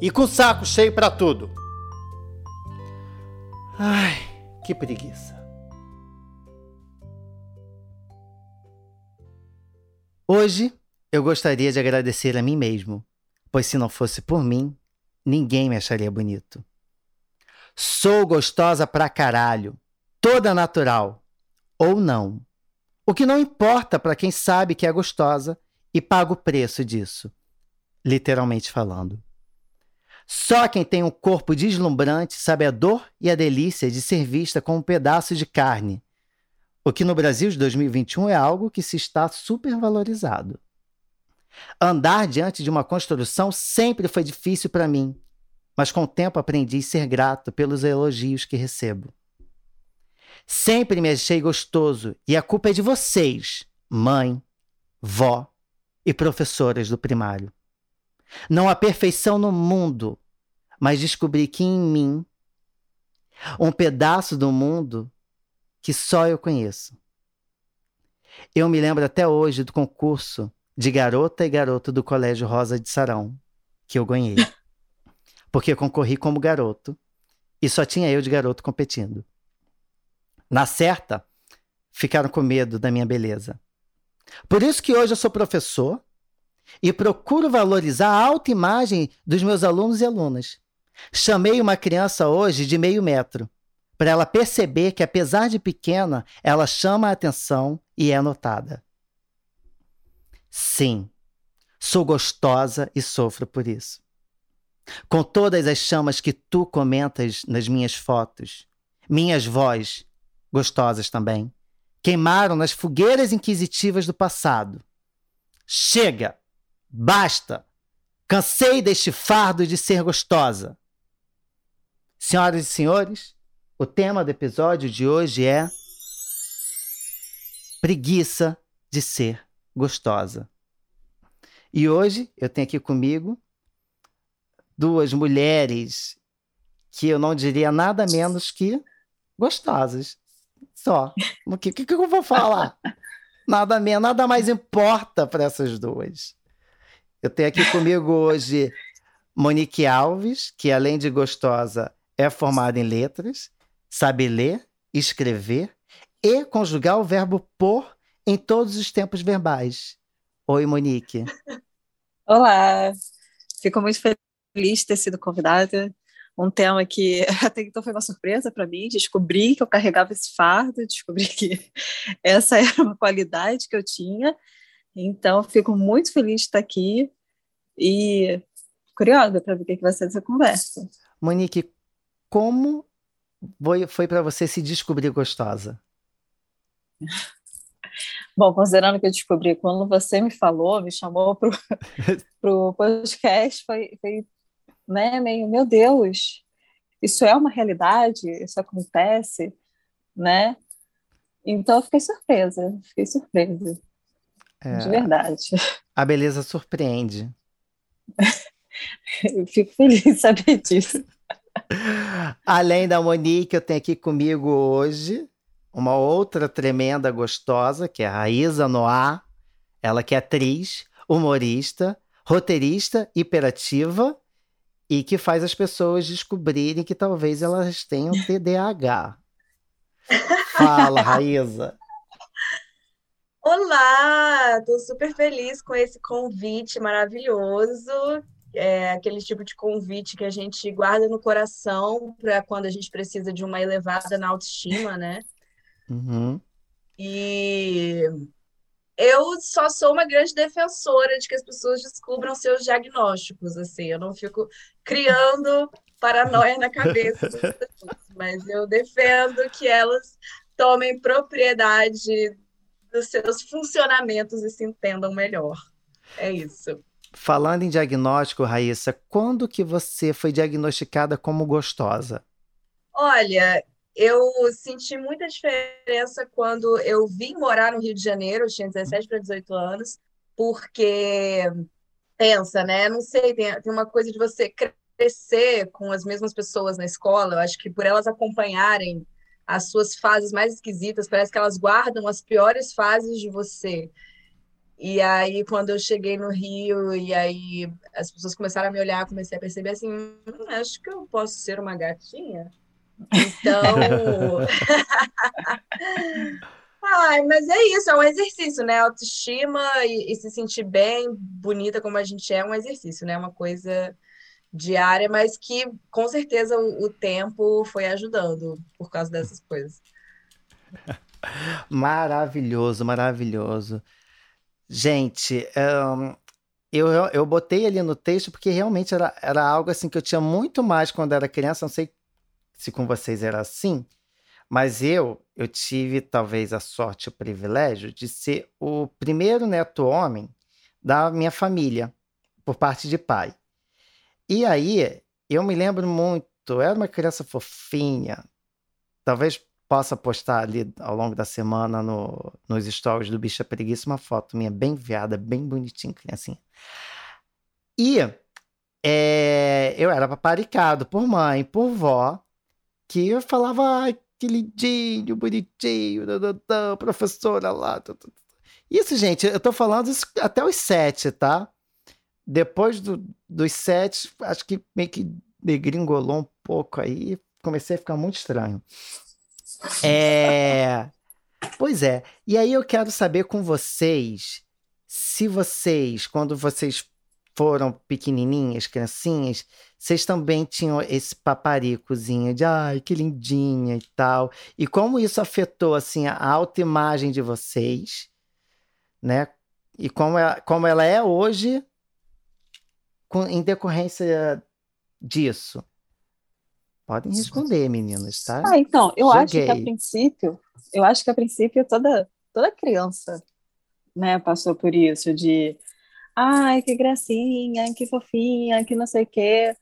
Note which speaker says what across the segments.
Speaker 1: e com saco cheio para tudo. Ai, que preguiça. Hoje eu gostaria de agradecer a mim mesmo, pois se não fosse por mim, ninguém me acharia bonito. Sou gostosa pra caralho, toda natural, ou não. O que não importa para quem sabe que é gostosa e paga o preço disso, literalmente falando. Só quem tem um corpo deslumbrante sabe a dor e a delícia de ser vista como um pedaço de carne, o que no Brasil de 2021 é algo que se está supervalorizado. Andar diante de uma construção sempre foi difícil para mim, mas com o tempo aprendi a ser grato pelos elogios que recebo. Sempre me achei gostoso e a culpa é de vocês, mãe, vó e professoras do primário. Não há perfeição no mundo, mas descobri que em mim, um pedaço do mundo que só eu conheço. Eu me lembro até hoje do concurso de garota e garoto do Colégio Rosa de Sarão, que eu ganhei. Porque eu concorri como garoto e só tinha eu de garoto competindo. Na certa, ficaram com medo da minha beleza. Por isso que hoje eu sou professor e procuro valorizar a autoimagem dos meus alunos e alunas. Chamei uma criança hoje de meio metro, para ela perceber que, apesar de pequena, ela chama a atenção e é notada. Sim, sou gostosa e sofro por isso. Com todas as chamas que tu comentas nas minhas fotos, minhas vozes, gostosas também, queimaram nas fogueiras inquisitivas do passado. Chega! Basta! Cansei deste fardo de ser gostosa. Senhoras e senhores, o tema do episódio de hoje é preguiça de ser gostosa. E hoje eu tenho aqui comigo duas mulheres que eu não diria nada menos que gostosas. Só. O que, que, eu vou falar? Nada menos, nada mais importa para essas duas. Eu tenho aqui comigo hoje Monique Alves, que além de gostosa, é formada em letras, sabe ler, escrever e conjugar o verbo por em todos os tempos verbais. Oi, Monique.
Speaker 2: Olá, fico muito feliz de ter sido convidada. Um tema que até então foi uma surpresa para mim. Descobri que eu carregava esse fardo, descobri que essa era uma qualidade que eu tinha. Então, fico muito feliz de estar aqui e curiosa para ver o que vai ser essa conversa.
Speaker 1: Monique, como foi, foi para você se descobrir gostosa?
Speaker 2: Bom, considerando que eu descobri quando você me falou, me chamou para o podcast, foi, foi né, meio, meu Deus, isso é uma realidade, isso acontece, né? Então eu fiquei surpresa, fiquei surpresa. É, de verdade.
Speaker 1: A beleza surpreende.
Speaker 2: eu fico feliz de saber disso.
Speaker 1: Além da Monique, eu tenho aqui comigo hoje uma outra tremenda gostosa, que é a Raíza Noah. Ela que é atriz, humorista, roteirista, hiperativa e que faz as pessoas descobrirem que talvez elas tenham TDAH. Fala, Raíza.
Speaker 3: Olá, estou super feliz com esse convite maravilhoso é aquele tipo de convite que a gente guarda no coração para quando a gente precisa de uma elevada na autoestima, né?
Speaker 1: Uhum.
Speaker 3: E eu só sou uma grande defensora de que as pessoas descubram seus diagnósticos, assim, eu não fico criando paranoia na cabeça das pessoas, mas eu defendo que elas tomem propriedade dos seus funcionamentos e se entendam melhor. É isso.
Speaker 1: falando em diagnóstico, Raíssa, quando que você foi diagnosticada como gostosa?
Speaker 3: Olha, eu senti muita diferença quando eu vim morar no Rio de Janeiro, eu tinha 17 para 18 anos, porque pensa, né? Não sei, tem, tem uma coisa de você crescer com as mesmas pessoas na escola, eu acho que por elas acompanharem as suas fases mais esquisitas, parece que elas guardam as piores fases de você. E aí, quando eu cheguei no Rio, e aí as pessoas começaram a me olhar, comecei a perceber assim: hum, acho que eu posso ser uma gatinha. Então. Ai, mas é isso, é um exercício, né? Autoestima e, e, se sentir bem, bonita como a gente é, é um exercício, né? É uma coisa diária, mas que com certeza o, tempo foi ajudando por causa dessas coisas.
Speaker 1: Maravilhoso, maravilhoso. Gente, um, eu, eu botei ali no texto porque realmente era, era algo assim que eu tinha muito mais quando era criança. Não sei se com vocês era assim, mas eu, eu tive talvez a sorte, o privilégio de ser o primeiro neto homem da minha família, por parte de pai. E aí, eu me lembro muito, eu era uma criança fofinha, talvez possa postar ali ao longo da semana no, nos stories do Bicha Preguiça uma foto minha bem viada, bem bonitinha, criancinha. E é, eu era paparicado por mãe, por vó, que eu falava, ai, que lindinho, bonitinho, da, da, da, professora lá. Isso, gente, eu tô falando isso até os sete, tá? Depois do, dos sete, acho que meio que degringolou um pouco aí, comecei a ficar muito estranho. É. Pois é. E aí eu quero saber com vocês se vocês, quando vocês foram pequenininhas, criancinhas, vocês também tinham esse paparicozinho de ai, que lindinha e tal. E como isso afetou assim a autoimagem de vocês, né? E como, é, como ela é hoje em decorrência disso. Podem responder, meninas, tá?
Speaker 2: Ah, então, eu Joguei. acho que a princípio, eu acho que a princípio toda, toda criança, né, passou por isso de ai, que gracinha, que fofinha, que não sei o quê.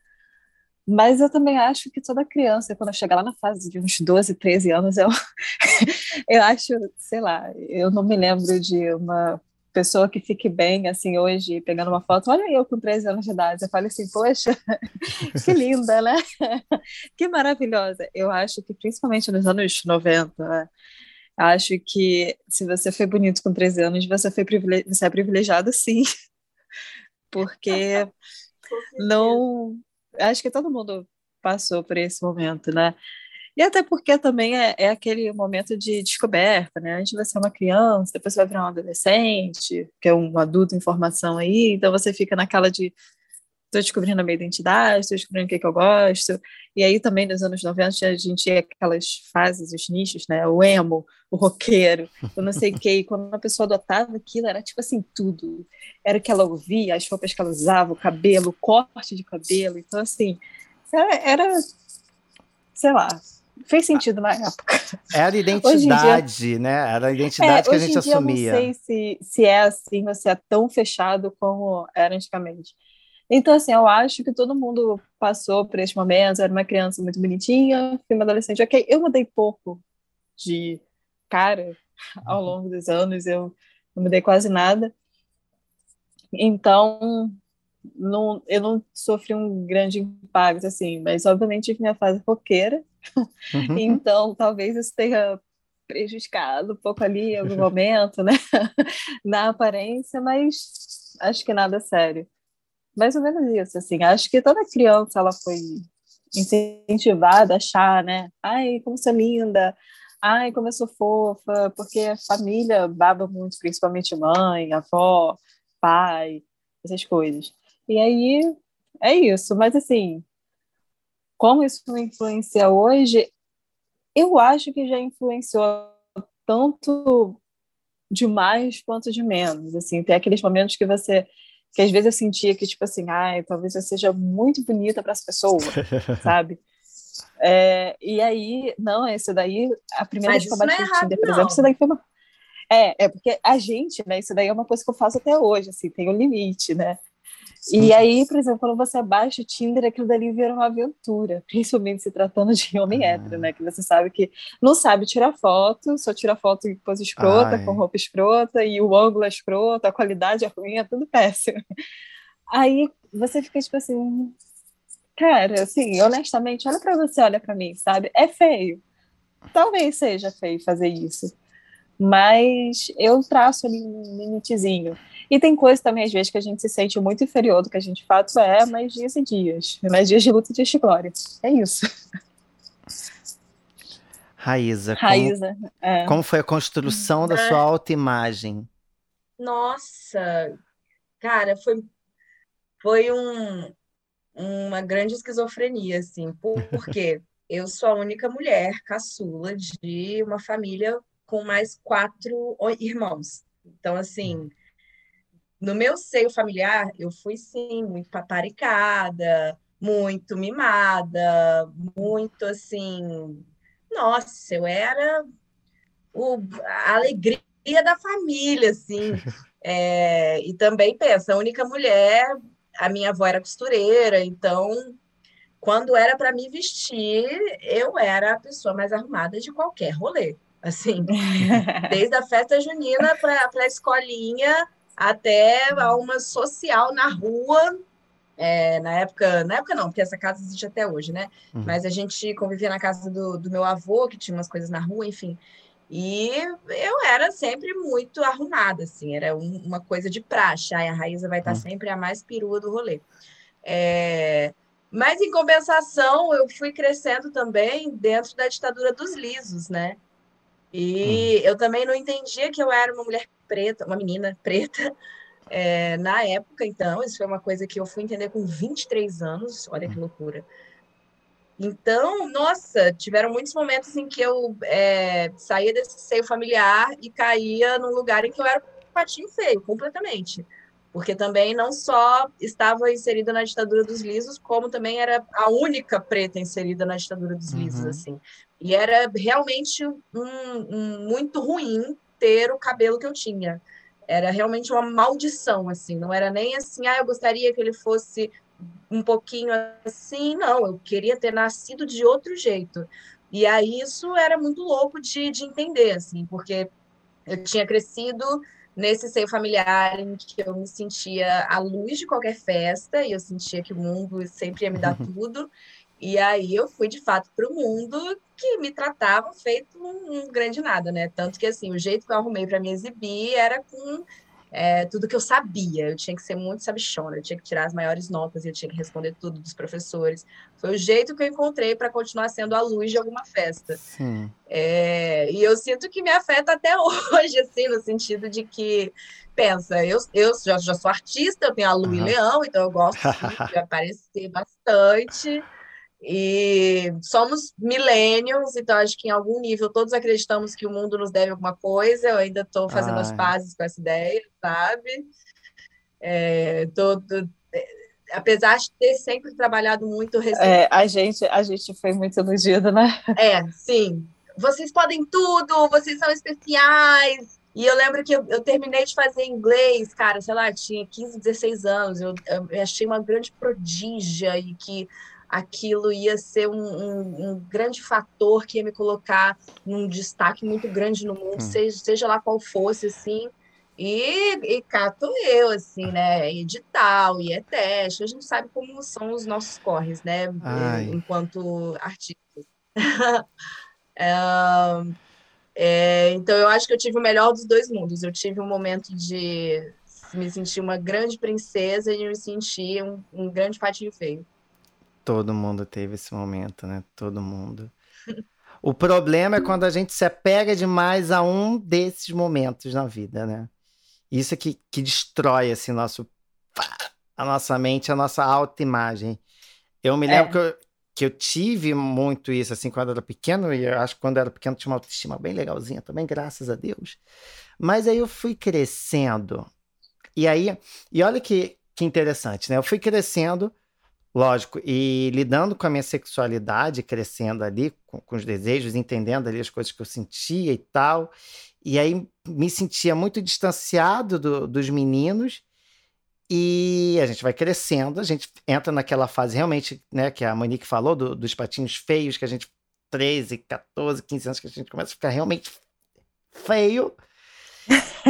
Speaker 2: Mas eu também acho que toda criança, quando chegar lá na fase de uns 12, 13 anos, eu, eu acho, sei lá, eu não me lembro de uma pessoa que fique bem, assim, hoje, pegando uma foto, olha eu com 13 anos de idade, eu falo assim, poxa, que linda, né? que maravilhosa. Eu acho que, principalmente nos anos 90, né? acho que se você foi bonito com 13 anos, você, foi você é privilegiado, sim, porque não... Acho que todo mundo passou por esse momento, né? E até porque também é, é, aquele momento de descoberta, né? Antes você é uma criança, depois você vai virar um adolescente, que é um adulto em formação aí, então você fica naquela de estou descobrindo a minha identidade, estou descobrindo o que, que eu gosto. E aí também nos anos 90 a gente tinha aquelas fases, os nichos, né? O emo, o roqueiro, o não sei o quê. E quando a pessoa adotava aquilo, era tipo assim, tudo. Era o que ela ouvia, as roupas que ela usava, o cabelo, o corte de cabelo. Então, assim, era, era sei lá, fez sentido na época.
Speaker 1: Era identidade, dia, né? Era a identidade é, que a gente assumia.
Speaker 2: Eu não sei se, se é assim, se é tão fechado como era antigamente. Então, assim, eu acho que todo mundo passou por este momento. Era uma criança muito bonitinha, fui uma adolescente. Ok, eu mudei pouco de cara ao uhum. longo dos anos, eu não mudei quase nada. Então, não, eu não sofri um grande impacto, assim, mas obviamente tive minha fase roqueira, uhum. então talvez isso tenha prejudicado um pouco ali em algum momento, né, na aparência, mas acho que nada sério. Mais ou menos isso, assim, acho que toda criança, ela foi incentivada a achar, né, ai, como você é linda, ai, como eu sou fofa, porque a família baba muito, principalmente mãe, avó, pai, essas coisas. E aí é isso, mas assim, como isso influencia hoje, eu acho que já influenciou tanto de mais quanto de menos. Assim, tem aqueles momentos que você que às vezes eu sentia que tipo assim, ai, talvez eu seja muito bonita para as pessoas, sabe? É, e aí, não, esse daí, a primeira
Speaker 3: vez que eu bati é errado, Tinder,
Speaker 2: por exemplo, isso daí foi uma... É, é porque a gente, né, isso daí é uma coisa que eu faço até hoje, assim, tem um limite, né? E aí, por exemplo, quando você baixa o Tinder, aquilo dali vira uma aventura, principalmente se tratando de homem ah. hétero, né? Que você sabe que não sabe tirar foto, só tira foto em pose escrota, Ai. com roupa escrota, e o ângulo é escroto, a qualidade é ruim, é tudo péssimo. Aí você fica tipo assim, cara, assim, honestamente, olha para você, olha para mim, sabe? É feio. Talvez seja feio fazer isso mas eu traço ali um limitezinho. E tem coisa também, às vezes, que a gente se sente muito inferior do que a gente de fato é, mas dias e dias. Mais dias de luta e dias de glória. É isso.
Speaker 1: Raíza,
Speaker 2: Raíza
Speaker 1: como, é. como foi a construção da sua autoimagem?
Speaker 3: Nossa, cara, foi, foi um, uma grande esquizofrenia, assim, porque eu sou a única mulher caçula de uma família com mais quatro irmãos. Então, assim, no meu seio familiar, eu fui, sim, muito paparicada, muito mimada, muito, assim... Nossa, eu era o, a alegria da família, assim. É, e também, pensa, a única mulher... A minha avó era costureira, então quando era para me vestir, eu era a pessoa mais arrumada de qualquer rolê assim, desde a festa junina para a escolinha até a uma social na rua. É, na época, na época não, porque essa casa existe até hoje, né? Uhum. Mas a gente convivia na casa do, do meu avô, que tinha umas coisas na rua, enfim. E eu era sempre muito arrumada, assim, era um, uma coisa de praxe. Ai, a Raíza vai estar uhum. sempre a mais perua do rolê. É... Mas, em compensação, eu fui crescendo também dentro da ditadura dos lisos, né? E uhum. eu também não entendia que eu era uma mulher preta, uma menina preta, é, na época, então, isso foi uma coisa que eu fui entender com 23 anos, olha que loucura. Então, nossa, tiveram muitos momentos em que eu é, saía desse seio familiar e caía num lugar em que eu era um patinho feio, completamente. Porque também não só estava inserida na ditadura dos lisos, como também era a única preta inserida na ditadura dos lisos, uhum. assim. E era realmente um, um, muito ruim ter o cabelo que eu tinha. Era realmente uma maldição, assim. Não era nem assim, ah, eu gostaria que ele fosse um pouquinho assim. Não, eu queria ter nascido de outro jeito. E aí isso era muito louco de, de entender, assim, porque eu tinha crescido nesse seio familiar em que eu me sentia à luz de qualquer festa e eu sentia que o mundo sempre ia me dar tudo. E aí eu fui de fato para o mundo que me tratava feito um, um, grande nada, né? Tanto que assim, o jeito que eu arrumei para me exibir era com é, tudo que eu sabia. Eu tinha que ser muito sabichona, eu tinha que tirar as maiores notas, eu tinha que responder tudo dos professores. Foi o jeito que eu encontrei para continuar sendo a luz de alguma festa. É, e eu sinto que me afeta até hoje, assim, no sentido de que pensa, eu, eu já, já sou artista, eu tenho a Lu uhum. e Leão, então eu gosto de aparecer bastante. E somos millennials, então acho que em algum nível todos acreditamos que o mundo nos deve alguma coisa. Eu ainda estou fazendo Ai. as pazes com essa ideia, sabe? É, tô, tô, é, apesar de ter sempre trabalhado muito
Speaker 2: é, a gente a gente foi muito iludido, né?
Speaker 3: É, sim. Vocês podem tudo, vocês são especiais. E eu lembro que eu, eu, terminei de fazer inglês, cara, sei lá, tinha 15, 16 anos. Eu, eu achei uma grande prodígia e que aquilo ia ser um, um, um, grande fator que ia me colocar num destaque muito grande no mundo, hum. seja, seja lá qual fosse, assim. E, e cato eu, assim, né? Edital, e é teste. A gente sabe como são os nossos corres, né? Ai. Enquanto artistas. é, é, então, eu acho que eu tive o melhor dos dois mundos. Eu tive um momento de me sentir uma grande princesa e me sentir um, um grande patinho feio.
Speaker 1: Todo mundo teve esse momento, né? Todo mundo. O problema é quando a gente se apega demais a um desses momentos na vida, né? Isso é que, que destrói assim, nosso, a nossa mente, a nossa autoimagem. Eu me lembro é. que, eu, que eu tive muito isso assim quando eu era pequeno, e eu acho que quando eu era pequeno tinha uma autoestima bem legalzinha também, graças a Deus. Mas aí eu fui crescendo. E aí, e olha que, que interessante, né? Eu fui crescendo Lógico, e lidando com a minha sexualidade, crescendo ali, com, com, os desejos, entendendo ali as coisas que eu sentia e tal. E aí me sentia muito distanciado do, dos meninos E a gente vai crescendo, a gente entra naquela fase realmente, né, que a Monique falou, do, dos patinhos feios, que a gente, 13, 14, 15 anos, que a gente começa a ficar realmente feio.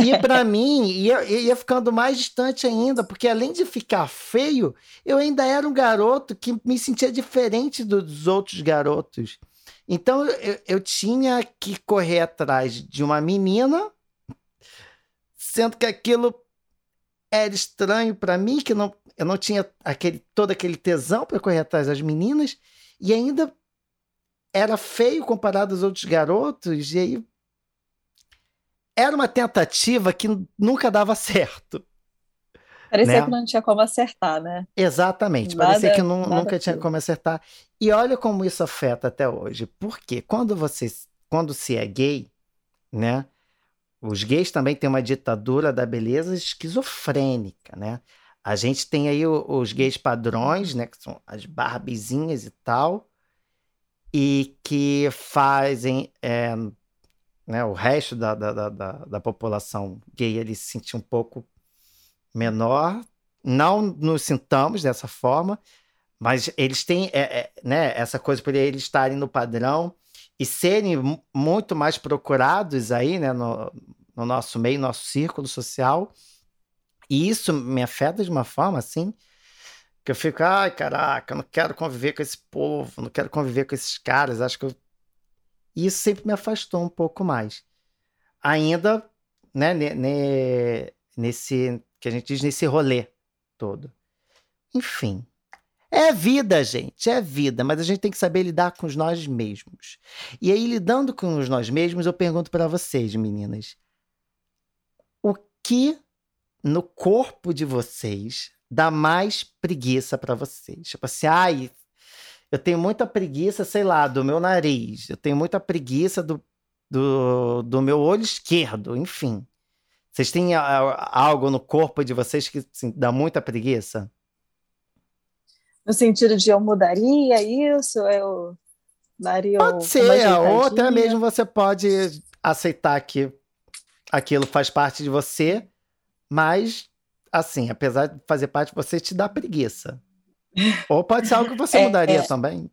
Speaker 1: E para mim, ia, ia ficando mais distante ainda, porque além de ficar feio, eu ainda era um garoto que me sentia diferente dos outros garotos. Então eu, eu tinha que correr atrás de uma menina, sendo que aquilo era estranho para mim, que não, eu não tinha aquele, todo aquele tesão para correr atrás das meninas, e ainda era feio comparado aos outros garotos, e aí era uma tentativa que nunca dava certo.
Speaker 2: Parecia né? que não tinha como acertar, né?
Speaker 1: Exatamente, nada, parecia que não, nunca tinha como acertar. E olha como isso afeta até hoje. Porque quando você, quando se é gay, né? Os gays também têm uma ditadura da beleza esquizofrênica, né? A gente tem aí os gays padrões, né? Que são as barbizinhas e tal, e que fazem é, né, o resto da, da, da, da população gay ele se sentir um pouco menor, não nos sintamos dessa forma, mas eles têm é, é, né, essa coisa por eles estarem no padrão e serem muito mais procurados aí, né, no, no nosso meio, nosso círculo social. E isso me afeta de uma forma assim que eu fico, ai, caraca, eu não quero conviver com esse povo, não quero conviver com esses caras. Acho que eu... E isso sempre me afastou um pouco mais. Ainda, né, nesse que a gente diz nesse rolê todo. Enfim. É vida, gente, é vida, mas a gente tem que saber lidar com os nós mesmos. E aí, lidando com os nós mesmos, eu pergunto para vocês, meninas: o que no corpo de vocês dá mais preguiça para vocês? Tipo assim, ai, eu tenho muita preguiça, sei lá, do meu nariz, eu tenho muita preguiça do, do, do meu olho esquerdo, enfim. Vocês têm algo no corpo de vocês que assim, dá muita preguiça?
Speaker 2: No sentido de eu mudaria isso, eu daria
Speaker 1: Pode ser, ou até mesmo você pode aceitar que aquilo faz parte de você, mas, assim, apesar de fazer parte de você, te dá preguiça. Ou pode ser algo que você é, mudaria é. também.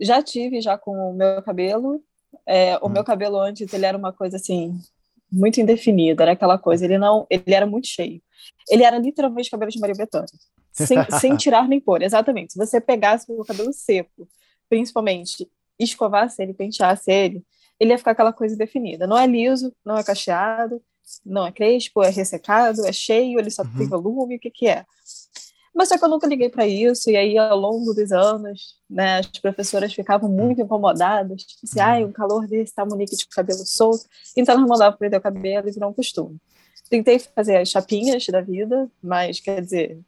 Speaker 2: Já tive, já com o meu cabelo. É, o hum. meu cabelo antes, ele era uma coisa assim, muito indefinido, era aquela coisa, ele não, ele era muito cheio. Ele era literalmente cabelo de Maria Bethânia, sem, sem tirar nem pôr, exatamente. Se você pegasse o cabelo seco, principalmente, escovasse ele, penteasse ele, ele ia ficar aquela coisa definida. Não é liso, não é cacheado, não é crespo, é ressecado, é cheio, ele só uhum. tem volume, o que que é? Mas só que eu nunca liguei para isso, e aí ao longo dos anos, né, as professoras ficavam muito incomodadas, tipo assim, ai, um calor desse, tá Monique de cabelo solto, então elas mandavam prender o cabelo e virou um costume. Tentei fazer as chapinhas da vida, mas, quer dizer,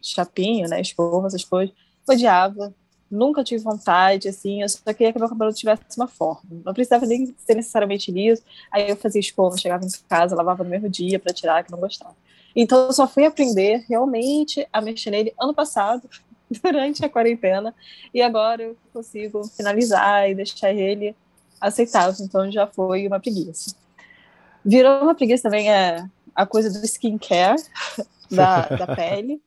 Speaker 2: chapinha, né, escova, essas coisas, odiava, nunca tive vontade, assim, eu só queria que meu cabelo tivesse uma forma, não precisava nem ser necessariamente liso, aí eu fazia escova, chegava em casa, lavava no mesmo dia para tirar, que não gostava. Então, eu só fui aprender realmente a mexer nele ano passado, durante a quarentena, e agora eu consigo finalizar e deixar ele aceitável. Então, já foi uma preguiça. Virou uma preguiça também é a coisa do skincare da, da pele,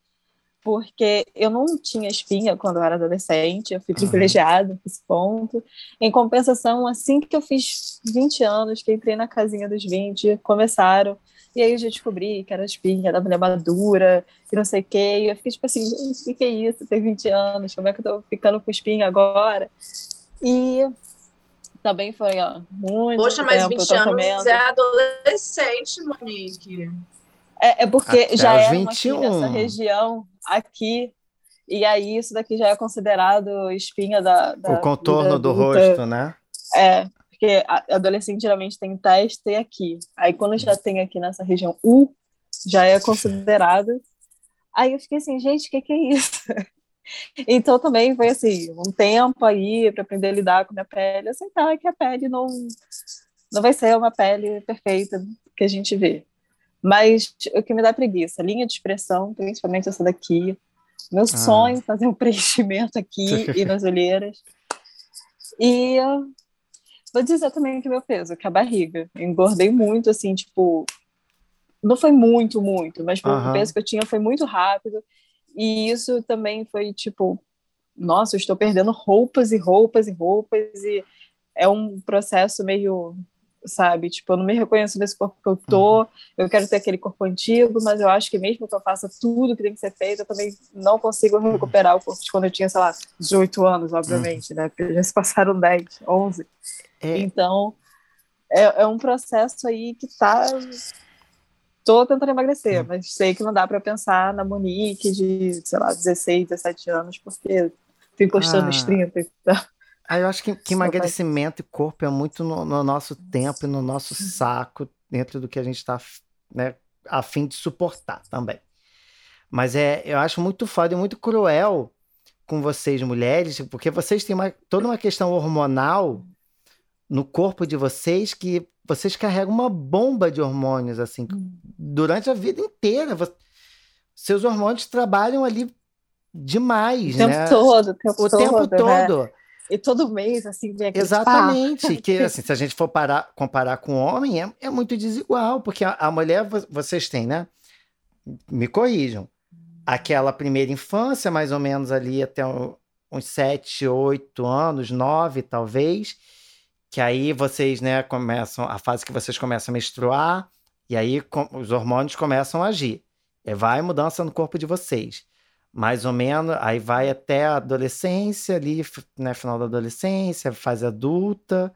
Speaker 2: porque eu não tinha espinha quando eu era adolescente, eu fui privilegiada nesse ponto. Em compensação, assim que eu fiz 20 anos, que entrei na casinha dos 20, começaram e aí eu já descobri que era espinha da mulher madura, e não sei o quê. E eu fiquei tipo assim, o que, que é isso? Tem 20 anos, como é que eu tô ficando com espinha agora? E também foi, ó, muito
Speaker 3: Poxa, mas 20 anos é adolescente, Monique.
Speaker 2: É, é porque Até já era 21. uma nessa região aqui, e aí isso daqui já é considerado espinha da... da
Speaker 1: o contorno do rosto, né?
Speaker 2: É, porque adolescente geralmente tem teste aqui. Aí quando já tem aqui nessa região U, já é considerado. Aí eu fiquei assim, gente, o que, que é isso? Então também foi assim, um tempo aí para aprender a lidar com a minha pele, aceitar que a pele não não vai ser uma pele perfeita que a gente vê. Mas o que me dá preguiça, linha de expressão, principalmente essa daqui. Meu ah. sonho é fazer um preenchimento aqui e nas olheiras. E Vou dizer também que meu peso, que é a barriga. Eu engordei muito, assim, tipo, não foi muito, muito, mas o peso que eu tinha foi muito rápido. E isso também foi tipo, nossa, eu estou perdendo roupas e roupas e roupas. E é um processo meio sabe? Tipo, eu não me reconheço nesse corpo que eu tô, uhum. eu quero ter aquele corpo antigo, mas eu acho que mesmo que eu faça tudo que tem que ser feito, eu também não consigo uhum. recuperar o corpo de quando eu tinha, sei lá, 18 anos, obviamente, uhum. né? Porque já se passaram 10, 11. É. Então, é, é um processo aí que tá tô tentando emagrecer, mas sei que não dá para pensar na Monique de, sei lá, 16, 17 anos, porque tô encostando ah. nos 30 então...
Speaker 1: Ah, eu acho que, que emagrecimento e corpo é muito no, no, nosso tempo e no nosso saco, dentro do que a gente está né, a fim de suportar também. Mas é, eu acho muito foda e muito cruel com vocês, mulheres, porque vocês têm uma, toda uma questão hormonal no corpo de vocês que vocês carregam uma bomba de hormônios, assim, hum. durante a vida inteira. Seus hormônios trabalham ali demais,
Speaker 2: o tempo
Speaker 1: né?
Speaker 2: todo, o tempo
Speaker 1: o
Speaker 2: todo.
Speaker 1: Tempo todo. Né?
Speaker 2: E todo mês, assim, vem aquele
Speaker 1: Exatamente. que, assim, se a gente for parar, comparar com o homem, é, é muito desigual, porque a, a mulher, vocês têm, né? Me corrijam. Aquela primeira infância, mais ou menos ali até uns 7, 8 anos, 9 talvez, que aí vocês, né, começam, a fase que vocês começam a menstruar, e aí com, os hormônios começam a agir. E vai mudança no corpo de vocês mais ou menos, aí vai até a adolescência, ali, né, final da adolescência, fase adulta,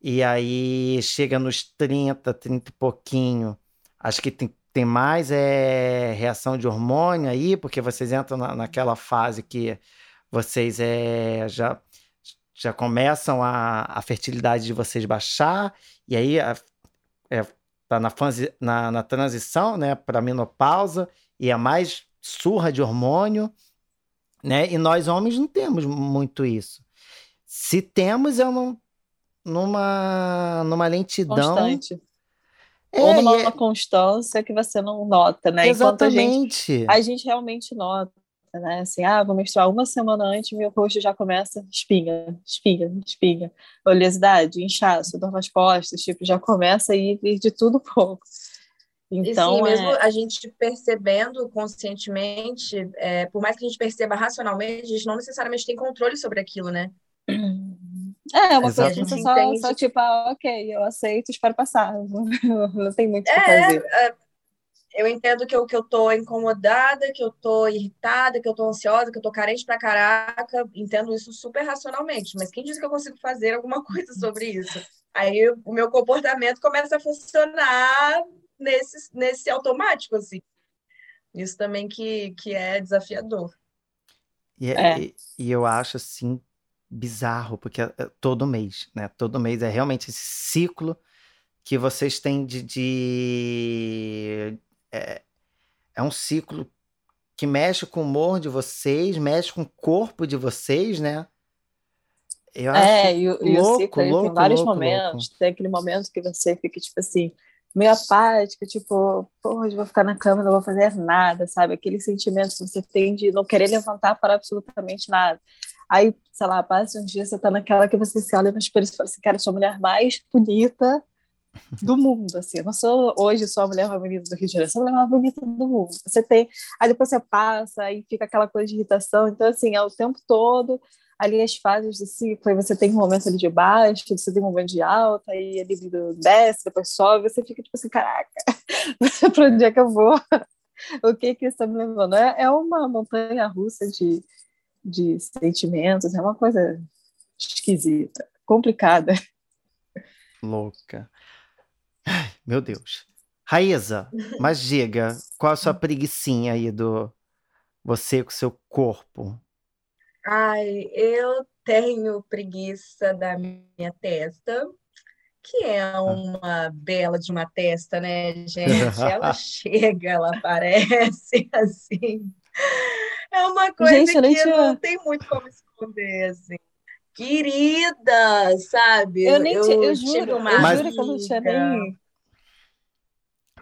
Speaker 1: e aí chega nos 30, 30 e pouquinho, acho que tem, tem mais é, reação de hormônio aí, porque vocês entram na, naquela fase que vocês é, já, já começam a, a fertilidade de vocês baixar, e aí a, é, tá na, fase, na, na transição, né, para menopausa, e é mais surra de hormônio, né? E nós homens não temos muito isso. Se temos, é num, numa, numa lentidão.
Speaker 2: Constante. É, Ou numa é... constância que você não nota, né?
Speaker 1: Exatamente.
Speaker 2: A gente, a gente, realmente nota, né? Assim, ah, vou menstruar uma semana antes, meu rosto já começa espinha, espinha, espinha. Oleosidade, inchaço, dor nas costas, tipo, já começa a ir de tudo pouco.
Speaker 3: Então, e sim, mesmo é... a gente percebendo conscientemente, é, por mais que a gente perceba racionalmente, a gente não necessariamente tem controle sobre aquilo, né?
Speaker 2: É, uma coisa que você só, entende... só, tipo, ah, ok, eu aceito, espero passar. Não, tem muito o é, que fazer. É,
Speaker 3: eu entendo que eu, que eu tô incomodada, que eu tô irritada, que eu tô ansiosa, que eu tô carente pra caraca. Entendo isso super racionalmente. Mas quem disse que eu consigo fazer alguma coisa sobre isso? Aí o meu comportamento começa a funcionar nesse, nesse automático, assim. Isso também que, que é desafiador.
Speaker 1: E, é. é. e, e eu acho, assim, bizarro, porque é, é todo mês, né? Todo mês é realmente esse ciclo que vocês têm de. de é, é um ciclo que mexe com o humor de vocês, mexe com o corpo de vocês, né?
Speaker 2: Eu é, e, louco, e o ciclo louco, tem vários louco, momentos. Louco. Tem aquele momento que você fica, tipo assim, meio apática, tipo, eu vou ficar na cama, não vou fazer nada, sabe? Aquele sentimento que você tem de não querer levantar para absolutamente nada. Aí, sei lá, passa um dia, você tá naquela que você se olha no espelho e fala assim, cara, eu sou a mulher mais bonita do mundo, assim. Eu não sou hoje sou a mulher mais bonita do Rio de Janeiro, sou a mulher mais bonita do mundo. Você tem, aí depois você passa, aí fica aquela coisa de irritação. Então, assim, é o tempo todo ali as fases do ciclo, aí você tem um momento ali de baixo, você tem um momento de alta, aí a libido desce, depois sobe, você fica tipo assim, caraca, para onde é que eu vou? o que que está me levando? É, é uma montanha russa de, de sentimentos, é uma coisa esquisita, complicada.
Speaker 1: Louca. Meu Deus. Raíza, mas diga, qual a sua preguiçinha aí do você com seu corpo?
Speaker 3: Ai, eu tenho preguiça da minha testa, que é ah. uma bela de uma testa, né, gente? Ela chega, ela aparece assim. É uma coisa gente, que não, não tem muito como esconder, assim. Querida, sabe?
Speaker 2: Eu nem eu, eu juro, uma eu juro que eu não tinha nem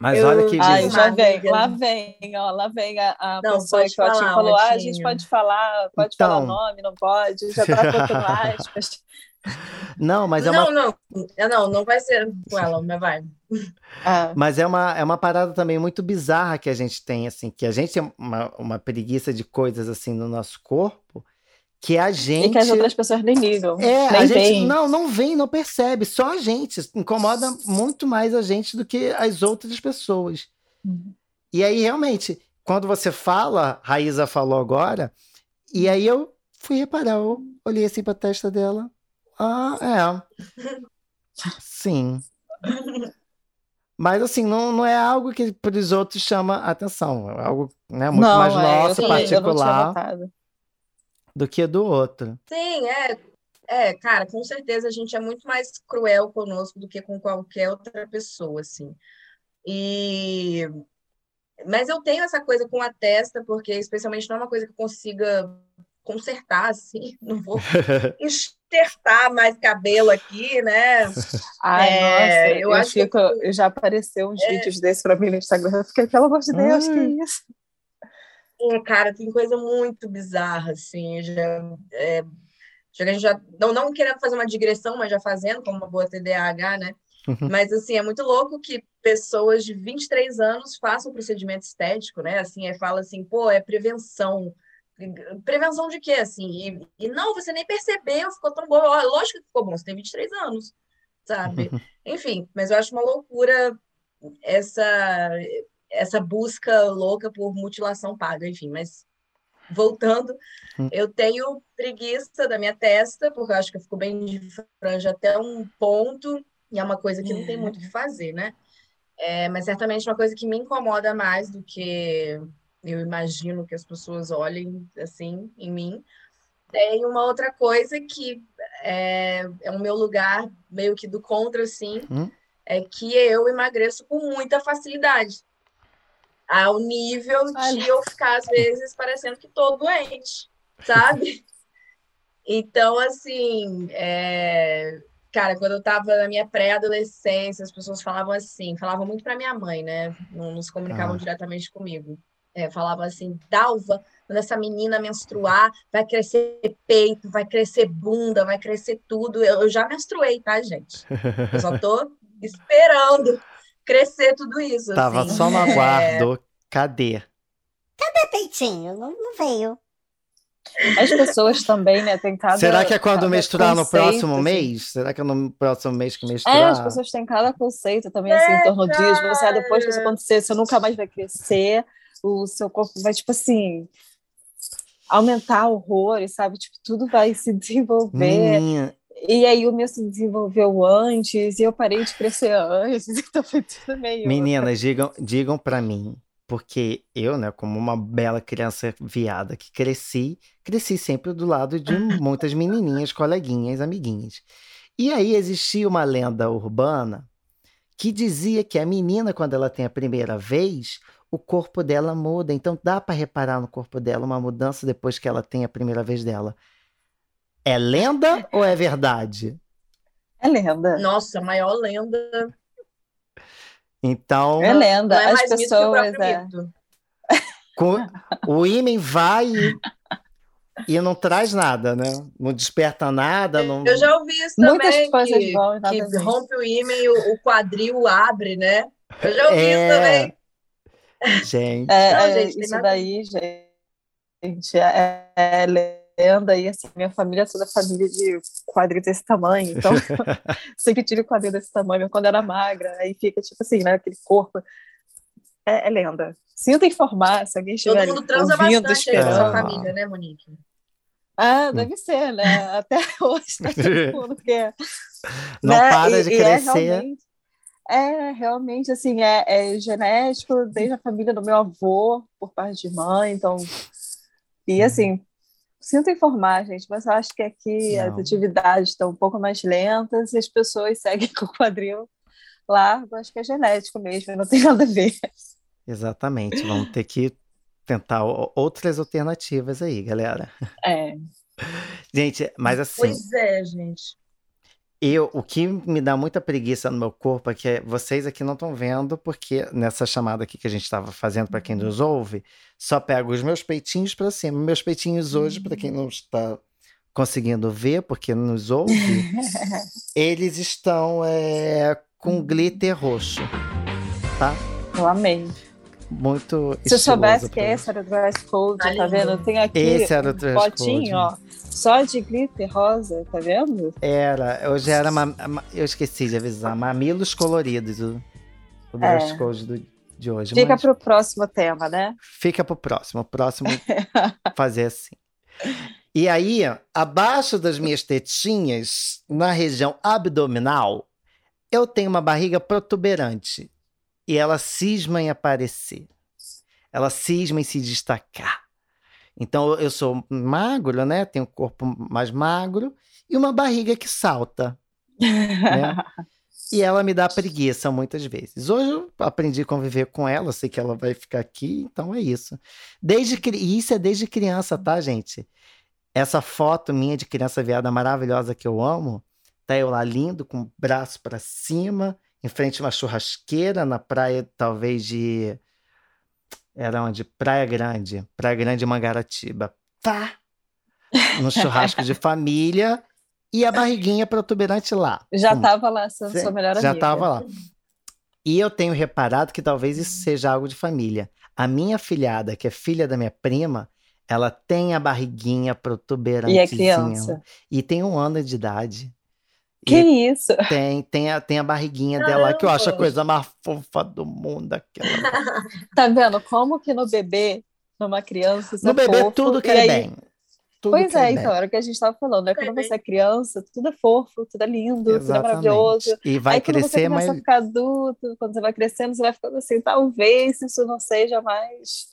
Speaker 1: mas eu, olha que.
Speaker 2: Ai, já vem, lá vem, ó, lá vem a, a não, pessoa que falar, falou: ah, a gente pode falar, pode então, falar nome, não pode, já tá botando aspas.
Speaker 1: Não, mas é
Speaker 3: não,
Speaker 1: uma.
Speaker 3: não, não, não, não vai ser com ela, mas vai.
Speaker 2: Ah,
Speaker 1: Mas é uma, é uma parada também muito bizarra que a gente tem, assim, que a gente tem uma, uma preguiça de coisas assim no nosso corpo, que a gente.
Speaker 2: E que as outras pessoas nem ligam.
Speaker 1: É,
Speaker 2: nem
Speaker 1: a gente
Speaker 2: veem.
Speaker 1: não, não vem, não percebe. Só a gente. Incomoda muito mais a gente do que as outras pessoas.
Speaker 2: Uhum.
Speaker 1: E aí, realmente, quando você fala, Raíza falou agora, e aí eu fui reparar, eu olhei assim pra testa dela. Ah, é. Sim. Mas assim, não, não é algo que para os outros chama atenção. É algo né, muito
Speaker 2: não,
Speaker 1: mais
Speaker 2: é,
Speaker 1: nosso, particular. Do que do outro.
Speaker 3: Sim, é, é, cara, com certeza a gente é muito mais cruel conosco do que com qualquer outra pessoa, assim. E mas eu tenho essa coisa com a testa, porque especialmente não é uma coisa que eu consiga consertar, assim, não vou enxertar mais cabelo aqui, né?
Speaker 2: Ai,
Speaker 3: É,
Speaker 2: nossa,
Speaker 3: eu
Speaker 2: eu,
Speaker 3: acho que
Speaker 2: fico, eu já apareceu uns
Speaker 3: É.
Speaker 2: vídeos desses pra mim no Instagram. Eu fiquei, pelo amor de Deus, que
Speaker 1: Ai.
Speaker 2: isso?
Speaker 3: Hum, Cara, tem coisa muito bizarra, assim, já, é, já que a gente já, não, não querendo fazer uma digressão, mas já fazendo, como uma boa TDAH, né? Mas, assim, é muito louco que pessoas de 23 anos façam procedimento estético, né? Assim, é, fala assim, pô, é prevenção. Prevenção de quê, assim? E, e não, você nem percebeu, ficou tão bom. Lógico que ficou bom, você tem 23 anos, sabe? Enfim, mas eu acho uma loucura essa essa busca louca por mutilação paga, enfim, mas voltando,
Speaker 1: Hum.
Speaker 3: eu tenho preguiça da minha testa, porque eu acho que eu fico bem de franja até um ponto, e é uma coisa que não tem muito o que fazer, né? É, mas certamente uma coisa que me incomoda mais do que eu imagino que as pessoas olhem assim em mim. Tem uma outra coisa que é, é o meu lugar meio que do contra, assim,
Speaker 1: Hum.
Speaker 3: é que eu emagreço com muita facilidade. Ao nível de eu ficar, às vezes, parecendo que tô doente, sabe? Então, assim, é, cara, quando eu tava na minha pré-adolescência, as pessoas falavam assim, falavam muito pra minha mãe, né? Não, não se comunicavam
Speaker 1: Ah.
Speaker 3: diretamente comigo. É, falavam assim, Dalva, quando essa menina menstruar, vai crescer peito, vai crescer bunda, vai crescer tudo. Eu, eu já menstruei, tá, gente? Eu só tô esperando crescer tudo isso.
Speaker 1: Tava
Speaker 3: assim.
Speaker 1: só no
Speaker 3: É,
Speaker 1: aguardo. Cadê?
Speaker 4: Peitinho, não, não veio.
Speaker 2: As pessoas também, né, tem cada...
Speaker 1: Será que é quando misturar no
Speaker 2: conceito,
Speaker 1: próximo
Speaker 2: assim.
Speaker 1: mês? Será que é no próximo mês que
Speaker 2: É,
Speaker 1: misturar?
Speaker 2: as pessoas têm cada conceito também, assim, em torno disso. Você, ah, depois que isso acontecer, você nunca mais vai crescer, o seu corpo vai, tipo assim, aumentar horrores, sabe? Tipo, tudo vai se desenvolver.
Speaker 1: Menina,
Speaker 2: E aí o meu se desenvolveu antes, e eu parei de crescer antes, então foi tudo meio...
Speaker 1: Meninas, digam, digam para mim, porque eu, né, como uma bela criança viada que cresci, cresci sempre do lado de muitas menininhas, coleguinhas, amiguinhas. E aí existia uma lenda urbana que dizia que a menina, quando ela tem a primeira vez, o corpo dela muda. Então dá para reparar no corpo dela uma mudança depois que ela tem a primeira vez dela. É lenda ou é verdade?
Speaker 2: É lenda.
Speaker 3: Nossa, a maior lenda.
Speaker 1: Então,
Speaker 2: É lenda.
Speaker 3: Não é
Speaker 2: As
Speaker 3: mais mito que o
Speaker 2: pessoas... É...
Speaker 1: o ímã vai e, não traz nada, né? Não desperta nada. Não...
Speaker 3: Eu já ouvi isso
Speaker 2: Muitas
Speaker 3: também,
Speaker 2: coisas
Speaker 3: que,
Speaker 2: vão nada
Speaker 3: que rompe o ímã e o, o quadril abre, né? Eu já ouvi isso
Speaker 1: É.
Speaker 3: também.
Speaker 1: Gente,
Speaker 2: É,
Speaker 3: Não,
Speaker 2: é,
Speaker 3: gente,
Speaker 2: isso
Speaker 3: nada-
Speaker 2: daí, gente, é, é lenda e assim, minha família é toda família de quadril desse tamanho, então sempre tive quadril desse tamanho, mas quando era magra, aí fica tipo assim, né, aquele corpo, é, é lenda. Sinto informar, se alguém
Speaker 3: Todo
Speaker 2: estiver
Speaker 3: mundo transa
Speaker 2: ouvindo,
Speaker 3: bastante aí na sua
Speaker 1: esperando.
Speaker 3: família, né, Monique?
Speaker 2: Ah, deve ser, né, até hoje tá todo mundo quer.
Speaker 1: não
Speaker 2: né?
Speaker 1: para
Speaker 2: E-
Speaker 1: de
Speaker 2: e é
Speaker 1: crescer.
Speaker 2: é realmente assim, é, é genético desde a família do meu avô, por parte de mãe, então.
Speaker 1: Uhum.
Speaker 2: E assim, sinto informar, gente, mas eu acho que aqui as
Speaker 1: Não.
Speaker 2: atividades estão um pouco mais lentas e as pessoas seguem com o quadril largo, acho que é genético mesmo, não tem nada a ver.
Speaker 1: Exatamente. Vamos ter que tentar outras alternativas aí, galera.
Speaker 2: É,
Speaker 1: Gente, mas assim,
Speaker 3: Pois é, gente.
Speaker 1: Eu, o que me dá muita preguiça no meu corpo é que vocês aqui não estão vendo, porque nessa chamada aqui que a gente estava fazendo para quem nos ouve, só pego os meus peitinhos para cima. Meus peitinhos hoje, para quem não está conseguindo ver, porque nos ouve, eles estão é, com glitter roxo, tá?
Speaker 2: Eu amei.
Speaker 1: Muito
Speaker 2: Se eu soubesse que esse era o dress code,
Speaker 3: Tá
Speaker 2: tá vendo? Tem aqui
Speaker 1: Esse era o
Speaker 2: um
Speaker 1: dress
Speaker 2: potinho,
Speaker 1: code.
Speaker 2: ó, só de glitter rosa, tá vendo?
Speaker 1: Era, hoje era, eu esqueci de avisar, mamilos coloridos, o, o dress
Speaker 2: É.
Speaker 1: code do- de hoje.
Speaker 2: Fica
Speaker 1: mas
Speaker 2: pro próximo tema, né?
Speaker 1: fica pro próximo, o próximo fazer assim. E aí, abaixo das minhas tetinhas, na região abdominal, eu tenho uma barriga protuberante. E ela cisma em aparecer. Ela cisma em se destacar. Então, eu sou magro, né? Tenho um corpo mais magro e uma barriga que salta. né? E ela me dá preguiça muitas vezes. Hoje eu aprendi a conviver com ela, sei que ela vai ficar aqui, então é isso. Desde e isso é desde criança, tá, gente? Essa foto minha de criança viada maravilhosa que eu amo, tá eu lá lindo, com o braço pra cima, em frente a uma churrasqueira na praia, talvez de. Era onde? Praia Grande. Praia Grande Mangaratiba. Tá! No churrasco de família e a barriguinha protuberante lá.
Speaker 2: Já
Speaker 1: Hum.
Speaker 2: tava lá sendo
Speaker 1: Sim,
Speaker 2: sua melhor
Speaker 1: Já
Speaker 2: amiga.
Speaker 1: estava lá. E eu tenho reparado que talvez isso seja algo de família. A minha filhada, que é filha da minha prima, ela tem a barriguinha protuberante.
Speaker 2: E é criança.
Speaker 1: E tem um ano de idade.
Speaker 2: Que
Speaker 1: E
Speaker 2: isso?
Speaker 1: tem, tem, a, tem a barriguinha dela, que eu acho a
Speaker 3: Caramba!
Speaker 1: coisa mais fofa do mundo. Aquela...
Speaker 2: Tá vendo como que no bebê, numa criança,
Speaker 1: No
Speaker 2: é
Speaker 1: bebê
Speaker 2: fofo,
Speaker 1: tudo
Speaker 2: e
Speaker 1: cai
Speaker 2: aí-
Speaker 1: bem. Tudo
Speaker 2: Pois é, então, era o que a gente estava falando, né? Quando você é criança, tudo é fofo, tudo é lindo, tudo é
Speaker 1: Exatamente.
Speaker 2: maravilhoso.
Speaker 1: E vai
Speaker 2: aí quando você
Speaker 1: crescer,
Speaker 2: começa
Speaker 1: mas
Speaker 2: a ficar adulto, quando você vai crescendo, você vai ficando assim, talvez isso não seja mais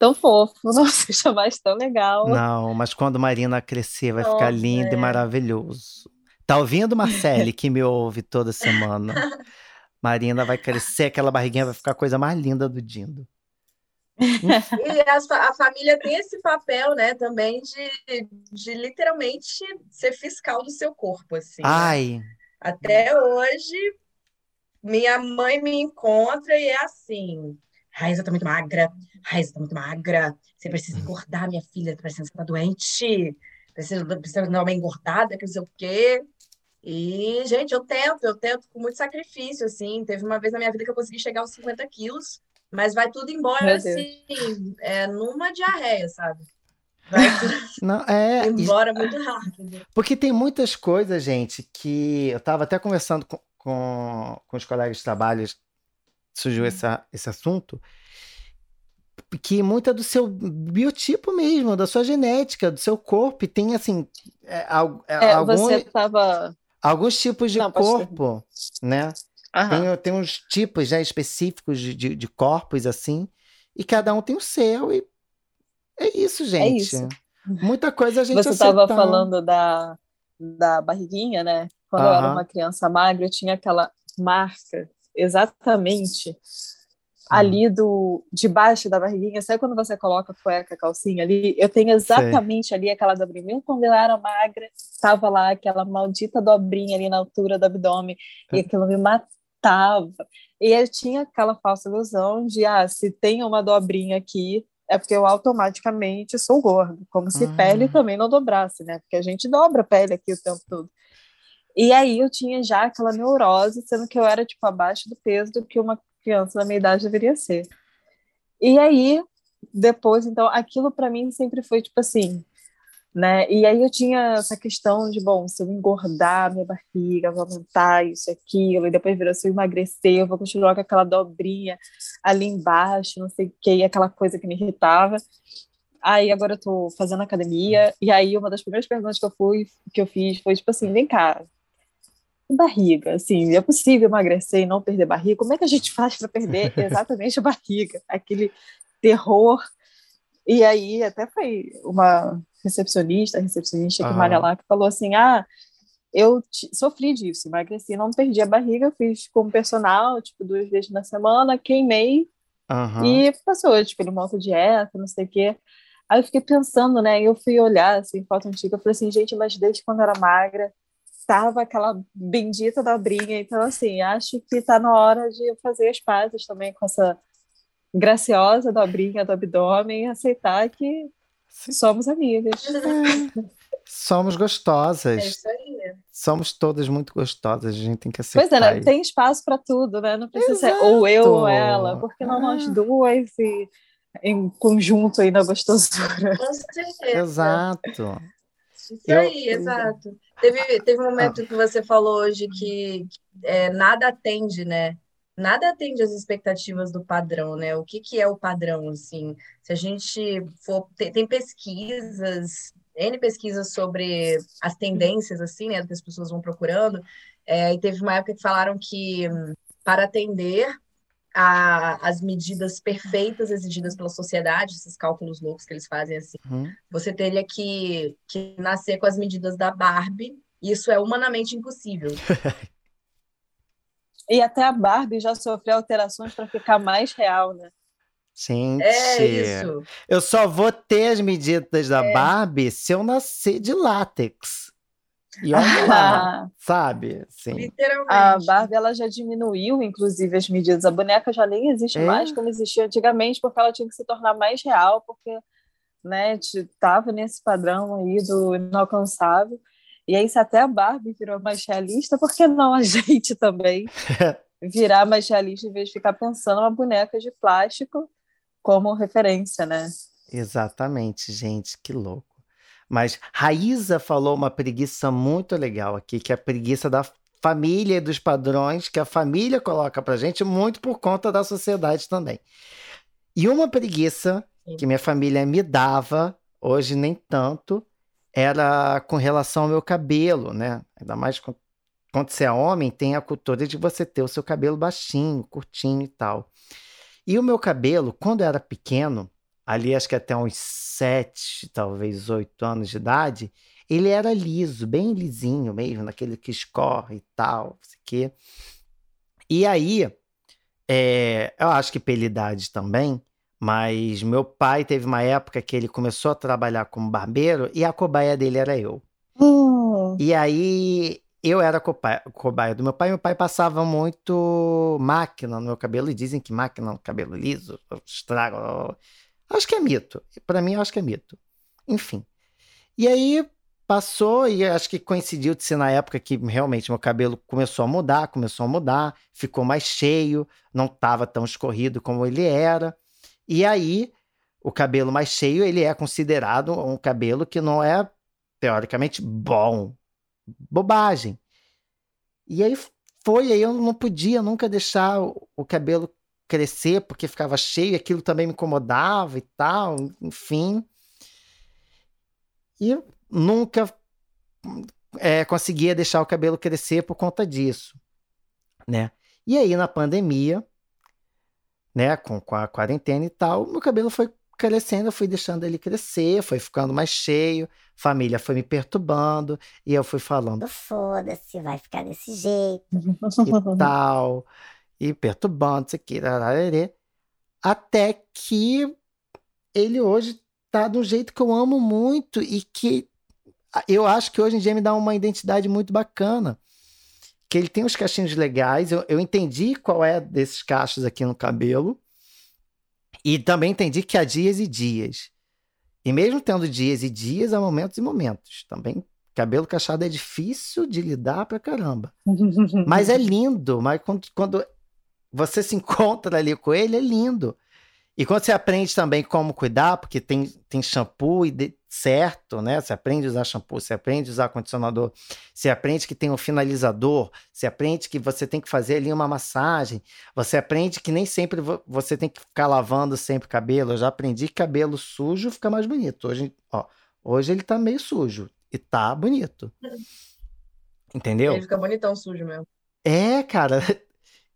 Speaker 2: tão fofo, não seja mais tão legal.
Speaker 1: Não, mas quando Marina crescer, vai ficar
Speaker 3: Nossa,
Speaker 1: lindo e
Speaker 3: é.
Speaker 1: maravilhoso. Tá ouvindo, Marcele, que me ouve toda semana? Marina vai crescer, aquela barriguinha vai ficar a coisa mais linda do Dindo.
Speaker 3: E fa- a família tem esse papel, né, também de, de literalmente ser fiscal do seu corpo, assim. né?
Speaker 1: Ai,
Speaker 3: Até hoje, minha mãe me encontra e é assim: Raíssa tá muito magra, Raíssa tá muito magra, você precisa engordar, minha filha, tá parecendo que você tá doente, precisa, precisa dar uma engordada, que não sei o quê. E, gente, eu tento, eu tento com muito sacrifício, assim. Teve uma vez na minha vida que eu consegui chegar aos 50 quilos, mas vai tudo embora, assim, é, numa diarreia, sabe? Vai tudo
Speaker 1: não, é.
Speaker 3: embora muito rápido.
Speaker 1: Porque tem muitas coisas, gente, que eu tava até conversando com, com, com os colegas de trabalho, surgiu essa, esse assunto, que muita do seu biotipo mesmo, da sua genética, do seu corpo, e tem assim, é, é,
Speaker 2: É,
Speaker 1: algum-
Speaker 2: você tava.
Speaker 1: Alguns tipos de
Speaker 2: Não,
Speaker 1: corpo, né? Tem, tem uns tipos já específicos de, de, de corpos assim, e cada um tem o seu, e é isso, gente.
Speaker 2: isso.
Speaker 1: Muita coisa a gente
Speaker 2: Você estava falando da, da barriguinha, né? Quando eu era uma criança magra, eu tinha aquela marca exatamente ali do debaixo da barriguinha. Sabe quando você coloca a cueca, a calcinha ali? Eu tenho exatamente ali aquela dobrinha. Mesmo quando eu era magra, estava lá aquela maldita dobrinha ali na altura do abdômen e aquilo me matava. E eu tinha aquela falsa ilusão de, ah, se tem uma dobrinha aqui, é porque eu automaticamente sou gordo, como se
Speaker 1: Ah.
Speaker 2: pele também não dobrasse, né? Porque a gente dobra a pele aqui o tempo todo. E aí eu tinha já aquela neurose, sendo que eu era tipo abaixo do peso do que uma criança da minha idade deveria ser. E aí depois, então, aquilo para mim sempre foi tipo assim, né? E aí eu tinha essa questão de, bom, se eu engordar minha barriga, vou aumentar isso aquilo, e depois virou, se eu emagrecer, eu vou continuar com aquela dobrinha ali embaixo, não sei o que, aquela coisa que me irritava. Aí agora eu tô fazendo academia, e aí uma das primeiras perguntas que eu fui, que eu fiz foi tipo assim, vem cá, barriga, assim, é possível emagrecer e não perder barriga? Como é que a gente faz para perder exatamente a barriga? Aquele terror. E aí até foi uma recepcionista, recepcionista que malha lá, que falou assim, ah, eu sofri disso, emagreci, não perdi a barriga, fiz como personal, tipo, duas vezes na semana, queimei
Speaker 1: Aham.
Speaker 2: e passou, tipo, ele monta dieta, não sei o quê. Aí eu fiquei pensando, né? Eu fui olhar, assim, foto antiga, eu falei assim, gente, mas desde quando eu era magra, tava aquela bendita dobrinha. Então, assim, acho que tá na hora de eu fazer as pazes também com essa graciosa dobrinha do abdômen e aceitar que
Speaker 1: Sim.
Speaker 2: somos amigas.
Speaker 1: Somos
Speaker 3: É
Speaker 1: gostosas.
Speaker 3: isso aí.
Speaker 1: Somos todas muito gostosas. A gente tem que
Speaker 2: Pois é,
Speaker 1: aceitar.
Speaker 2: né? tem espaço para tudo, né? Não precisa ser ou eu ou
Speaker 1: Exato.
Speaker 2: ela, porque não nós
Speaker 1: Ah.
Speaker 2: duas e em conjunto aí na gostosura.
Speaker 3: Com certeza.
Speaker 1: Exato.
Speaker 3: Isso
Speaker 1: Eu-
Speaker 3: aí, exato. Teve, teve um momento que você falou hoje que é, nada atende, né? Nada atende às expectativas do padrão, né? O que que é o padrão, assim? Se a gente for... Tem, tem pesquisas, N pesquisas sobre as tendências, assim, né? Que as pessoas vão procurando. É, e teve uma época que falaram que hum, para atender a- as medidas perfeitas exigidas pela sociedade, esses cálculos loucos que eles fazem, assim,
Speaker 1: Uhum.
Speaker 3: você teria que, que nascer com as medidas da Barbie. e Isso é humanamente impossível.
Speaker 2: E até a Barbie já sofreu alterações para ficar mais real, né?
Speaker 1: Gente,
Speaker 3: É isso.
Speaker 1: eu só vou ter as medidas da
Speaker 3: É.
Speaker 1: Barbie se eu nascer de látex. E olha lá,
Speaker 2: A,
Speaker 1: sabe? Assim,
Speaker 3: Literalmente.
Speaker 2: a Barbie ela já diminuiu, inclusive, as medidas. A boneca já nem existe
Speaker 1: É.
Speaker 2: mais como existia antigamente, porque ela tinha que se tornar mais real, porque né, estava nesse padrão aí do inalcançável. E aí, se até a Barbie virou mais realista, por que não a gente também virar mais realista em vez de ficar pensando uma boneca de plástico como referência, né?
Speaker 1: Exatamente, gente, que louco. Mas Raíza falou uma preguiça muito legal aqui, que é a preguiça da família e dos padrões que a família coloca pra gente, muito por conta da sociedade também. E uma preguiça que minha família me dava, hoje nem tanto, era com relação ao meu cabelo, né? Ainda mais com- quando você é homem, tem a cultura de você ter o seu cabelo baixinho, curtinho e tal. E o meu cabelo, quando eu era pequeno, ali acho que até uns sete, talvez oito anos de idade, ele era liso, bem lisinho mesmo, naquele que escorre e tal, não sei o quê. E aí, é, eu acho que pela idade também, mas meu pai teve uma época que ele começou a trabalhar como barbeiro e a cobaia dele era eu.
Speaker 2: Hum,
Speaker 1: E aí eu era cobaia, cobaia do meu pai. Meu pai passava muito máquina no meu cabelo e dizem que máquina no cabelo liso estraga. Acho que é mito. Para mim, acho que é mito. Enfim. E aí passou e acho que coincidiu de ser na época que realmente meu cabelo começou a mudar, começou a mudar, ficou mais cheio, não estava tão escorrido como ele era. E aí o cabelo mais cheio, ele é considerado um cabelo que não é teoricamente bom. Bobagem. E aí foi, aí eu não podia nunca deixar o, o cabelo crescer porque ficava cheio, aquilo também me incomodava e tal, enfim. E eu nunca é, conseguia deixar o cabelo crescer por conta disso, né? E aí na pandemia, né, com, com a quarentena e tal, meu cabelo foi crescendo, eu fui deixando ele crescer, foi ficando mais cheio, família foi me perturbando, e eu fui falando
Speaker 4: Foda-se, vai ficar desse jeito.
Speaker 1: e tal, e perturbando, isso aqui, até que ele hoje tá de um jeito que eu amo muito e que eu acho que hoje em dia me dá uma identidade muito bacana. Que ele tem uns cachinhos legais, eu, eu entendi qual é desses cachos aqui no cabelo, e também entendi que há dias e dias. E mesmo tendo dias e dias, há momentos e momentos. Também cabelo cachado é difícil de lidar pra caramba. Mas é lindo, mas quando, quando você se encontra ali com ele, é lindo. E quando você aprende também como cuidar, porque tem, tem shampoo e de- certo, né? Você aprende a usar shampoo, você aprende a usar condicionador, você aprende que tem um finalizador, você aprende que você tem que fazer ali uma massagem, você aprende que nem sempre vo- você tem que ficar lavando sempre o cabelo. Eu já aprendi que cabelo sujo fica mais bonito. Hoje, ó, hoje ele tá meio sujo e tá bonito. Entendeu?
Speaker 3: Ele fica bonitão sujo mesmo.
Speaker 1: É, cara.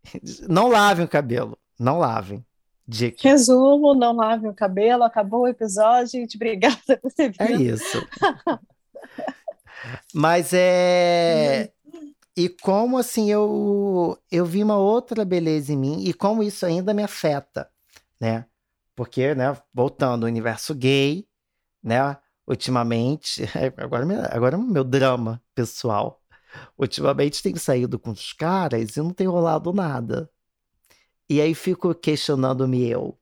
Speaker 1: Não lavem o cabelo. Não lavem. Dica.
Speaker 2: Resumo, não lave o cabelo, acabou o episódio, gente. Obrigada por ter
Speaker 1: É
Speaker 2: vindo.
Speaker 1: isso. Mas é. E como assim eu eu vi uma outra beleza em mim e como isso ainda me afeta, né? Porque, né, voltando ao universo gay, né, ultimamente, agora agora é o meu drama pessoal. Ultimamente tenho saído com os caras e não tem rolado nada. E aí fico questionando-me eu.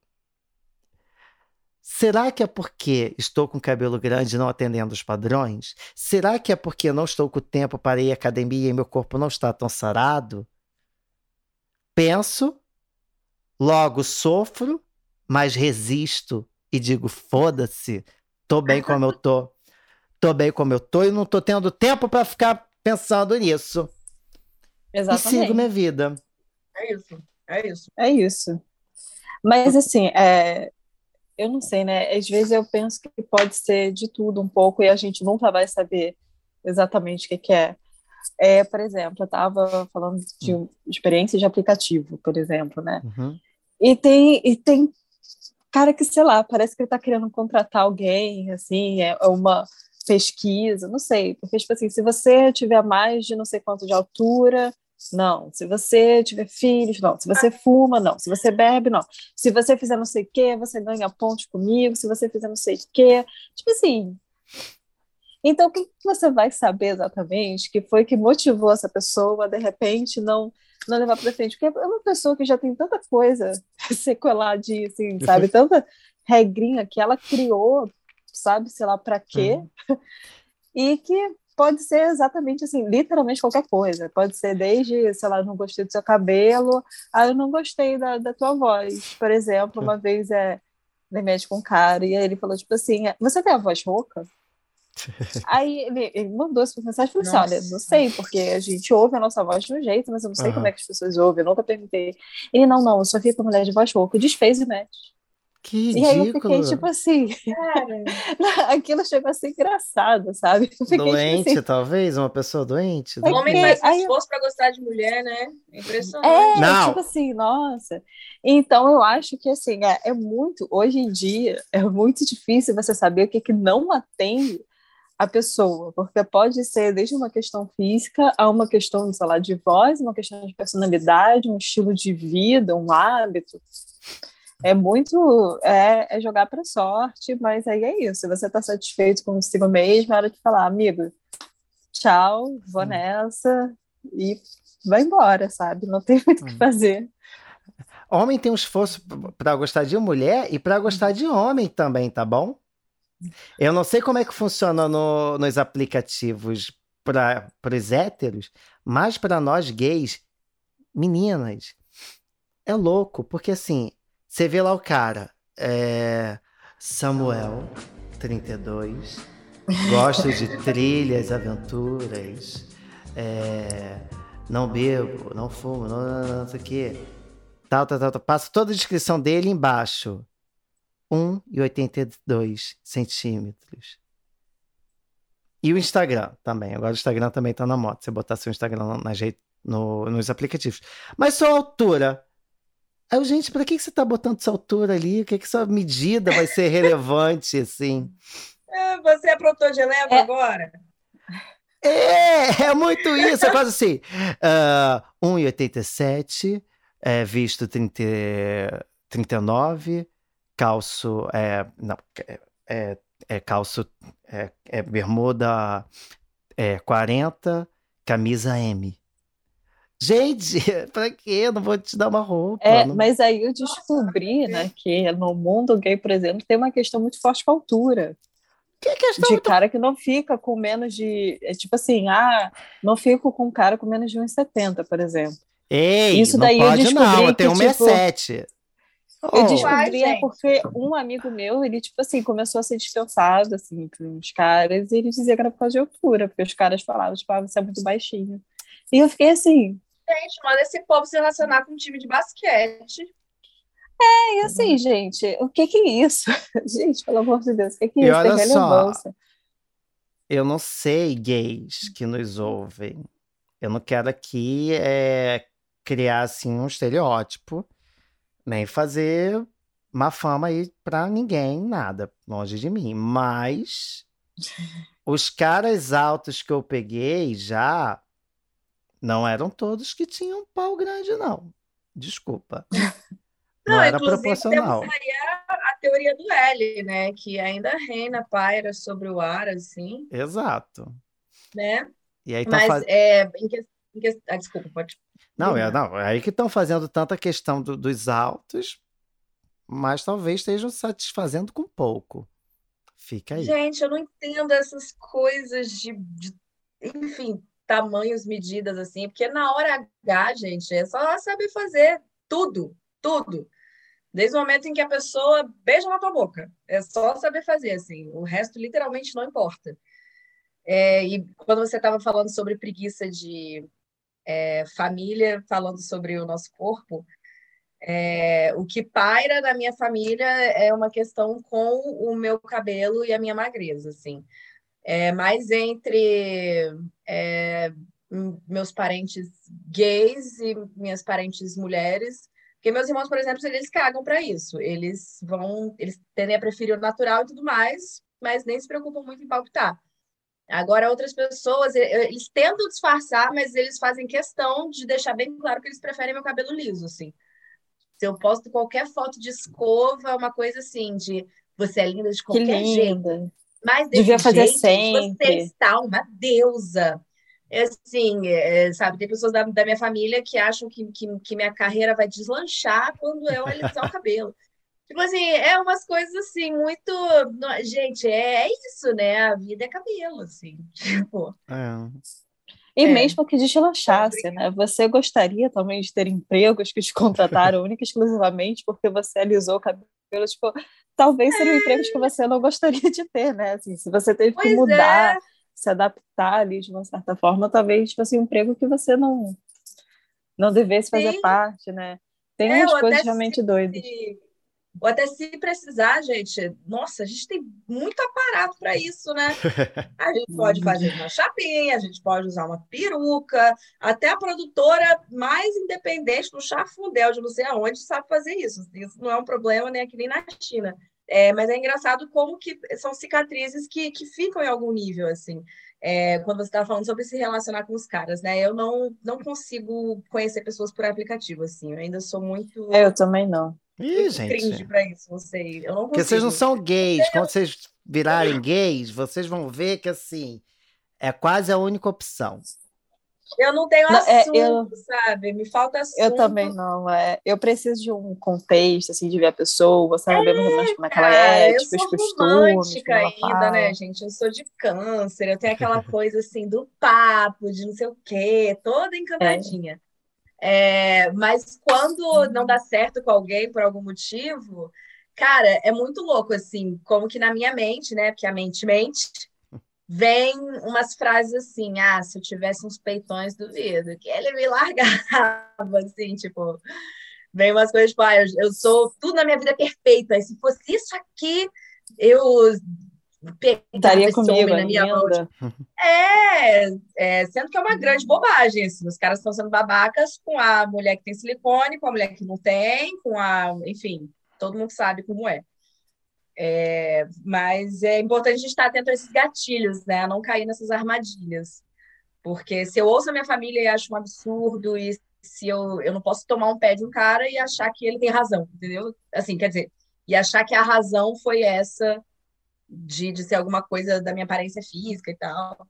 Speaker 1: Será que é porque estou com cabelo grande não atendendo os padrões? Será que é porque não estou com tempo para ir à academia e meu corpo não está tão sarado? Penso, logo sofro, mas resisto e digo: foda-se, tô bem como eu tô. Tô bem como eu tô e não tô tendo tempo para ficar pensando nisso.
Speaker 2: Exatamente.
Speaker 1: E sigo minha vida.
Speaker 3: É isso, é isso.
Speaker 2: É isso. Mas assim, é, eu não sei, né? Às vezes eu penso que pode ser de tudo um pouco e a gente nunca vai saber exatamente o que, que é. é. Por exemplo, eu estava falando de
Speaker 1: Hum.
Speaker 2: experiência de aplicativo, por exemplo, né?
Speaker 1: Uhum.
Speaker 2: E tem, e tem cara que, sei lá, parece que ele tá querendo contratar alguém, assim, é uma pesquisa, não sei, porque, tipo assim, se você tiver mais de não sei quanto de altura, não. Se você tiver filhos, não. Se você fuma, não. Se você bebe, não. Se você fizer não sei o quê, você ganha pontos comigo. Se você fizer não sei o quê. Tipo assim. Então, o que você vai saber exatamente que foi que motivou essa pessoa de repente, não não levar para frente? Porque é uma pessoa que já tem tanta coisa sequeladinha, assim, sabe? Tanta regrinha que ela criou, sabe? Sei lá para quê. E que pode ser exatamente assim, literalmente qualquer coisa. Pode ser desde, sei lá, não gostei do seu cabelo, ah, eu não gostei da, da tua voz. Por exemplo, uma vez é remédio com um cara, e aí ele falou, tipo assim, você tem a voz rouca? Aí ele, ele mandou essa mensagem e falou assim: olha, não sei, porque a gente ouve a nossa voz de um jeito, mas eu não sei
Speaker 1: Aham.
Speaker 2: como é que as pessoas ouvem, eu nunca perguntei. Ele, não, não, eu só fico com mulher de voz rouca, desfez o match.
Speaker 1: Que
Speaker 2: E aí eu
Speaker 1: ridículo.
Speaker 2: fiquei tipo assim,
Speaker 3: Cara,
Speaker 2: aquilo chegou a ser engraçado, sabe? Fiquei, tipo
Speaker 1: Doente,
Speaker 2: assim,
Speaker 1: talvez? Uma pessoa doente?
Speaker 2: É
Speaker 3: homem
Speaker 2: aí-
Speaker 3: esforço para gostar de mulher, né? Impressionante.
Speaker 2: É,
Speaker 1: Não.
Speaker 2: tipo assim, nossa. Então eu acho que assim, é, é muito, hoje em dia, é muito difícil você saber o que, que não atende a pessoa, porque pode ser desde uma questão física a uma questão, sei lá, de voz, uma questão de personalidade, um estilo de vida, um hábito. É muito, é, é jogar para sorte, mas aí é isso. Se você está satisfeito consigo mesmo, é hora de falar, amigo, tchau, vou nessa e vai embora, sabe? Não tem muito o que fazer.
Speaker 1: Homem tem um esforço p- pra gostar de mulher e pra gostar de homem também, tá bom? Eu não sei como é que funciona no- nos aplicativos para os héteros, mas para nós gays, meninas, é louco, porque assim, você vê lá o cara, é, Samuel, 32, gosto de trilhas, aventuras, é, não bebo, não fumo, não, não, não, não sei o quê. Tal, tal, tal, tal. Passa toda a descrição dele embaixo. 1,82 centímetros. E o Instagram também. Agora o Instagram também tá na moda. Você botar seu Instagram na rede- no- nos aplicativos. Mas sua altura. Aí, eu, gente, pra que que você tá botando sua altura ali? O que que sua medida vai ser relevante, assim?
Speaker 3: É, Você aprontou de eleva
Speaker 2: É.
Speaker 3: agora?
Speaker 1: É, é muito isso. É quase assim. ah, 1,87, é, visto 30, 39, calço. É, não, é, é, é calço. É, é bermuda é, 40, camisa M. Gente, pra quê? Eu não vou te dar uma roupa.
Speaker 2: É,
Speaker 1: não-
Speaker 2: mas aí eu descobri, né, que no mundo gay, por exemplo, tem uma questão muito forte com a altura.
Speaker 1: Que questão
Speaker 2: De cara que não fica com menos de. É tipo assim, ah, não fico com um cara com menos de 1,70, por exemplo.
Speaker 1: Ei,
Speaker 2: isso
Speaker 1: não
Speaker 2: daí eu
Speaker 1: pode não,
Speaker 2: descobri
Speaker 1: eu tenho
Speaker 2: que, tipo,
Speaker 1: 1,67.
Speaker 2: Eu
Speaker 1: Oh,
Speaker 2: descobri é porque um amigo meu, ele, tipo assim, começou a ser dispensado, assim, uns caras, e ele dizia que era por causa de altura, porque os caras falavam, tipo, ah, você é muito baixinho. E eu fiquei assim,
Speaker 3: Gente, manda esse povo se relacionar com um time de basquete.
Speaker 2: e assim, gente, o que que é isso? Gente, pelo amor de Deus, o que que é
Speaker 1: E
Speaker 2: isso? Tem
Speaker 1: olha só,
Speaker 2: relevância.
Speaker 1: Eu não sei, gays que nos ouvem. Eu não quero aqui é, criar assim um estereótipo, nem fazer má fama aí pra ninguém, nada, longe de mim. Mas os caras altos que eu peguei já não eram todos que tinham pau grande, não. Desculpa. Não, era
Speaker 3: inclusive
Speaker 1: proporcional.
Speaker 3: temos aí a, teoria do L, né? Que ainda reina, paira sobre o ar, assim,
Speaker 1: Exato.
Speaker 3: né?
Speaker 1: E aí
Speaker 3: Mas
Speaker 1: faz...
Speaker 3: é, em que, em que- ah, desculpa, pode.
Speaker 1: Não, é, não, é aí que estão fazendo tanta questão do- dos altos, mas talvez estejam satisfazendo com pouco. Fica aí.
Speaker 3: Gente, eu não entendo essas coisas de, de enfim, tamanhos, medidas assim, porque na hora H, gente, é só saber fazer tudo, tudo. Desde o momento em que a pessoa beija na tua boca. É só saber fazer, assim. O resto literalmente não importa. É, e quando você estava falando sobre preguiça de é, família, falando sobre o nosso corpo, é, o que paira na minha família é uma questão com o meu cabelo e a minha magreza, assim. É mais entre é, meus parentes gays e minhas parentes mulheres porque meus irmãos, por exemplo, eles cagam para isso. Eles vão, eles tendem a preferir o natural e tudo mais, mas nem se preocupam muito em palpitar. Agora, outras pessoas, eles tentam disfarçar, mas eles fazem questão de deixar bem claro que eles preferem meu cabelo liso, assim. Se eu posto qualquer foto de escova, uma coisa assim, de você é linda de qualquer jeito. Mas
Speaker 2: Devia fazer jeito, sempre.
Speaker 3: você está uma deusa. É assim, é, sabe, tem pessoas da, da minha família que acham que, que, que, minha carreira vai deslanchar quando eu alisar o cabelo. Tipo assim, é umas coisas assim, muito. Gente, é, é isso, né? A vida é cabelo, assim. Tipo.
Speaker 1: É.
Speaker 2: E é. mesmo que deslanchasse, né? Você gostaria também de ter empregos que te contrataram única e exclusivamente porque você alisou o cabelo? Tipo, talvez seriam empregos que você não gostaria de ter, né? Assim, se você teve que mudar. É se adaptar ali de uma certa forma, talvez fosse um emprego que você não não devesse fazer Sim. parte, né? Tem é, umas coisas realmente se, doidas.
Speaker 3: Ou até se precisar, gente, nossa, a gente tem muito aparato para isso, né? A gente pode fazer uma chapinha, a gente pode usar uma peruca, até a produtora mais independente do chafundel de não sei aonde sabe fazer isso. Isso não é um problema nem aqui nem na China. É, mas é engraçado como que são cicatrizes que, que ficam em algum nível, assim. É, quando você estava falando sobre se relacionar com os caras, né? Eu não, não consigo conhecer pessoas por aplicativo, assim. Eu ainda sou muito.
Speaker 2: É, eu também não.
Speaker 1: Ih, gente.
Speaker 3: cringe pra isso, não sei. Eu não consigo.
Speaker 1: Porque vocês não são gays. Quando vocês virarem gays, vocês vão ver que, assim, é quase a única opção.
Speaker 3: Eu não tenho assunto, é, eu, sabe? Me falta assunto.
Speaker 2: Eu também não. É, eu preciso de um contexto, assim, de ver a pessoa, saber mais ou menos como é que ela é, tipo, os costumes.
Speaker 3: ainda, né, gente? Eu sou de câncer, eu tenho aquela coisa, assim, do papo, de não sei o quê, toda encantadinha. É. é, mas quando não dá certo com alguém por algum motivo, cara, é muito louco, assim, como que na minha mente, né? Porque a mente mente vem umas frases assim, ah, se eu tivesse uns peitões, duvido, que ele me largava, assim, tipo, vem umas coisas, tipo, ah, eu, eu sou, tudo na minha vida é perfeita, e se fosse isso aqui, eu
Speaker 2: pegaria comigo na minha mão.
Speaker 3: É, é, sendo que é uma grande bobagem, assim, os caras estão sendo babacas com a mulher que tem silicone, com a mulher que não tem, com a, enfim, todo mundo sabe como é. É, mas é importante a gente estar atento a esses gatilhos, né? A não cair nessas armadilhas. Porque se eu ouço a minha família e acho um absurdo, e se eu, eu não posso tomar um pé de um cara e achar que ele tem razão, entendeu? Assim, quer dizer, e achar que a razão foi essa de, de ser alguma coisa da minha aparência física e tal.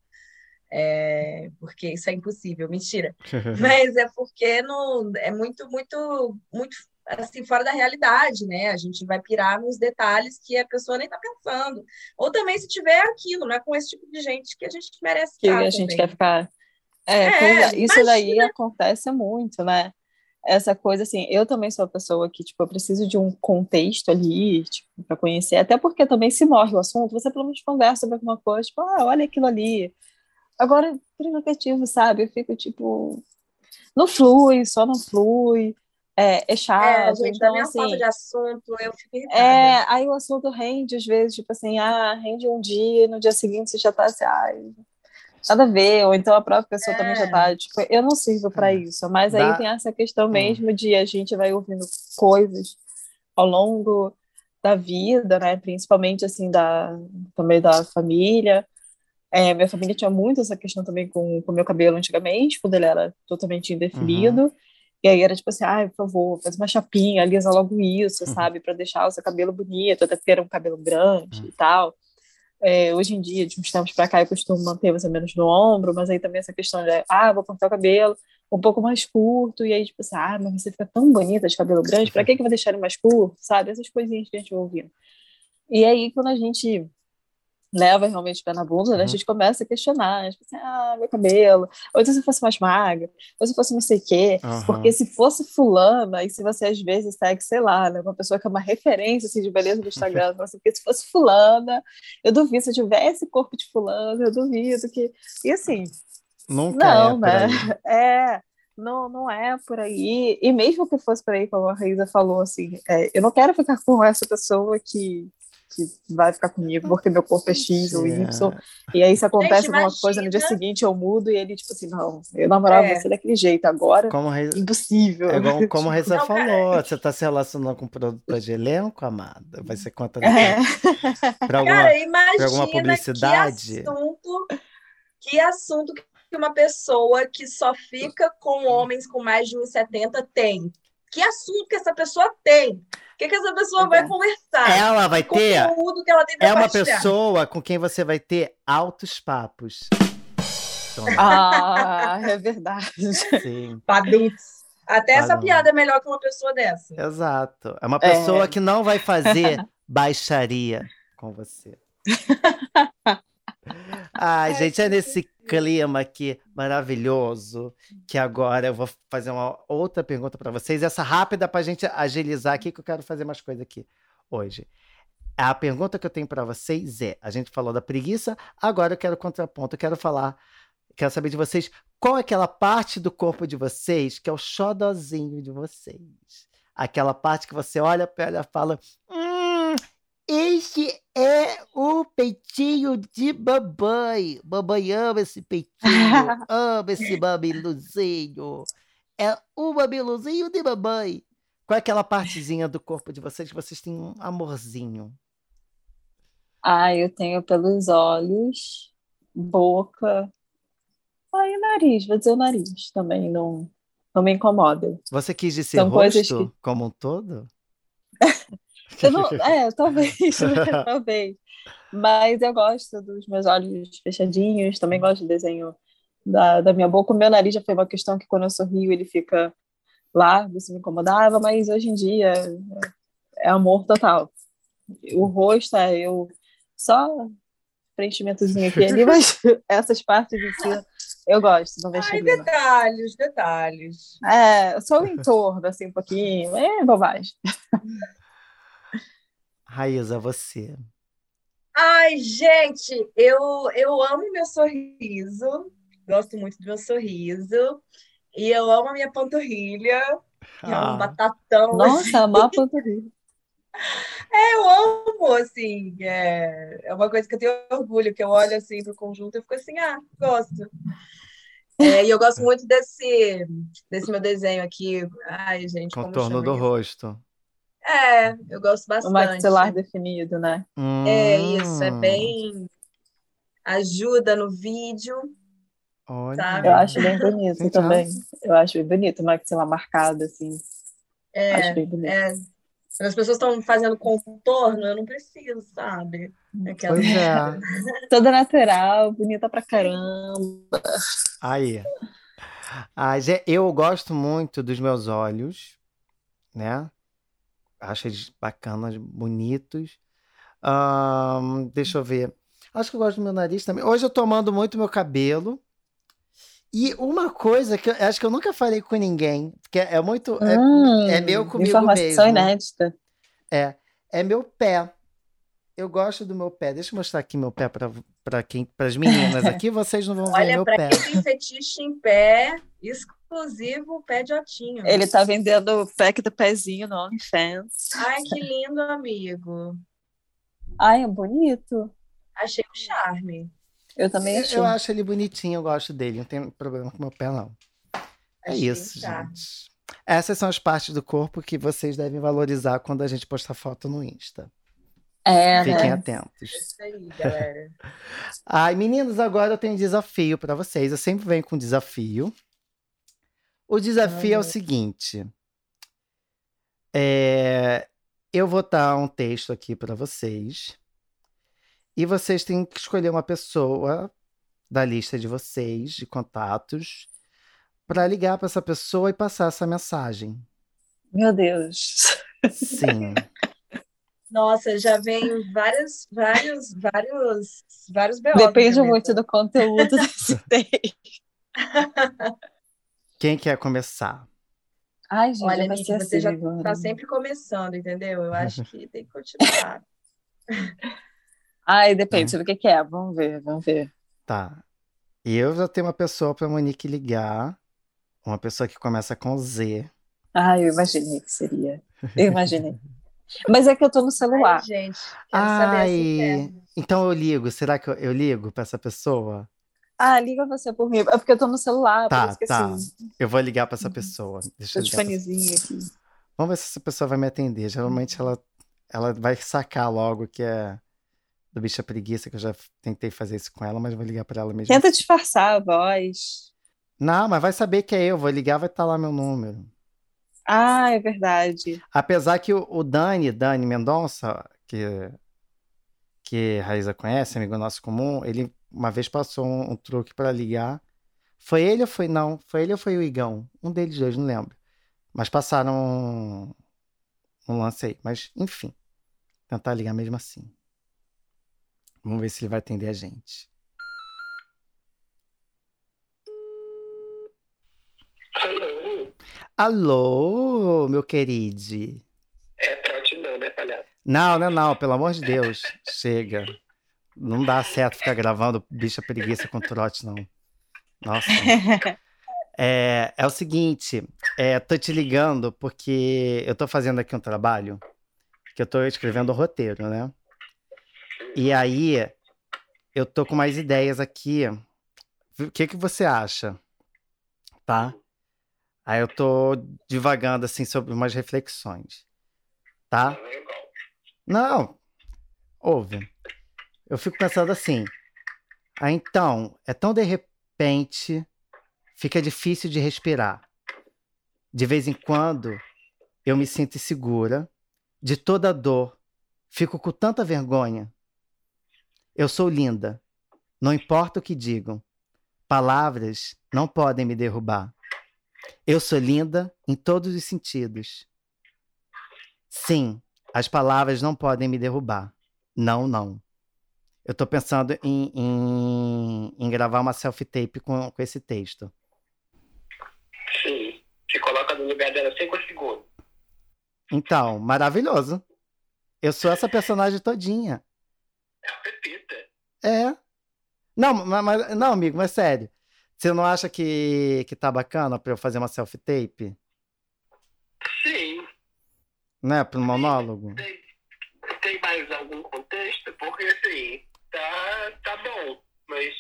Speaker 3: É, porque isso é impossível, mentira. Mas é porque não, é muito, muito, muito assim, fora da realidade, né? A gente vai pirar nos detalhes que a pessoa nem tá pensando. Ou também se tiver aquilo, não é com esse tipo de gente que a gente merece
Speaker 2: que a gente quer ficar. É, é isso daí acontece muito, né? Essa coisa assim, eu também sou a pessoa que, tipo, eu preciso de um contexto ali, tipo, para conhecer, até porque também se morre o assunto, você pelo menos conversa sobre alguma coisa, tipo, ah, olha aquilo ali. Agora, privativo, sabe? Eu fico, tipo, não flui, só não flui é, é chato. É,
Speaker 3: gente,
Speaker 2: então,
Speaker 3: minha
Speaker 2: assim,
Speaker 3: falta de assunto, eu fico irritada.
Speaker 2: É, aí o assunto rende, às vezes, tipo assim, ah, rende um dia, no dia seguinte você já tá assim, ai, nada a ver, ou então a própria pessoa é. também já tá, tipo, eu não sirvo para isso, mas aí tem essa questão mesmo de a gente vai ouvindo coisas ao longo da vida, né, principalmente, assim, da, também da família, é, minha família tinha muito essa questão também com o meu cabelo antigamente, quando ele era totalmente indefinido, uhum. E aí era tipo assim, ai, por favor, faz uma chapinha, alisa logo isso, uhum. sabe? para deixar o seu cabelo bonito, até porque era um cabelo grande uhum. e tal. É, hoje em dia, de uns tempos para cá, eu costumo manter mais ou menos no ombro, mas aí também essa questão de, ah, vou cortar o cabelo, um pouco mais curto, e aí, tipo assim, ah, mas você fica tão bonita de cabelo grande, pra que, que vai deixar ele mais curto, sabe? Essas coisinhas que a gente vai ouvindo. E aí, quando a gente leva realmente o pé na bunda, né?
Speaker 1: Uhum.
Speaker 2: A gente começa a questionar, tipo assim, ah, meu cabelo, ou se eu fosse mais magra, ou se fosse não sei o quê,
Speaker 1: Aham.
Speaker 2: porque se fosse fulana, e se você às vezes segue, sei lá, né, uma pessoa que é uma referência assim, de beleza do Instagram, assim, porque se fosse fulana, eu duvido, se eu tivesse corpo de fulana, eu duvido que... E assim,
Speaker 1: Nunca
Speaker 2: não,
Speaker 1: é
Speaker 2: né? É, não, não é por aí. E mesmo que fosse por aí, como a Raíza falou, assim, é, eu não quero ficar com essa pessoa que, que vai ficar comigo porque meu corpo é X ou Y. E aí, se acontece alguma coisa no dia seguinte, eu mudo e ele, tipo assim, não, eu namorava
Speaker 3: É.
Speaker 2: você daquele jeito, agora
Speaker 1: Como a Reza,
Speaker 2: impossível.
Speaker 1: é igual, como a Reza
Speaker 3: Não, cara.
Speaker 1: falou, você tá se relacionando com produtor de elenco, amada? Vai ser conta
Speaker 2: É.
Speaker 1: pra alguma...
Speaker 3: Cara, imagina
Speaker 1: alguma publicidade?
Speaker 3: que assunto, que assunto que uma pessoa que só fica com homens com mais de 1,70 tem. Que assunto que essa pessoa tem? O que, que essa pessoa vai
Speaker 2: É.
Speaker 3: conversar?
Speaker 1: Ela vai ter...
Speaker 3: conteúdo que ela tem pra
Speaker 1: É uma pessoa com quem você vai ter altos papos. Toma.
Speaker 2: Ah, é verdade.
Speaker 1: Sim,
Speaker 3: Paduts. Até essa piada é melhor que uma pessoa dessa.
Speaker 1: exato. É uma pessoa
Speaker 2: É.
Speaker 1: que não vai fazer baixaria com você. Ai, gente, é nesse clima aqui maravilhoso que agora eu vou fazer uma outra pergunta para vocês. Essa rápida para a gente agilizar aqui, que eu quero fazer mais coisa aqui hoje. A pergunta que eu tenho para vocês é: a gente falou da preguiça, agora eu quero contraponto, eu quero falar, quero saber de vocês qual é aquela parte do corpo de vocês que é o xodozinho de vocês. Aquela parte que você olha para ela e fala: Hum, este é o peitinho de mamãe. Mamãe ama esse peitinho, ama esse mamiluzinho. É o mamiluzinho de mamãe. Qual é aquela partezinha do corpo de vocês que vocês têm um amorzinho?
Speaker 2: Ah, eu tenho pelos olhos, boca, ah, e nariz, vou dizer o nariz também, não, não me incomoda.
Speaker 1: Você quis dizer
Speaker 2: São
Speaker 1: rosto como um todo?
Speaker 2: Eu não, é, talvez, né, talvez. Mas eu gosto dos meus olhos fechadinhos, também gosto do desenho da, da minha boca. O meu nariz já foi uma questão que quando eu sorrio ele fica largo, isso me incomodava, mas hoje em dia é, é amor total. O rosto é eu só preenchimentozinho aqui ali, mas essas partes de eu gosto, não.
Speaker 3: detalhes, detalhes.
Speaker 2: É, só o entorno, assim, um pouquinho, é bobagem.
Speaker 1: Raíza, você.
Speaker 3: Ai, gente, eu, eu amo meu sorriso, gosto muito do meu sorriso, e eu amo a minha panturrilha, que é um
Speaker 1: Ah,
Speaker 3: batatão.
Speaker 2: Nossa, amar a panturrilha.
Speaker 3: Eu amo, assim, é, é uma coisa que eu tenho orgulho, que eu olho assim pro conjunto e fico assim, ah, gosto. É, e eu gosto muito desse, desse meu desenho aqui. Ai, gente,
Speaker 1: contorno do
Speaker 3: isso?
Speaker 1: rosto.
Speaker 3: É, eu gosto
Speaker 2: O
Speaker 3: bastante.
Speaker 2: maxilar definido, né?
Speaker 3: É isso, é
Speaker 1: Hum,
Speaker 3: bem. Ajuda no vídeo.
Speaker 1: Olha.
Speaker 3: sabe?
Speaker 2: Eu acho bem bonito também. Eu acho bem bonito, o maxilar marcado, assim.
Speaker 3: É,
Speaker 2: Acho bem bonito.
Speaker 3: é. Quando as pessoas estão fazendo contorno, eu não preciso, sabe? Aquela-
Speaker 1: Pois é.
Speaker 2: Toda natural, bonita pra caramba.
Speaker 1: Aí. Ah, Gê, eu gosto muito dos meus olhos, né? Acho eles bacanas, bonitos. Ahn, deixa eu ver. Acho que eu gosto do meu nariz também. Hoje eu tô amando muito meu cabelo. E uma coisa que eu acho que eu nunca falei com ninguém, que é, é muito. É,
Speaker 2: Hum,
Speaker 1: é meu comigo
Speaker 2: Informação
Speaker 1: mesmo.
Speaker 2: inédita.
Speaker 1: é, é meu pé. Eu gosto do meu pé. Deixa eu mostrar aqui meu pé para quem, para as meninas aqui. Vocês não vão ver
Speaker 3: Olha,
Speaker 1: meu
Speaker 3: para
Speaker 1: pé.
Speaker 3: quem tem fetiche em pé, exclusivo pé de otinho.
Speaker 2: Ele tá vendendo o pack do pezinho no OnlyFans.
Speaker 3: Ai, que lindo, amigo.
Speaker 2: Ai, é bonito.
Speaker 3: Achei um charme.
Speaker 2: Eu também achei.
Speaker 1: Eu acho ele bonitinho, eu gosto dele. Não tem problema com meu pé, não. É
Speaker 3: Achei
Speaker 1: isso,
Speaker 3: charme.
Speaker 1: gente. Essas são as partes do corpo que vocês devem valorizar quando a gente postar foto no Insta.
Speaker 2: É,
Speaker 1: Fiquem
Speaker 2: né?
Speaker 1: atentos.
Speaker 3: Isso aí, galera.
Speaker 1: Ai, meninos, agora eu tenho um desafio para vocês. Eu sempre venho com um desafio. O desafio é o
Speaker 3: Ai.
Speaker 1: seguinte. É, eu vou dar um texto aqui para vocês. E vocês têm que escolher uma pessoa da lista de vocês, de contatos, para ligar para essa pessoa e passar essa mensagem.
Speaker 2: Meu Deus.
Speaker 1: Sim.
Speaker 3: Nossa, já vem vários, vários, vários, vários B.O.
Speaker 2: Depende
Speaker 3: na
Speaker 2: muito do conteúdo desse texto.
Speaker 1: Quem quer começar?
Speaker 2: Ai, gente,
Speaker 3: Olha,
Speaker 2: vai
Speaker 3: Nick,
Speaker 2: ser
Speaker 3: você
Speaker 2: assim
Speaker 3: já
Speaker 2: agora.
Speaker 3: tá sempre começando, entendeu? Eu acho que tem que continuar.
Speaker 2: Ai, depende do que que é. Vamos ver, vamos ver.
Speaker 1: Tá. E eu já tenho uma pessoa para Monique ligar. Uma pessoa que começa com Z.
Speaker 2: Ai, eu imaginei que seria. Eu imaginei. Mas é que eu tô no celular.
Speaker 3: Ai, gente, quero saber assim,
Speaker 1: Ai,
Speaker 3: né?
Speaker 1: então eu ligo. Será que eu, eu ligo para essa pessoa?
Speaker 2: Ah, liga você por mim. É porque eu tô no celular,
Speaker 1: Tá, tá.
Speaker 2: assim,
Speaker 1: Eu vou ligar para essa pessoa. Deixa
Speaker 2: tô
Speaker 1: eu
Speaker 2: de
Speaker 1: pra-
Speaker 2: aqui.
Speaker 1: Vamos ver se essa pessoa vai me atender. Geralmente ela, ela vai sacar logo que é do bicha preguiça, que eu já tentei fazer isso com ela, mas vou ligar para ela mesmo.
Speaker 2: Tenta disfarçar a voz.
Speaker 1: Não, mas vai saber que é eu. Vou ligar, vai estar lá meu número.
Speaker 2: Ah, é verdade.
Speaker 1: Apesar que o, o Dani, Dani Mendonça, que, que a Raíza conhece, amigo nosso comum, ele uma vez passou um, um truque para ligar. Foi ele ou foi não? Foi ele ou foi o Igão? Um deles dois, não lembro. Mas passaram um, um lance aí. Mas, enfim, tentar ligar mesmo assim. Vamos ver se ele vai atender a gente.
Speaker 5: Alô?
Speaker 1: Alô, meu querido.
Speaker 5: É trote não, né, palhaço?
Speaker 1: Não, não, não, pelo amor de Deus. Chega. Não dá certo ficar gravando bicha preguiça com trote, não. Nossa. É, é o seguinte, é, tô te ligando porque eu tô fazendo aqui um trabalho que eu tô escrevendo o roteiro, né? E aí eu tô com mais ideias aqui. O que que você acha? Tá? Aí eu tô divagando assim sobre umas reflexões, tá?
Speaker 5: Não,
Speaker 1: ouve. Eu fico pensando assim. Ah, então, é tão de repente, fica difícil de respirar. De vez em quando, eu me sinto insegura, de toda dor, fico com tanta vergonha. Eu sou linda, não importa o que digam. Palavras não podem me derrubar. Eu sou linda em todos os sentidos. Sim, as palavras não podem me derrubar. Não, não. Eu tô pensando em, em, em gravar uma self-tape com, com esse texto.
Speaker 5: Sim. Se coloca no lugar dela 5 segundos.
Speaker 1: Então, maravilhoso. Eu sou essa personagem todinha.
Speaker 5: É a Pepita.
Speaker 1: É. Não, mas, mas- não, amigo, mas sério. Você não acha que, que tá bacana pra eu fazer uma self-tape?
Speaker 5: Sim.
Speaker 1: Né? Pro monólogo?
Speaker 5: Tem, tem mais algum contexto? Porque assim, tá, tá bom, mas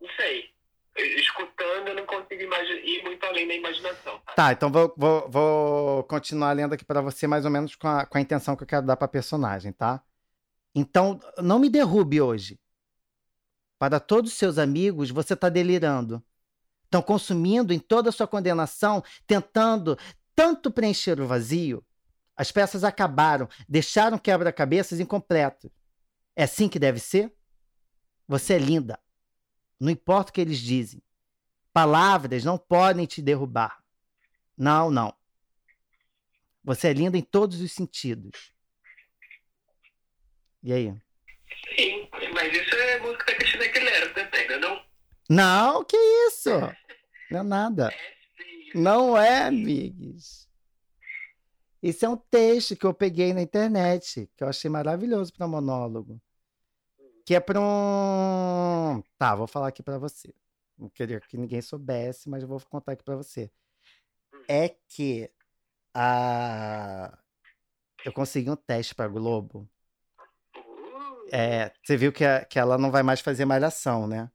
Speaker 5: não sei. Escutando, eu não consigo ir muito além da imaginação. Tá?
Speaker 1: Tá, então vou, vou, vou continuar lendo aqui pra você mais ou menos com a, com a intenção que eu quero dar pra personagem, tá? Então, não me derrube hoje. Para todos os seus amigos, você está delirando. Estão consumindo em toda a sua condenação, tentando tanto preencher o vazio. As peças acabaram, deixaram quebra-cabeças incompletos. É assim que deve ser? Você é linda. Não importa o que eles dizem. Palavras não podem te derrubar. Não, não. Você é linda em todos os sentidos. E aí?
Speaker 5: Sim, mas isso é música da Cristina Aguilera também, não é não?
Speaker 1: Não, que isso? Não é nada.
Speaker 5: Sim.
Speaker 1: Não é, amigos. Isso é um texto que eu peguei na internet, que eu achei maravilhoso para monólogo. Que é para um. Tá, vou falar aqui para você. Não queria que ninguém soubesse, mas eu vou contar aqui para você. É que a... eu consegui um teste para Globo. É, você viu que, a- que ela não vai mais fazer malhação, né?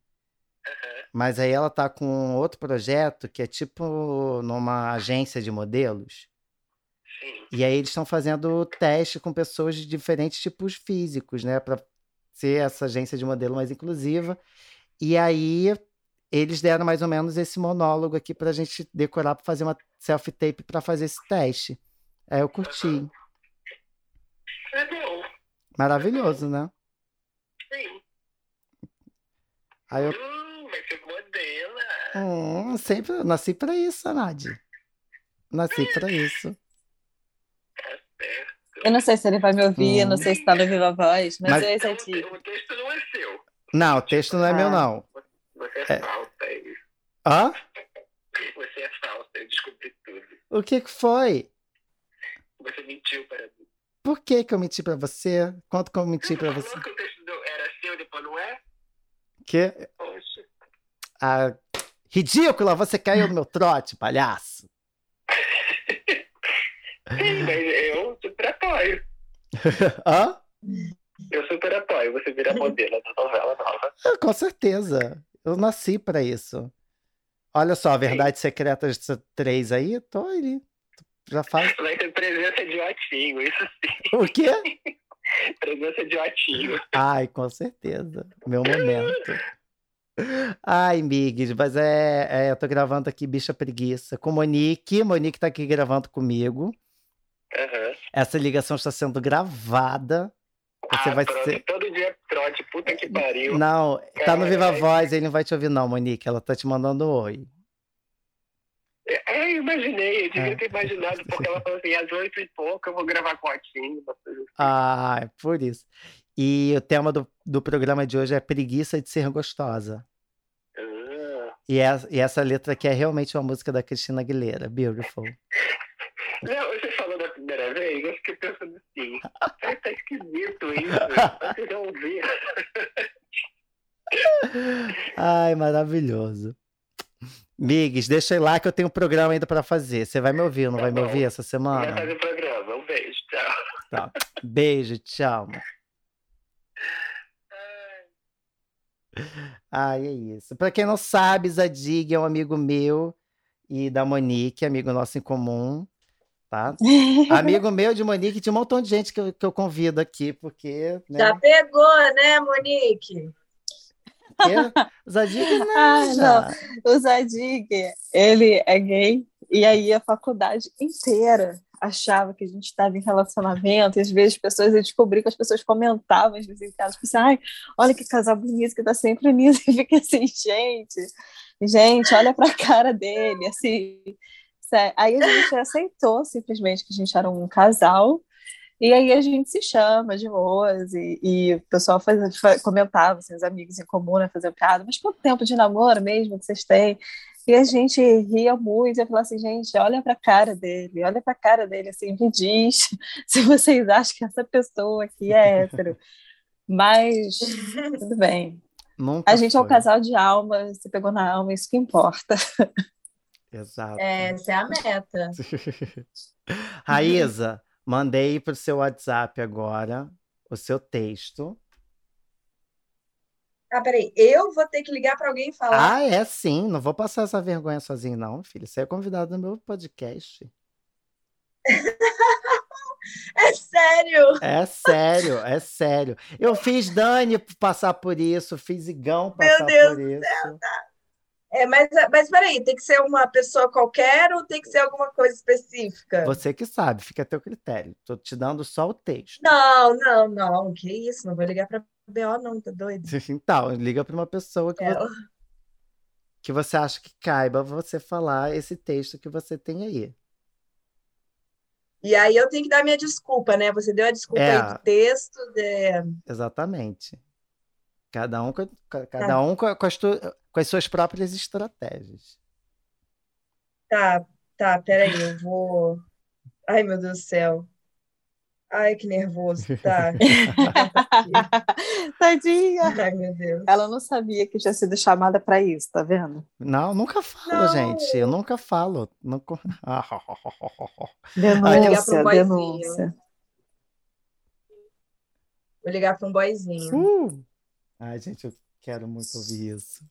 Speaker 1: Mas aí ela tá com outro projeto que é tipo numa agência de modelos.
Speaker 5: sim.
Speaker 1: E aí eles estão fazendo teste com pessoas de diferentes tipos físicos, né? Pra ser essa agência de modelo mais inclusiva. E aí eles deram mais ou menos esse monólogo aqui pra gente decorar pra fazer uma self-tape pra fazer esse teste. Aí eu curti.
Speaker 5: É bom,
Speaker 1: Maravilhoso, né?
Speaker 5: sim.
Speaker 1: Aí eu
Speaker 5: Hum, vai ser modela.
Speaker 1: Hum, sempre nasci pra isso, Nadi. Nasci pra isso.
Speaker 2: Eu não sei se ele vai me ouvir, eu não
Speaker 1: Hum.
Speaker 2: sei se tá no Viva Voz, mas,
Speaker 1: Mas-
Speaker 2: é
Speaker 5: Então,
Speaker 2: esse aqui.
Speaker 5: o texto não é seu.
Speaker 1: Não, o texto não é meu,
Speaker 2: Ah.
Speaker 1: não.
Speaker 5: Você é,
Speaker 1: É.
Speaker 5: falsa, é isso.
Speaker 1: Hã?
Speaker 5: Você é falsa, eu descobri tudo.
Speaker 1: O que que foi?
Speaker 5: Você mentiu para mim.
Speaker 1: Por que que eu menti pra você? Quanto que eu menti pra
Speaker 5: Você
Speaker 1: você?
Speaker 5: falou que o texto era seu, depois não é?
Speaker 1: Que?
Speaker 5: Poxa.
Speaker 1: Ah, ridícula, você caiu no meu trote, palhaço.
Speaker 5: Sim, mas eu apoio.
Speaker 1: Hã?
Speaker 5: Eu super apoio você virar modelo da novela nova.
Speaker 1: Ah, Com certeza. Eu nasci pra isso. Olha só, a Verdade Secreta 3 aí, tô ali. Já faz.
Speaker 5: Vai ter presença de Otinho, isso sim.
Speaker 1: O quê?
Speaker 5: Presença de Otinho.
Speaker 1: Ai, com certeza. Meu momento. Ai, Migs, mas é, é, eu tô gravando aqui Bicha Preguiça com Monique. Monique tá aqui gravando comigo.
Speaker 5: Aham.
Speaker 1: Essa ligação está sendo gravada. Você
Speaker 5: ah,
Speaker 1: vai
Speaker 5: pronto,
Speaker 1: ser.
Speaker 5: Todo dia trote, puta que pariu.
Speaker 1: Não, tá no Viva. Voz, ele não vai te ouvir, não, Monique. Ela tá te mandando um oi.
Speaker 5: É, eu imaginei, eu devia
Speaker 1: É.
Speaker 5: ter imaginado, porque ela falou assim, às oito e pouco eu vou gravar com uma coisa assim.
Speaker 1: Ah, é por isso. E o tema do, do programa de hoje é preguiça de ser gostosa. E, essa- e essa letra aqui é realmente uma música da Cristina Aguilera, Beautiful.
Speaker 5: Não, você falou da primeira vez, eu fiquei pensando assim, "Ai, tá esquisito isso, vocês vão ouvir.
Speaker 1: Ai, maravilhoso. Migs, deixa eu ir lá que eu tenho um programa ainda pra fazer. Você vai me ouvir, não
Speaker 5: Tá
Speaker 1: vai me
Speaker 5: bom.
Speaker 1: ouvir essa
Speaker 5: Vai
Speaker 1: semana?
Speaker 5: fazer o programa, um beijo, tchau.
Speaker 1: Tá. Beijo, tchau. Ai, é isso. Pra quem não sabe, Zadig é um amigo meu e da Monique, amigo nosso em comum, tá? Amigo meu de Monique, de um montão de gente que eu, que eu convido aqui, porque, né?
Speaker 3: Já pegou, né, Monique?
Speaker 1: porque Zadig
Speaker 2: Ah,
Speaker 1: nada.
Speaker 2: O Zadig, ele é gay, e aí a faculdade inteira achava que a gente estava em relacionamento, e às vezes as pessoas, eu descobri que as pessoas comentavam, às vezes em casa, tipo assim, ai, olha que casal bonito que tá sempre unido, e fica assim, gente, gente, olha pra cara dele, assim, sé- aí a gente aceitou simplesmente que a gente era um casal, e aí a gente se chama de boas, e, e o pessoal faz, fa- comentava, assim, os amigos em comum, né, faziam piada, mas quanto tempo de namoro mesmo que vocês têm? E a gente ria muito, e eu falava assim, gente, olha pra cara dele, olha pra cara dele, assim, me diz se vocês acham que essa pessoa aqui é hétero. Mas, tudo bem.
Speaker 1: Nunca
Speaker 2: A gente é um
Speaker 1: foi.
Speaker 2: casal de alma, você pegou na alma, isso que importa.
Speaker 1: Exato.
Speaker 3: Essa é a meta.
Speaker 1: Raíza, mandei pro seu WhatsApp agora o seu texto.
Speaker 3: Ah, peraí, eu vou ter que ligar para alguém e falar.
Speaker 1: Ah, é sim. Não vou passar essa vergonha sozinho, não, filho. Você é convidado no meu podcast.
Speaker 3: É sério?
Speaker 1: É sério, é sério. Eu fiz Dani passar por isso, fiz Igão
Speaker 3: Meu
Speaker 1: passar
Speaker 3: Deus
Speaker 1: por isso.
Speaker 3: É, mas, mas peraí, tem que ser uma pessoa qualquer ou tem que ser alguma coisa específica?
Speaker 1: Você que sabe, fica a teu critério. Tô te dando só o texto.
Speaker 3: Não, não, não. Que isso? Não vou ligar para BO, não, tá doido?
Speaker 1: Então, liga para uma pessoa que,
Speaker 3: É,
Speaker 1: vo- que você acha que caiba você falar esse texto que você tem aí.
Speaker 3: E aí eu tenho que dar minha desculpa, né? Você deu a desculpa
Speaker 1: É.
Speaker 3: aí do texto, de...
Speaker 1: Exatamente. Cada um, com, ca-
Speaker 3: Tá.
Speaker 1: cada um com, as tu- com as suas próprias estratégias.
Speaker 3: Tá, tá, peraí, eu vou. Ai, meu Deus do céu. Ai, que nervoso. Tá.
Speaker 2: Tadinha!
Speaker 3: Ai, meu Deus.
Speaker 2: Ela não sabia que tinha sido chamada para isso, tá vendo?
Speaker 1: Não, nunca falo,
Speaker 3: Não.
Speaker 1: gente. Eu nunca falo. Nunca...
Speaker 3: Vou ligar para
Speaker 2: Denúncia,
Speaker 3: um boyzinho.
Speaker 2: denúncia.
Speaker 3: Vou ligar para um boyzinho.
Speaker 1: Uh! Ai, gente, eu quero muito ouvir isso.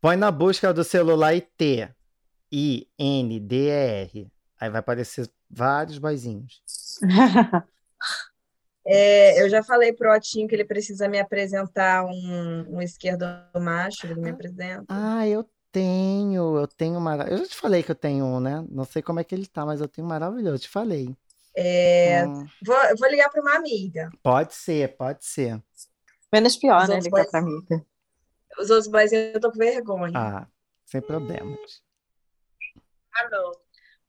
Speaker 1: Põe na busca do celular IT. I-N-D-E-R. Aí vai aparecer vários boizinhos.
Speaker 3: É, eu já falei pro Otinho que ele precisa me apresentar um, um esquerdo macho, ele me apresenta.
Speaker 1: Ah, eu tenho, eu tenho mara... Eu já te falei que eu tenho um, né? Não sei como é que ele tá, mas eu tenho um maravilhoso, eu te falei.
Speaker 3: É,
Speaker 1: Hum,
Speaker 3: vou, vou ligar para uma amiga.
Speaker 1: pode ser, pode ser.
Speaker 2: Menos pior,
Speaker 3: Os
Speaker 2: né? Ligar
Speaker 3: boys-
Speaker 2: pra mim.
Speaker 3: Os outros boyzinhos eu tô com vergonha.
Speaker 1: Ah, sem problemas.
Speaker 5: Alô.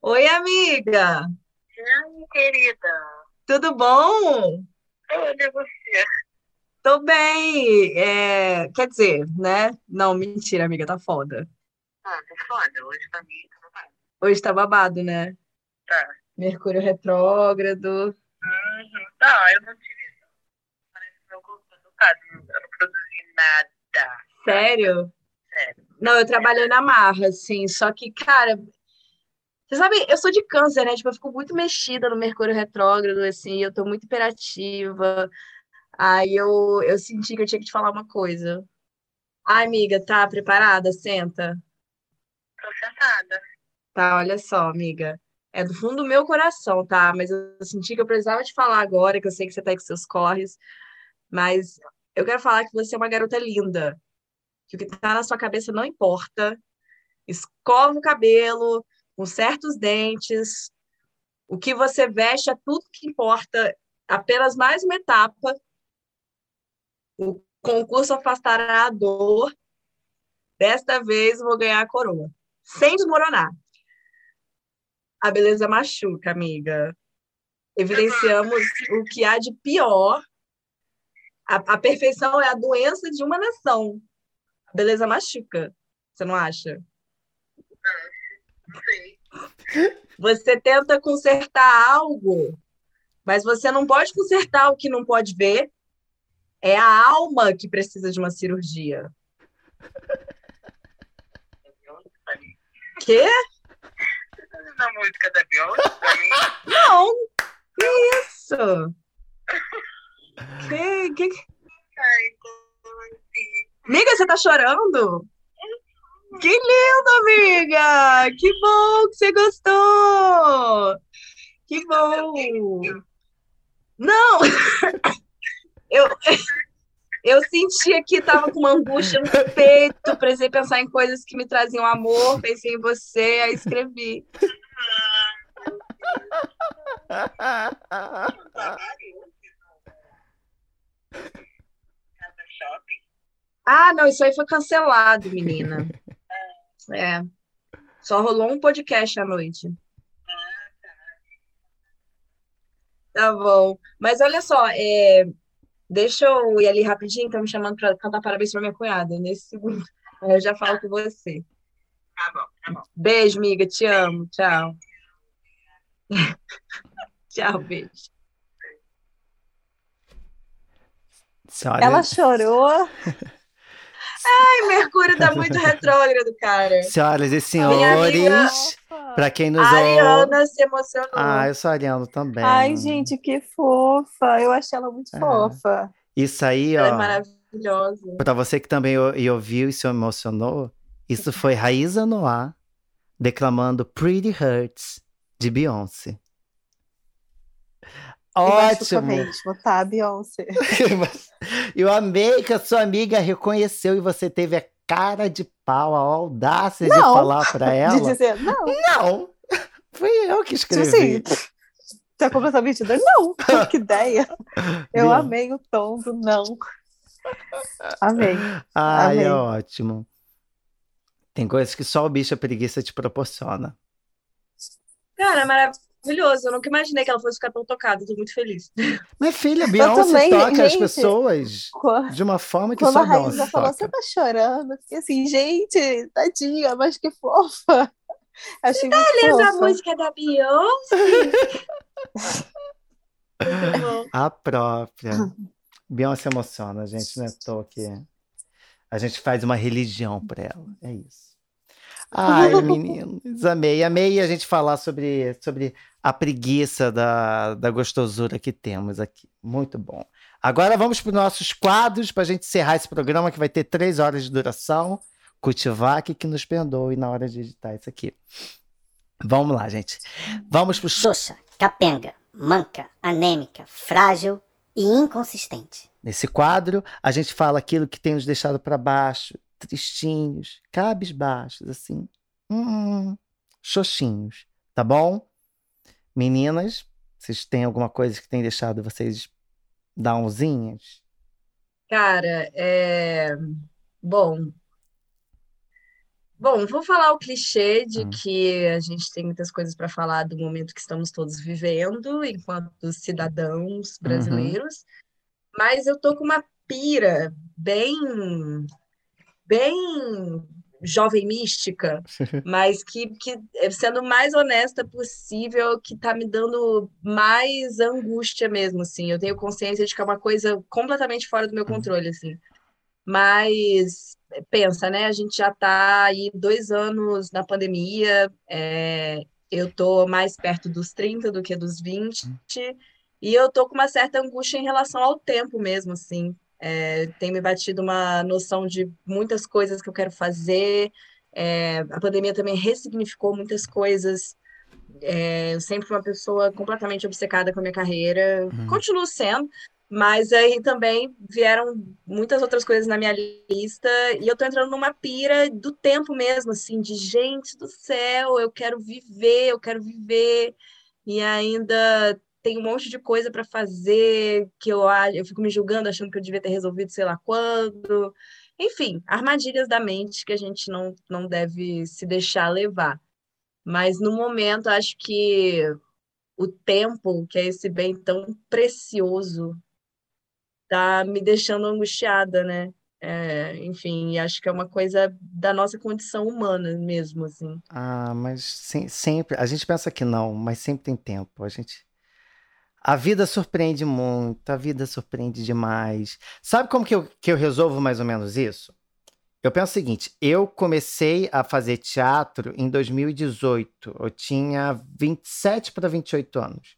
Speaker 3: Oi, amiga.
Speaker 5: Ai, querida.
Speaker 3: Tudo bom?
Speaker 5: Olha você.
Speaker 3: Tô bem. É, quer dizer, né? Não, mentira, amiga, tá foda.
Speaker 5: Ah, tá foda. Hoje pra mim tá babado.
Speaker 3: Hoje tá babado, né?
Speaker 5: Tá.
Speaker 3: Mercúrio retrógrado.
Speaker 5: Uhum. Não, eu não tive. Parece que meu corpo tá. Eu não produzi nada.
Speaker 3: Sério?
Speaker 5: Sério.
Speaker 3: Não, eu trabalhei na marra, assim, só que, cara, você sabe, eu sou de câncer, né? Tipo, eu fico muito mexida no Mercúrio retrógrado, assim, eu tô muito hiperativa. Aí eu, eu senti que eu tinha que te falar uma coisa. Ai, amiga, tá preparada? Senta.
Speaker 5: Tô sentada.
Speaker 3: Tá, olha só, amiga. É do fundo do meu coração, tá? Mas eu senti que eu precisava te falar agora, que eu sei que você tá aí com seus corres. Mas eu quero falar que você é uma garota linda. Que o que tá na sua cabeça não importa. Escova o cabelo, conserta os dentes. O que você veste é tudo que importa. Apenas mais uma etapa. O concurso afastará a dor. Desta vez vou ganhar a coroa. Sem desmoronar. A beleza machuca, amiga. Evidenciamos o que há de pior. A, a perfeição é a doença de uma nação. A beleza machuca. Você não acha?
Speaker 5: Sim.
Speaker 3: Você tenta consertar algo, mas você não pode consertar o que não pode ver. É a alma que precisa de uma cirurgia. Quê?
Speaker 5: Você tá fazendo a música da Beyoncé pra mim?
Speaker 3: Não! Que isso? Que, que...
Speaker 5: Ai, assim?
Speaker 3: Amiga, você tá chorando? Que lindo, amiga! Que bom que você gostou! Que bom! Não! Eu, eu sentia que tava com uma angústia no peito, precisei pensar em coisas que me traziam amor, pensei em você, aí escrevi. Ah, não, isso aí foi cancelado, menina. É. Só rolou um podcast à noite. Tá bom. Mas olha só, é, deixa eu ir ali rapidinho, estão me chamando para cantar parabéns para minha cunhada, nesse segundo. Aí eu já falo com você.
Speaker 5: Tá bom, tá bom.
Speaker 3: Beijo, amiga, te amo. Tchau. Tchau, beijo.
Speaker 1: Senhora,
Speaker 2: Ela chorou.
Speaker 3: Ai, Mercúrio tá muito retrógrado, cara.
Speaker 1: senhoras e senhores, para quem nos
Speaker 3: A
Speaker 1: ouve.
Speaker 3: Ariana se emocionou.
Speaker 1: Ah, eu sou ariano também.
Speaker 2: Ai, gente, que fofa. Eu achei ela muito
Speaker 1: É.
Speaker 2: fofa.
Speaker 1: Isso aí,
Speaker 3: Ela é
Speaker 1: ó,
Speaker 3: maravilhosa.
Speaker 1: para você que também ouviu e se emocionou, isso foi Raíza Noah declamando Pretty Hurts de Beyoncé. Ótimo!
Speaker 2: tá, Beyoncé?
Speaker 1: Eu amei que a sua amiga reconheceu e você teve a cara de pau, a audácia de
Speaker 2: Não.
Speaker 1: falar pra
Speaker 2: De
Speaker 1: ela.
Speaker 2: dizer, não,
Speaker 1: Não! Fui eu que
Speaker 2: tipo
Speaker 1: escrevi.
Speaker 2: assim, tá completamente doida? Não, que ideia. Eu amei o tom do não. Amei.
Speaker 1: Ai,
Speaker 2: Amei.
Speaker 1: é ótimo. Tem coisas que só o bicho a preguiça te proporciona.
Speaker 3: Cara, é maravilhoso. Eu nunca imaginei que ela fosse ficar tão tocada. Tô muito feliz.
Speaker 1: Mas filha, Beyoncé
Speaker 2: também,
Speaker 1: toca as
Speaker 2: gente.
Speaker 1: pessoas
Speaker 2: Quando
Speaker 1: de uma forma que
Speaker 2: quando
Speaker 1: só
Speaker 2: a
Speaker 1: Beyoncé
Speaker 2: falou,
Speaker 1: toca.
Speaker 2: você tá chorando? Eu fiquei assim, gente, tadinha, mas que fofa. Achei muito
Speaker 3: Lembra a
Speaker 2: fofa.
Speaker 3: música da Beyoncé? Muito bom.
Speaker 1: A própria. Beyoncé emociona, gente, né? Tô aqui. A gente faz uma religião pra ela. É isso. Ai, meninos, amei. Amei a gente falar sobre, sobre a preguiça da, da gostosura que temos aqui. Muito bom. Agora vamos para os nossos quadros para a gente encerrar esse programa que vai ter três horas de duração. Kutivac que nos perdoe na hora de editar isso aqui. Vamos lá, gente. Vamos para o
Speaker 4: Xoxa, capenga, manca, anêmica, frágil e inconsistente.
Speaker 1: Nesse quadro, a gente fala aquilo que tem nos deixado para baixo, tristinhos, cabisbaixos, assim. Hum, xoxinhos, tá bom? Meninas, vocês têm alguma coisa que tem deixado vocês downzinhas?
Speaker 3: Cara, é... Bom, Bom, vou falar o clichê de
Speaker 1: Hum.
Speaker 3: que a gente tem muitas coisas para falar do momento que estamos todos vivendo, enquanto cidadãos brasileiros, mas eu tô com uma pira bem, bem jovem mística, mas que, que sendo mais honesta possível, que tá me dando mais angústia mesmo, assim. Eu tenho consciência de que é uma coisa completamente fora do meu controle, assim. Mas pensa, né? A gente já está aí dois anos na pandemia, é, eu estou mais perto dos 30 do que dos 20, e eu estou com uma certa angústia em relação ao tempo mesmo, assim. É, tem me batido uma noção de muitas coisas que eu quero fazer. É, a pandemia também ressignificou muitas coisas. É, eu sempre fui uma pessoa completamente obcecada com a minha carreira,
Speaker 1: Uhum.
Speaker 3: continuo sendo, mas aí também vieram muitas outras coisas na minha lista e eu tô entrando numa pira do tempo mesmo, assim, de gente do céu, eu quero viver, eu quero viver e ainda tem um monte de coisa para fazer que eu eu fico me julgando achando que eu devia ter resolvido sei lá quando. Enfim, armadilhas da mente que a gente não, não deve se deixar levar. Mas no momento acho que o tempo, que é esse bem tão precioso, tá me deixando angustiada, né? É, enfim, acho que é uma coisa da nossa condição humana mesmo, assim.
Speaker 1: Ah, mas sem- sempre. A gente pensa que não, mas sempre tem tempo. A gente. A vida surpreende muito, a vida surpreende demais. Sabe como que eu, que eu resolvo mais ou menos isso? Eu penso o seguinte: eu comecei a fazer teatro em 2018. Eu tinha 27 para 28 anos.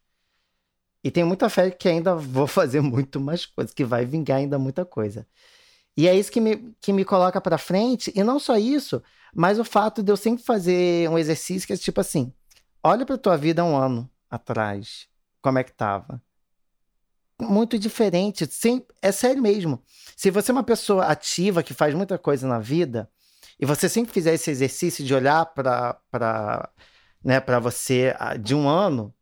Speaker 1: E tenho muita fé que ainda vou fazer muito mais coisas, que vai vingar ainda muita coisa. E é isso que me, que me coloca pra frente. E não só isso, mas o fato de eu sempre fazer um exercício que é tipo assim: olha pra tua vida um ano atrás, como é que tava. Muito diferente, sem, é sério mesmo. Se você é uma pessoa ativa que faz muita coisa na vida, e você sempre fizer esse exercício de olhar para né, você ah, de um ano,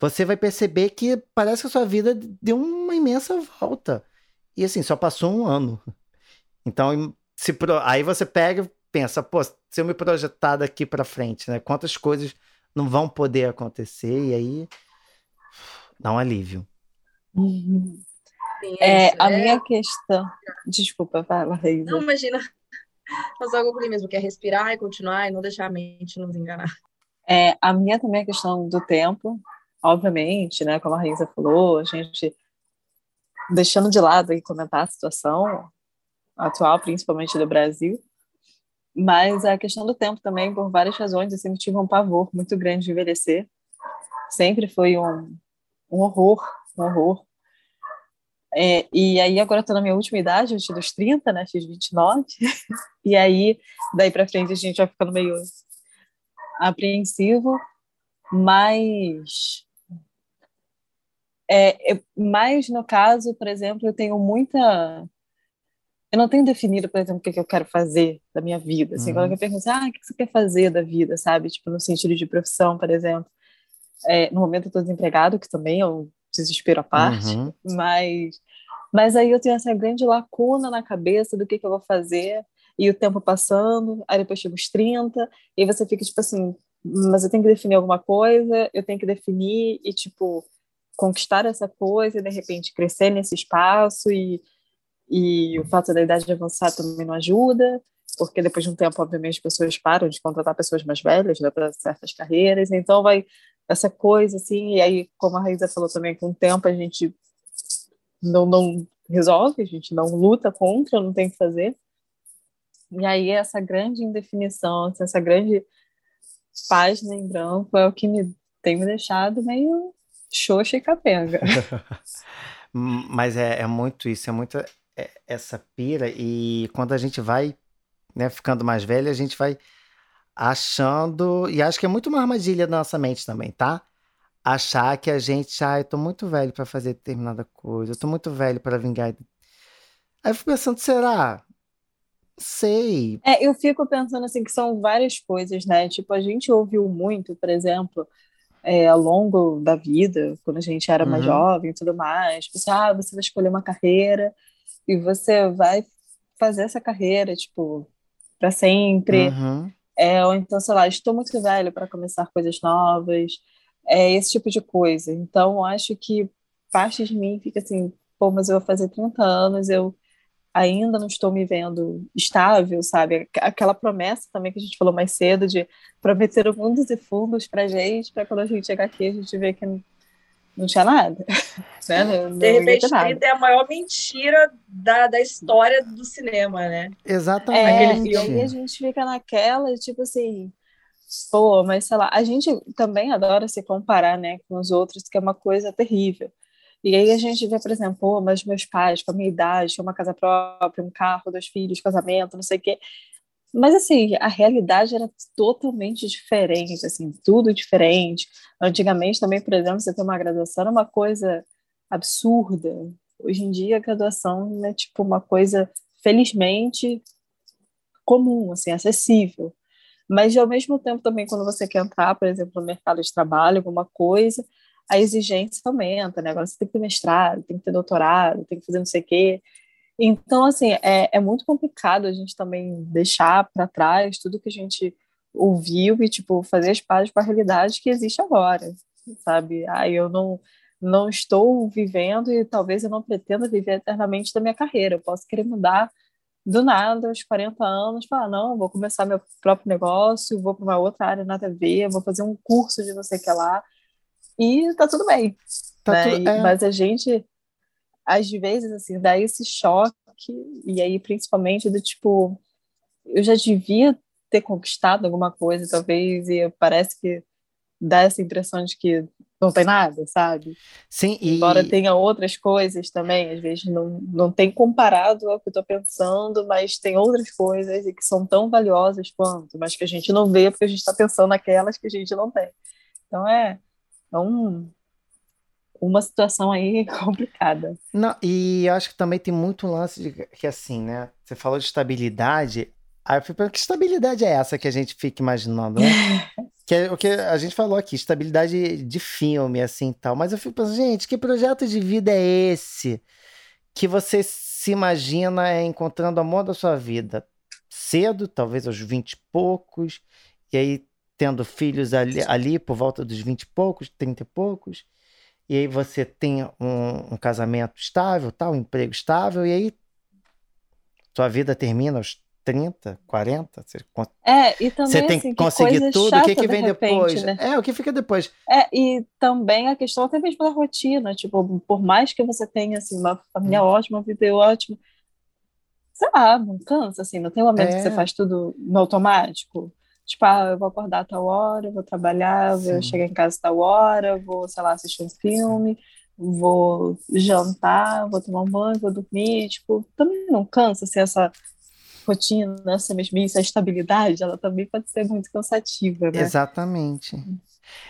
Speaker 1: você vai perceber que parece que a sua vida deu uma imensa volta. E assim, só passou um ano. Então, se pro- aí você pega e pensa, pô, se eu me projetar daqui para frente, né? Quantas coisas não vão poder acontecer? E aí dá um alívio.
Speaker 2: Uhum.
Speaker 3: Sim,
Speaker 2: É,
Speaker 3: isso.
Speaker 2: a
Speaker 3: É,
Speaker 2: minha questão. Desculpa, fala, Raíza.
Speaker 3: Não, imagina. Mas algo ali mesmo, que é respirar e continuar e não deixar a mente nos enganar.
Speaker 2: É, a minha também é a questão do tempo, obviamente, né? Como a Raíza falou, a gente deixando de lado e comentar a situação atual, principalmente do Brasil, mas a questão do tempo também, por várias razões, eu sempre tive um pavor muito grande de envelhecer. Sempre foi um, um horror, um horror. É, e aí agora eu tô na minha última idade, antes dos 30, né? Fiz 29. E aí, daí pra frente, a gente vai ficando meio apreensivo, mas é, mas no caso, por exemplo, eu tenho muita eu não tenho definido, por exemplo, o que, que eu quero fazer da minha vida. Assim,
Speaker 1: Uhum.
Speaker 2: quando eu pergunto, ah, o que você quer fazer da vida, sabe? Tipo, no sentido de profissão, por exemplo. É, no momento eu estou desempregado, que também é um desespero à parte,
Speaker 1: Uhum.
Speaker 2: mas, mas aí eu tenho essa grande lacuna na cabeça do que, que eu vou fazer, e o tempo passando, aí depois chega os 30, e aí você fica tipo assim, mas eu tenho que definir alguma coisa, eu tenho que definir e, tipo, conquistar essa coisa, e de repente crescer nesse espaço, e, e o fato da idade avançar também não ajuda, porque depois de um tempo, obviamente, as pessoas param de contratar pessoas mais velhas né, para certas carreiras, então vai essa coisa assim, e aí, como a Raíza falou também, com o tempo a gente não, não resolve, a gente não luta contra, não tem o que fazer. E aí, essa grande indefinição, assim, essa grande página em branco é o que me tem me deixado meio xoxa e capenga.
Speaker 1: Mas é, é muito isso, é muito é, essa pira. E quando a gente vai, né, ficando mais velho, a gente vai achando. E acho que é muito uma armadilha da nossa mente também, tá? Achar que a gente, ah, eu tô muito velho pra fazer determinada coisa, eu tô muito velho pra vingar. Aí eu fico pensando, será? Sei.
Speaker 2: É, eu fico pensando assim que são várias coisas, né? Tipo, a gente ouviu muito, por exemplo, é, ao longo da vida, quando a gente era mais
Speaker 1: Uhum.
Speaker 2: jovem e tudo mais, tipo assim, ah, você vai escolher uma carreira e você vai fazer essa carreira, tipo, para sempre.
Speaker 1: Uhum.
Speaker 2: É, ou então, sei lá, estou muito velho para começar coisas novas. É esse tipo de coisa. Então, acho que parte de mim fica assim, pô, mas eu vou fazer 30 anos, eu ainda não estou me vendo estável, sabe? Aquela promessa também que a gente falou mais cedo de prometer mundos e fundos pra gente, para quando a gente chegar aqui a gente ver que não tinha nada. Né? Não, não
Speaker 3: de repente, 30 é a maior mentira da, da história do cinema, né?
Speaker 1: Exatamente.
Speaker 2: É, e aí a gente fica naquela, tipo assim, pô, mas sei lá, a gente também adora se comparar, né, com os outros, que é uma coisa terrível. E aí a gente vê, por exemplo, pô, mas meus pais, com a minha idade, uma casa própria, um carro, dois filhos, casamento, não sei o quê. Mas, assim, a realidade era totalmente diferente, assim, tudo diferente. Antigamente também, por exemplo, você ter uma graduação era uma coisa absurda. Hoje em dia, a graduação é, tipo, uma coisa, felizmente, comum, assim, acessível. Mas, ao mesmo tempo, também, quando você quer entrar, por exemplo, no mercado de trabalho, alguma coisa, a exigência aumenta, né? Agora você tem que ter mestrado, tem que ter doutorado, tem que fazer não sei o quê. Então, assim, é, é muito complicado a gente também deixar para trás tudo que a gente ouviu e, tipo, fazer as pazes com a realidade que existe agora, sabe? Ah, eu não, não estou vivendo e talvez eu não pretenda viver eternamente da minha carreira. Eu posso querer mudar do nada, aos 40 anos, falar, não, vou começar meu próprio negócio, vou para uma outra área nada a ver, vou fazer um curso de não sei o que lá, e tá tudo bem. Tá né? tudo, é. Mas a gente às vezes, assim, dá esse choque, e aí principalmente do tipo, eu já devia ter conquistado alguma coisa, talvez, e parece que dá essa impressão de que não tem nada, sabe?
Speaker 1: Sim,
Speaker 2: e... Embora tenha outras coisas também, às vezes não, não tem comparado ao que eu estou pensando, mas tem outras coisas e que são tão valiosas quanto, mas que a gente não vê porque a gente está pensando naquelas que a gente não tem. Então é, é um, uma situação aí complicada.
Speaker 1: Não, e eu acho que também tem muito lance de que assim, né? Você falou de estabilidade. Aí eu fico que estabilidade é essa que a gente fica imaginando, né? que é o que a gente falou aqui, estabilidade de filme, assim tal. Mas eu fico pensando, gente, que projeto de vida é esse que você se imagina é, encontrando o amor da sua vida cedo, talvez aos 20 e poucos, e aí tendo filhos ali, ali por volta dos 20 e poucos, 30 e poucs, e aí você tem um, um casamento estável, tal, um emprego estável, e aí sua vida termina aos 30, 40. Você,
Speaker 2: é, e também
Speaker 1: você tem
Speaker 2: assim,
Speaker 1: que conseguir tudo. O que, que vem de repente, depois? Né? É, o que fica depois?
Speaker 2: É, e também a questão até mesmo da rotina. Tipo, por mais que você tenha assim, uma família hum. ótima, uma vida ótima, sei lá, não cansa, assim, não tem um momento é. que você é. faz tudo no automático. Tipo, ah, eu vou acordar a tal hora, vou trabalhar, Sim. vou chegar em casa a tal hora, vou, sei lá, assistir um filme, vou jantar, vou tomar um banho, vou dormir. Tipo, também não cansa assim, essa rotina, essa mesmice, essa estabilidade, ela também pode ser muito cansativa, né?
Speaker 1: Exatamente.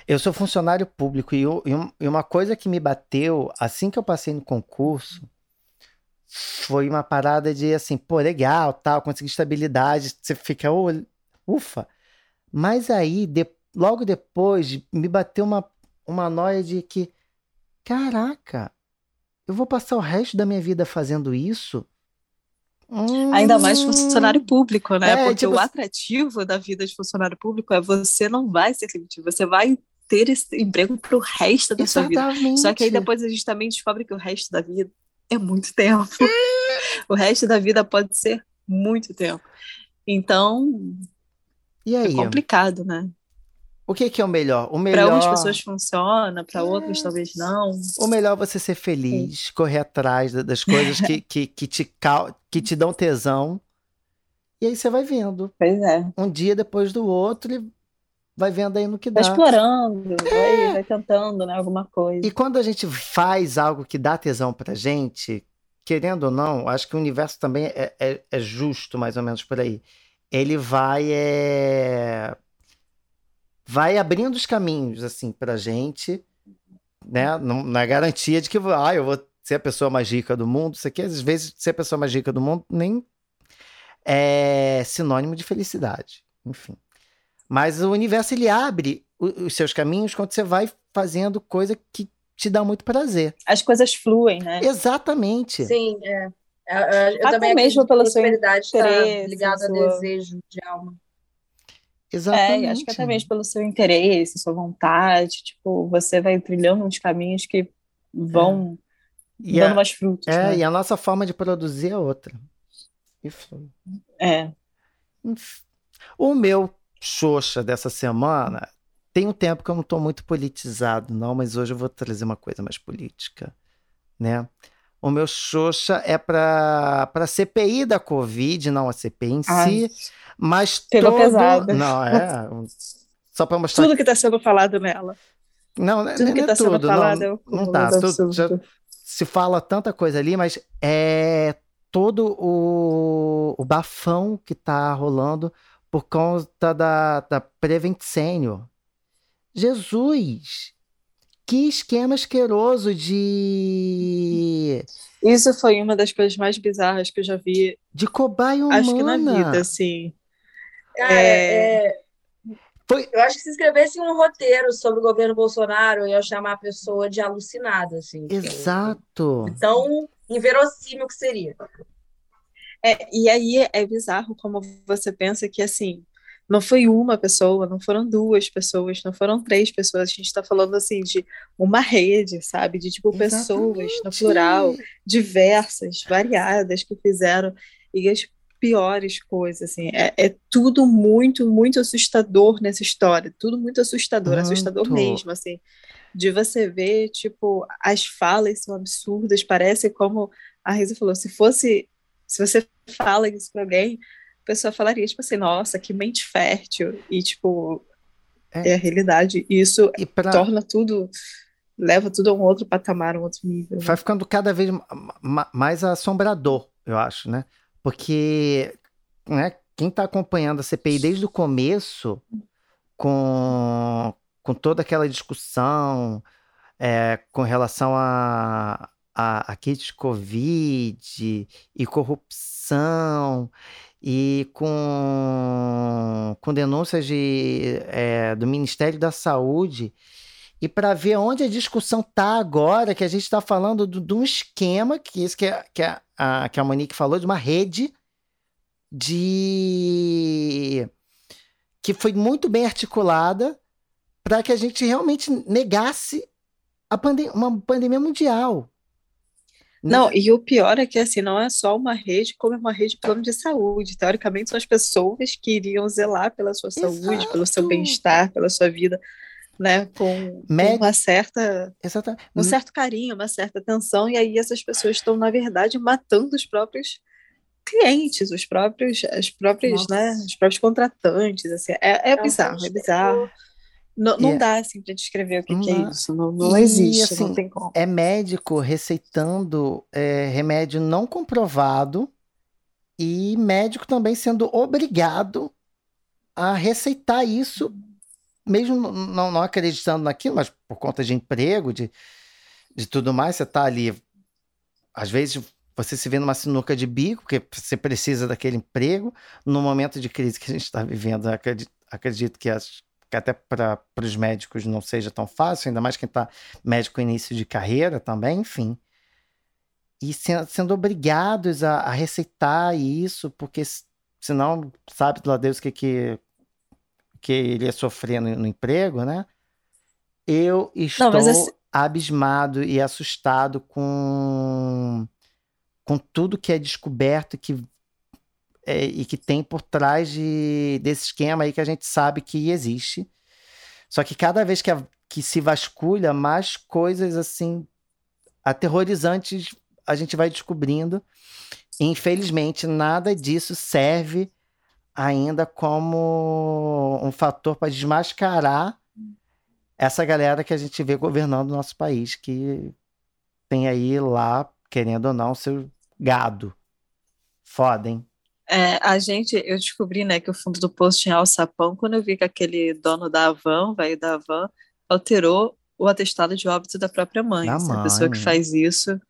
Speaker 1: Eu sou funcionário público e, eu, e uma coisa que me bateu assim que eu passei no concurso foi uma parada de assim, pô, legal, tal, consegui estabilidade, você fica, ufa. Mas aí, de, logo depois, me bateu uma, uma noia de que, caraca, eu vou passar o resto da minha vida fazendo isso?
Speaker 2: Hum... Ainda mais funcionário público, né? É, Porque tipo... o atrativo da vida de funcionário público é você não vai ser demitido, você vai ter esse emprego para o resto da Exatamente. sua vida. Só que aí depois a gente também descobre que o resto da vida é muito tempo. o resto da vida pode ser muito tempo. Então,
Speaker 1: e aí?
Speaker 2: É complicado, né?
Speaker 1: O que, que é o melhor? O melhor.
Speaker 2: Para algumas pessoas funciona, para é... outras talvez não.
Speaker 1: O melhor é você ser feliz, Sim. correr atrás das coisas que, que, que, te, que te dão tesão. E aí você vai vendo.
Speaker 2: Pois é.
Speaker 1: Um dia depois do outro e vai vendo aí no que dá.
Speaker 2: Vai explorando, é. vai, vai tentando, né, alguma coisa.
Speaker 1: E quando a gente faz algo que dá tesão pra gente, querendo ou não, acho que o universo também é, é, é justo, mais ou menos por aí ele vai é, vai abrindo os caminhos assim para gente, né? Na garantia de que ah, eu vou ser a pessoa mais rica do mundo. Isso aqui, às vezes, ser a pessoa mais rica do mundo nem é sinônimo de felicidade, enfim. Mas o universo ele abre os seus caminhos quando você vai fazendo coisa que te dá muito prazer.
Speaker 2: As coisas fluem, né?
Speaker 1: Exatamente.
Speaker 3: Sim, é. Eu, eu- eu
Speaker 2: Até
Speaker 3: também
Speaker 2: mesmo seu
Speaker 3: prosperidade está ligada a
Speaker 2: sua-
Speaker 3: desejo de alma.
Speaker 1: Exatamente.
Speaker 2: É, acho que até mesmo pelo seu interesse, sua vontade, tipo, você vai trilhando uns caminhos que vão
Speaker 1: E
Speaker 2: dando
Speaker 1: a,
Speaker 2: mais frutos,
Speaker 1: é,
Speaker 2: né?
Speaker 1: e a nossa forma de produzir é outra. Foi.
Speaker 2: É.
Speaker 1: O meu Xoxa dessa semana tem um tempo que eu não estou muito politizado, não, mas hoje eu vou trazer uma coisa mais política, né? O meu Xoxa é para para CPI da Covid, não a CPI em
Speaker 2: Ai,
Speaker 1: si, mas
Speaker 2: pegou
Speaker 1: todo
Speaker 2: pesado.
Speaker 1: não é só para mostrar
Speaker 2: Tudo que está sendo falado nela.
Speaker 1: não, não é-
Speaker 2: Tudo
Speaker 1: não
Speaker 2: que
Speaker 1: é
Speaker 2: está sendo falado
Speaker 1: não,
Speaker 2: é
Speaker 1: não tá, tudo- já- se fala tanta coisa ali, mas é todo o, o bafão que tá rolando por conta da, da Prevent Senior. Jesus! Que esquema asqueroso de,
Speaker 2: Isso foi uma das coisas mais bizarras que eu já vi,
Speaker 1: de cobaia
Speaker 2: acho que na
Speaker 1: humana.
Speaker 2: vida, assim.
Speaker 3: Cara,
Speaker 2: É.
Speaker 3: é,
Speaker 1: Foi,
Speaker 3: eu acho que se escrevesse um roteiro sobre o governo Bolsonaro, eu ia chamar a pessoa de alucinada, assim.
Speaker 1: exato.
Speaker 3: Tão inverossímil que seria.
Speaker 2: É, e aí é bizarro como você pensa que, assim, não foi uma pessoa, não foram duas pessoas, não foram três pessoas, a gente está falando, assim, de uma rede, sabe? De, tipo, pessoas, no
Speaker 1: Exatamente.
Speaker 2: plural, diversas, variadas, que fizeram e as piores coisas, assim, é, é tudo muito, muito assustador nessa história, tudo muito assustador, assustador mesmo, assim, de você ver, tipo, as falas são absurdas, parece como a Risa falou, se fosse, se você fala isso pra alguém, a pessoa falaria, tipo assim, nossa, que mente fértil, e, tipo,
Speaker 1: É.
Speaker 2: é, a realidade, e isso
Speaker 1: E pra,
Speaker 2: torna tudo, leva tudo a um outro patamar, um outro nível, né?
Speaker 1: vai ficando cada vez ma- ma- mais assombrador, eu acho, né? Porque né, quem está acompanhando a CPI desde o começo, com, com toda aquela discussão é, com relação a, a, a kit de Covid e corrupção e com, com denúncias de, é, do Ministério da Saúde e para ver onde a discussão está agora, que a gente está falando do- de um esquema, que isso que, a- que, a, a- que a Monique falou, de uma rede de que foi muito bem articulada para que a gente realmente negasse pandem uma pandemia mundial.
Speaker 2: Não, e o pior é que assim, não é só uma rede, como é uma rede de plano de saúde. Teoricamente, são as pessoas que iriam zelar pela sua saúde, pelo seu
Speaker 1: Exato.
Speaker 2: bem-estar, pela sua vida, né? Com, com
Speaker 1: Med-
Speaker 2: uma certa,
Speaker 1: Exatamente.
Speaker 2: um certo carinho, uma certa atenção, e aí essas pessoas estão, na verdade, matando os próprios clientes, os próprios, as próprias,
Speaker 3: Nossa.
Speaker 2: né? Os próprios contratantes. Assim, é, é
Speaker 3: um
Speaker 2: bizarro, é bizarro. Não, não
Speaker 1: E é-
Speaker 2: dá assim para descrever o que,
Speaker 1: Não
Speaker 2: que é isso. Não, não
Speaker 1: E,
Speaker 2: existe,
Speaker 1: assim,
Speaker 2: não tem como.
Speaker 1: é médico receitando é, remédio não comprovado e médico também sendo obrigado a receitar isso, mesmo não, não acreditando naquilo, mas por conta de emprego, de, de tudo mais, você está ali. Às vezes você se vê numa sinuca de bico, porque você precisa daquele emprego. No momento de crise que a gente está vivendo, acredito, acredito que, as- que até para os médicos não seja tão fácil, ainda mais quem está médico início de carreira também, enfim. E se- sendo obrigados a, a receitar isso, porque senão, sabe lá Deus que, que, que ele ia sofrer no, no emprego, né? Eu estou
Speaker 2: mas assim-
Speaker 1: abismado e assustado com, com tudo que é descoberto que, é, e que tem por trás de, desse esquema aí que a gente sabe que existe. Só que cada vez que, a- que se vasculha, mais coisas assim aterrorizantes a gente vai descobrindo. Infelizmente, nada disso serve ainda como um fator para desmascarar essa galera que a gente vê governando o nosso país, que tem aí lá, querendo ou não, seu gado. Foda, hein?
Speaker 2: É, a gente, eu descobri, né, que o fundo do poço tinha alçapão quando eu vi que aquele dono da Avan, velho da Avan, alterou o atestado de óbito da própria mãe.
Speaker 1: Da
Speaker 2: Assim, a pessoa que
Speaker 1: mãe.
Speaker 2: faz isso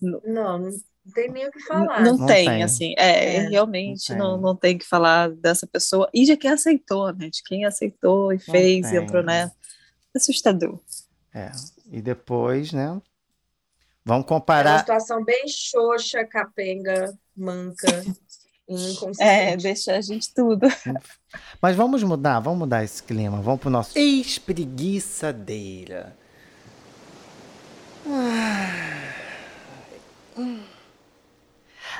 Speaker 3: Não, não tem nem o que falar.
Speaker 2: não,
Speaker 1: Não
Speaker 2: tem,
Speaker 1: tem.
Speaker 2: assim, é,
Speaker 3: É,
Speaker 2: realmente
Speaker 1: não
Speaker 2: não,
Speaker 1: tem.
Speaker 2: não tem que falar dessa pessoa e de quem aceitou, né, de quem aceitou e fez e entrou nessa. Assustador.
Speaker 1: É. E depois, né? Vamos
Speaker 3: É uma
Speaker 1: comparar.
Speaker 3: situação bem xoxa, capenga, manca,
Speaker 2: É, deixa a gente tudo.
Speaker 1: Mas vamos mudar, vamos mudar esse clima. Vamos pro nosso espreguiçadeira.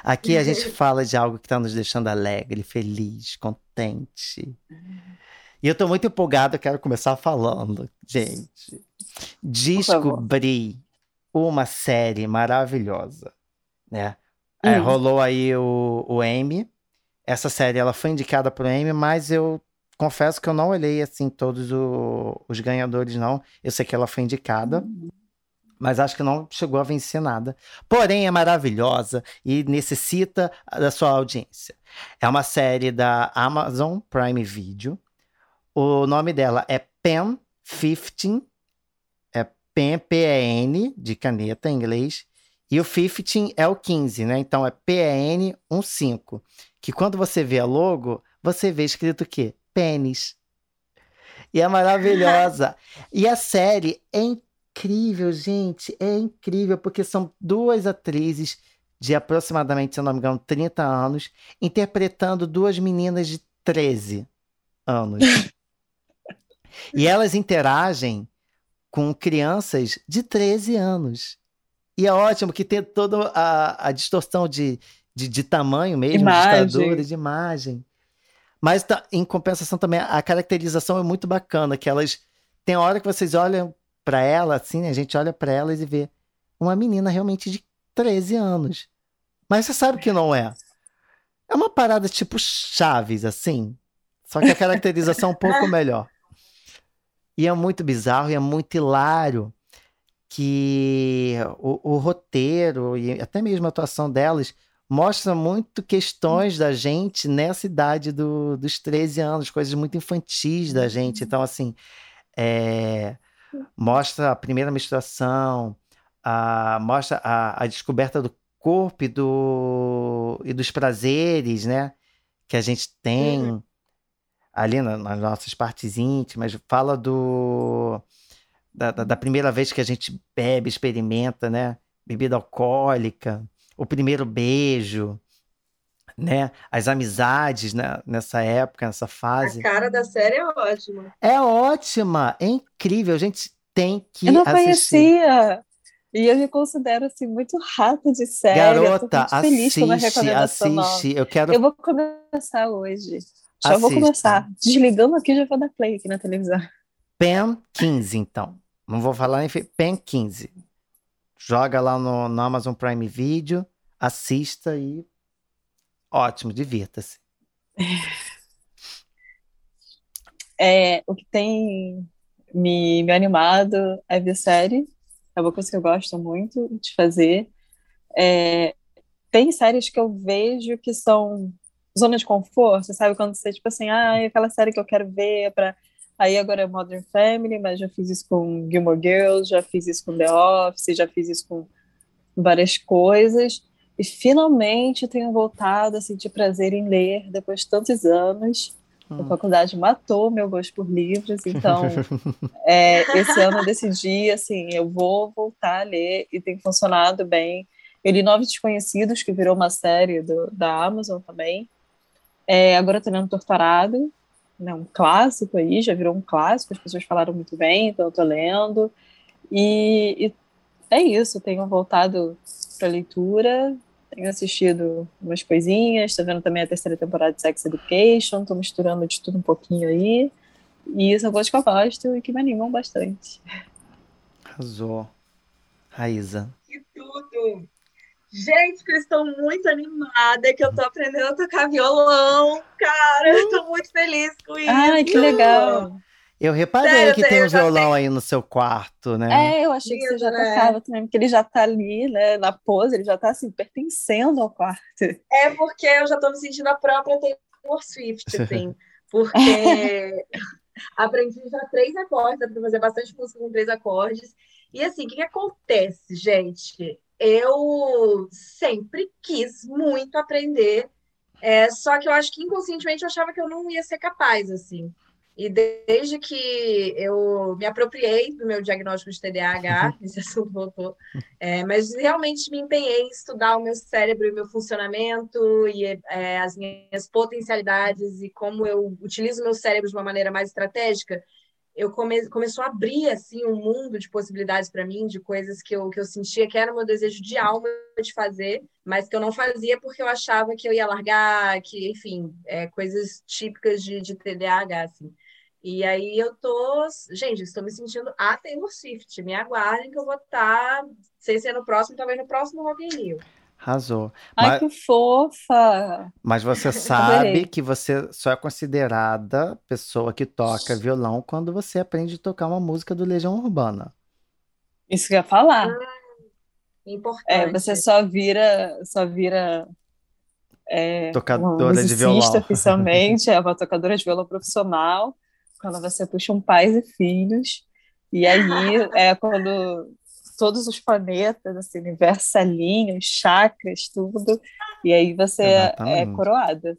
Speaker 1: Aqui a gente fala de algo que está nos deixando alegre, feliz, contente. E eu estou muito empolgado, eu quero começar falando, gente. Descobri uma série maravilhosa, né? É,
Speaker 2: Hum.
Speaker 1: rolou aí o, o Emmy. Essa série ela foi indicada pro Emmy, mas eu confesso que eu não olhei assim todos o- os ganhadores não. Eu sei que ela foi indicada, mas acho que não chegou a vencer nada. Porém é maravilhosa e necessita da sua audiência. É uma série da Amazon Prime Video. O nome dela é Pen 15. É P-E-N de caneta em inglês. E o 15 é o 15, né? Então é P-E-N 15. Que quando você vê a logo, você vê escrito o quê? Pênis. E é maravilhosa. e a série é incrível, gente. É incrível, porque são duas atrizes de aproximadamente, se não me engano, 30 anos, interpretando duas meninas de 13 anos. e elas interagem com crianças de 13 anos. E é ótimo que tem toda a, a distorção de, de, de tamanho mesmo,
Speaker 2: Imagem.
Speaker 1: de estatura, de imagem. Mas tá- em compensação também, a caracterização é muito bacana, que elas. Tem hora que vocês olham pra ela, assim, né? A gente olha pra elas e vê uma menina realmente de 13 anos. Mas você sabe que não é. É uma parada tipo Chaves, assim. Só que a caracterização é um pouco melhor. E é muito bizarro e é muito hilário que o, o roteiro e até mesmo a atuação delas mostra muito questões da gente nessa idade do- dos 13 anos, coisas muito infantis da gente. Então, assim, é, mostra a primeira menstruação, a, mostra a, a descoberta do corpo e, do, e dos prazeres, né? Que a gente tem ali na- nas nossas partes íntimas. Fala do da, da- da primeira vez que a gente bebe, experimenta, né? Bebida alcoólica, o primeiro beijo, né? As amizades, né? Nessa época, nessa
Speaker 3: A
Speaker 1: fase.
Speaker 3: cara da série é ótima.
Speaker 1: É ótima, é incrível. A gente tem que
Speaker 2: Eu não
Speaker 1: assistir.
Speaker 2: conhecia. E eu me considero assim muito rata de série. eu tô
Speaker 1: Garota,
Speaker 2: muito feliz com uma
Speaker 1: assiste,
Speaker 2: nova.
Speaker 1: assiste. Eu quero.
Speaker 2: Eu vou começar hoje. Já vou
Speaker 1: Assista.
Speaker 2: começar. Desligando aqui, já vou dar play aqui na televisão.
Speaker 1: PEN 15, então. Não vou falar em PEN 15. Joga lá no, no Amazon Prime Video, assista e. Ótimo, divirta-se.
Speaker 2: É, o que tem me, me animado é ver série. É uma coisa que eu gosto muito de fazer. É, tem séries que eu vejo que são zona de conforto, sabe? Quando você, tipo assim, ah, é aquela série que eu quero ver pra... Aí agora é Modern Family, mas já fiz isso com Gilmore Girls, já fiz isso com The Office, já fiz isso com várias coisas. E finalmente tenho voltado a sentir prazer em ler depois de tantos anos. A
Speaker 1: Hum.
Speaker 2: faculdade matou meu gosto por livros, então é, esse ano eu decidi, assim, eu vou voltar a ler e tem funcionado bem. Eu li Novos Desconhecidos, que virou uma série do, da Amazon também. É, agora estou lendo Torturado, né, um clássico aí, já virou um clássico, as pessoas falaram muito bem, então eu estou lendo. E, e é isso, tenho voltado para leitura, tenho assistido umas coisinhas, estou vendo também a terceira temporada de Sex Education, estou misturando de tudo um pouquinho aí. E são coisas que eu gosto e que me animam bastante.
Speaker 1: Arrasou. Raíza.
Speaker 3: Que tudo! Gente, que eu estou muito animada, que eu tô aprendendo a tocar violão, cara. Eu tô muito feliz com isso.
Speaker 2: Ai, que legal!
Speaker 1: Eu reparei
Speaker 3: Sério,
Speaker 1: que tem um violão aí no seu quarto, né?
Speaker 2: É, eu achei que você já
Speaker 3: né?
Speaker 2: tocava também, porque ele já tá ali, né, na pose, ele já tá assim, pertencendo ao quarto.
Speaker 3: É porque eu já tô me sentindo a própria Taylor Swift, assim. Porque aprendi já três acordes, dá pra fazer bastante música com três acordes. E assim, o que que acontece, gente? Eu sempre quis muito aprender, é, só que eu acho que inconscientemente eu achava que eu não ia ser capaz, assim. E desde que eu me apropriei do meu diagnóstico de TDAH, esse assunto voltou, é, mas realmente me empenhei em estudar o meu cérebro e o meu funcionamento e é, as minhas potencialidades e como eu utilizo o meu cérebro de uma maneira mais estratégica, eu come, começou a abrir assim um mundo de possibilidades para mim, de coisas que eu, que eu sentia que era o meu desejo de alma de fazer, mas que eu não fazia porque eu achava que eu ia largar, que, enfim, é, coisas típicas de, de TDAH, assim. E aí eu tô, gente, estou me sentindo a Taylor Swift. Me aguardem que eu vou estar, tá, sei se é no próximo, talvez no próximo Rock in Rio.
Speaker 1: Arrasou.
Speaker 2: Ai, mas, que fofa!
Speaker 1: Mas você sabe que você só é considerada pessoa que toca violão quando você aprende a tocar uma música do Legião Urbana.
Speaker 2: Isso que eu ia falar.
Speaker 3: Hum, importante.
Speaker 2: É, você só vira, só vira é,
Speaker 1: tocadora de violão.
Speaker 2: oficialmente, é uma tocadora de violão profissional, quando você puxa um pais e filhos. E aí é quando todos os planetas, assim, universo alinham, chakras, tudo, e aí você é, Exatamente. é coroada.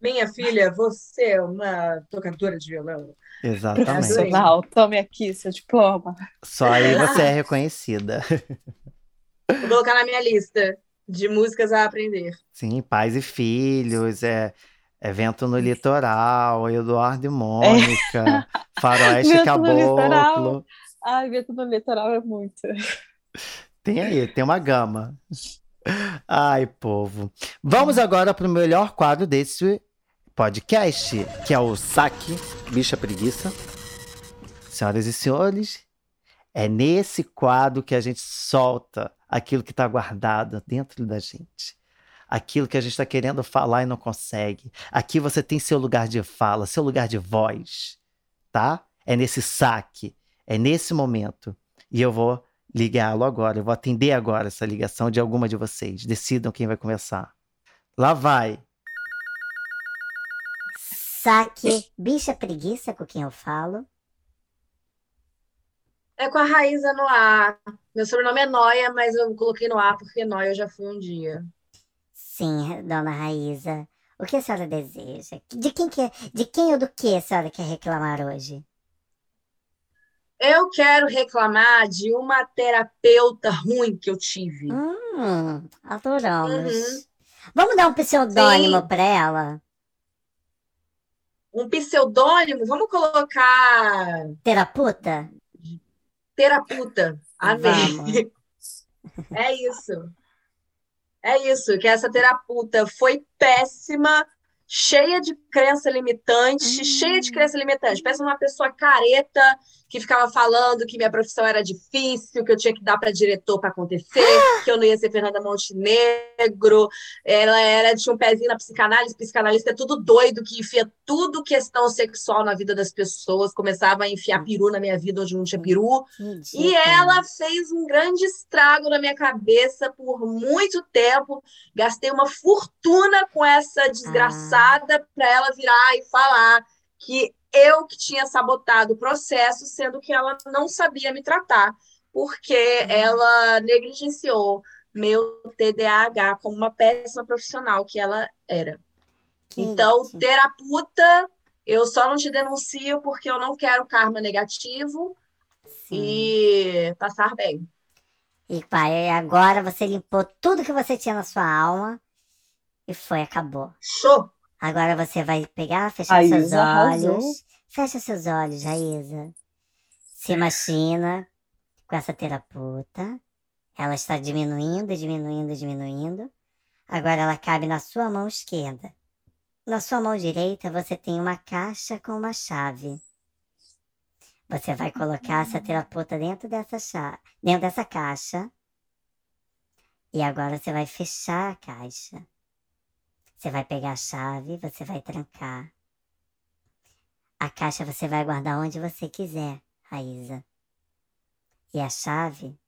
Speaker 3: Minha filha, você é uma tocadora de violão.
Speaker 1: Exatamente.
Speaker 2: Nacional, tome aqui seu diploma.
Speaker 1: Só aí você é reconhecida.
Speaker 3: Vou colocar na minha lista de músicas a aprender.
Speaker 1: Sim, Pais e Filhos, é Evento no Litoral, Eduardo e Mônica, é. Faroeste Caboclo.
Speaker 2: Ai, Vento no Litoral é muito.
Speaker 1: Tem aí, tem uma gama. Ai, povo. Vamos agora para o melhor quadro desse podcast, que é o Saque Bicha Preguiça. Senhoras e senhores, é nesse quadro que a gente solta aquilo que está guardado dentro da gente. Aquilo que a gente está querendo falar e não consegue. Aqui você tem seu lugar de fala, seu lugar de voz, tá? É nesse saque é nesse momento. E eu vou ligá-lo agora. Eu vou atender agora essa ligação de alguma de vocês. Decidam quem vai começar. Lá vai.
Speaker 4: Saque. Bicha preguiça com quem eu falo.
Speaker 3: É com a Raíza no ar. Meu sobrenome é Noia, mas eu coloquei no ar porque Noia eu já fui um dia.
Speaker 4: Sim, dona Raíza. O que a senhora deseja? De quem, que, de quem ou do que a senhora quer reclamar hoje?
Speaker 3: Eu quero reclamar de uma terapeuta ruim que eu tive.
Speaker 4: Hum, adoramos. Uhum. Vamos dar um pseudônimo para ela?
Speaker 3: Um pseudônimo? Vamos colocar.
Speaker 4: Terapeuta?
Speaker 3: Terapeuta. Amém. É isso. É isso, que essa terapeuta foi péssima, cheia de crença limitante, hum. cheia de crença limitante. Pensa numa pessoa careta que ficava falando que minha profissão era difícil, que eu tinha que dar para diretor para acontecer, que eu não ia ser Fernanda Montenegro. Ela era tinha um pezinho na psicanálise, psicanalista é tudo doido que enfia tudo questão sexual na vida das pessoas, começava a enfiar peru na minha vida onde não tinha peru. E ela fez um grande estrago na minha cabeça por muito tempo. Gastei uma fortuna com essa desgraçada ah. para ela virar e falar que eu que tinha sabotado o processo, sendo que ela não sabia me tratar, porque uhum. ela negligenciou meu TDAH como uma péssima profissional que ela era. Então, terapeuta, eu só não te denuncio porque eu não quero karma negativo Sim. e passar bem.
Speaker 4: E pai, agora você limpou tudo que você tinha na sua alma e foi, acabou.
Speaker 3: Show!
Speaker 4: Agora você vai pegar, fechar seus olhos. Arrasou. Fecha seus olhos, Raíza. Se imagina com essa terapeuta. Ela está diminuindo, diminuindo, diminuindo. Agora ela cabe na sua mão esquerda. Na sua mão direita você tem uma caixa com uma chave. Você vai colocar essa terapeuta dentro dessa chave, dentro dessa caixa. E agora você vai fechar a caixa. Você vai pegar a chave, você vai trancar. A caixa você vai guardar onde você quiser, Raíza. E a chave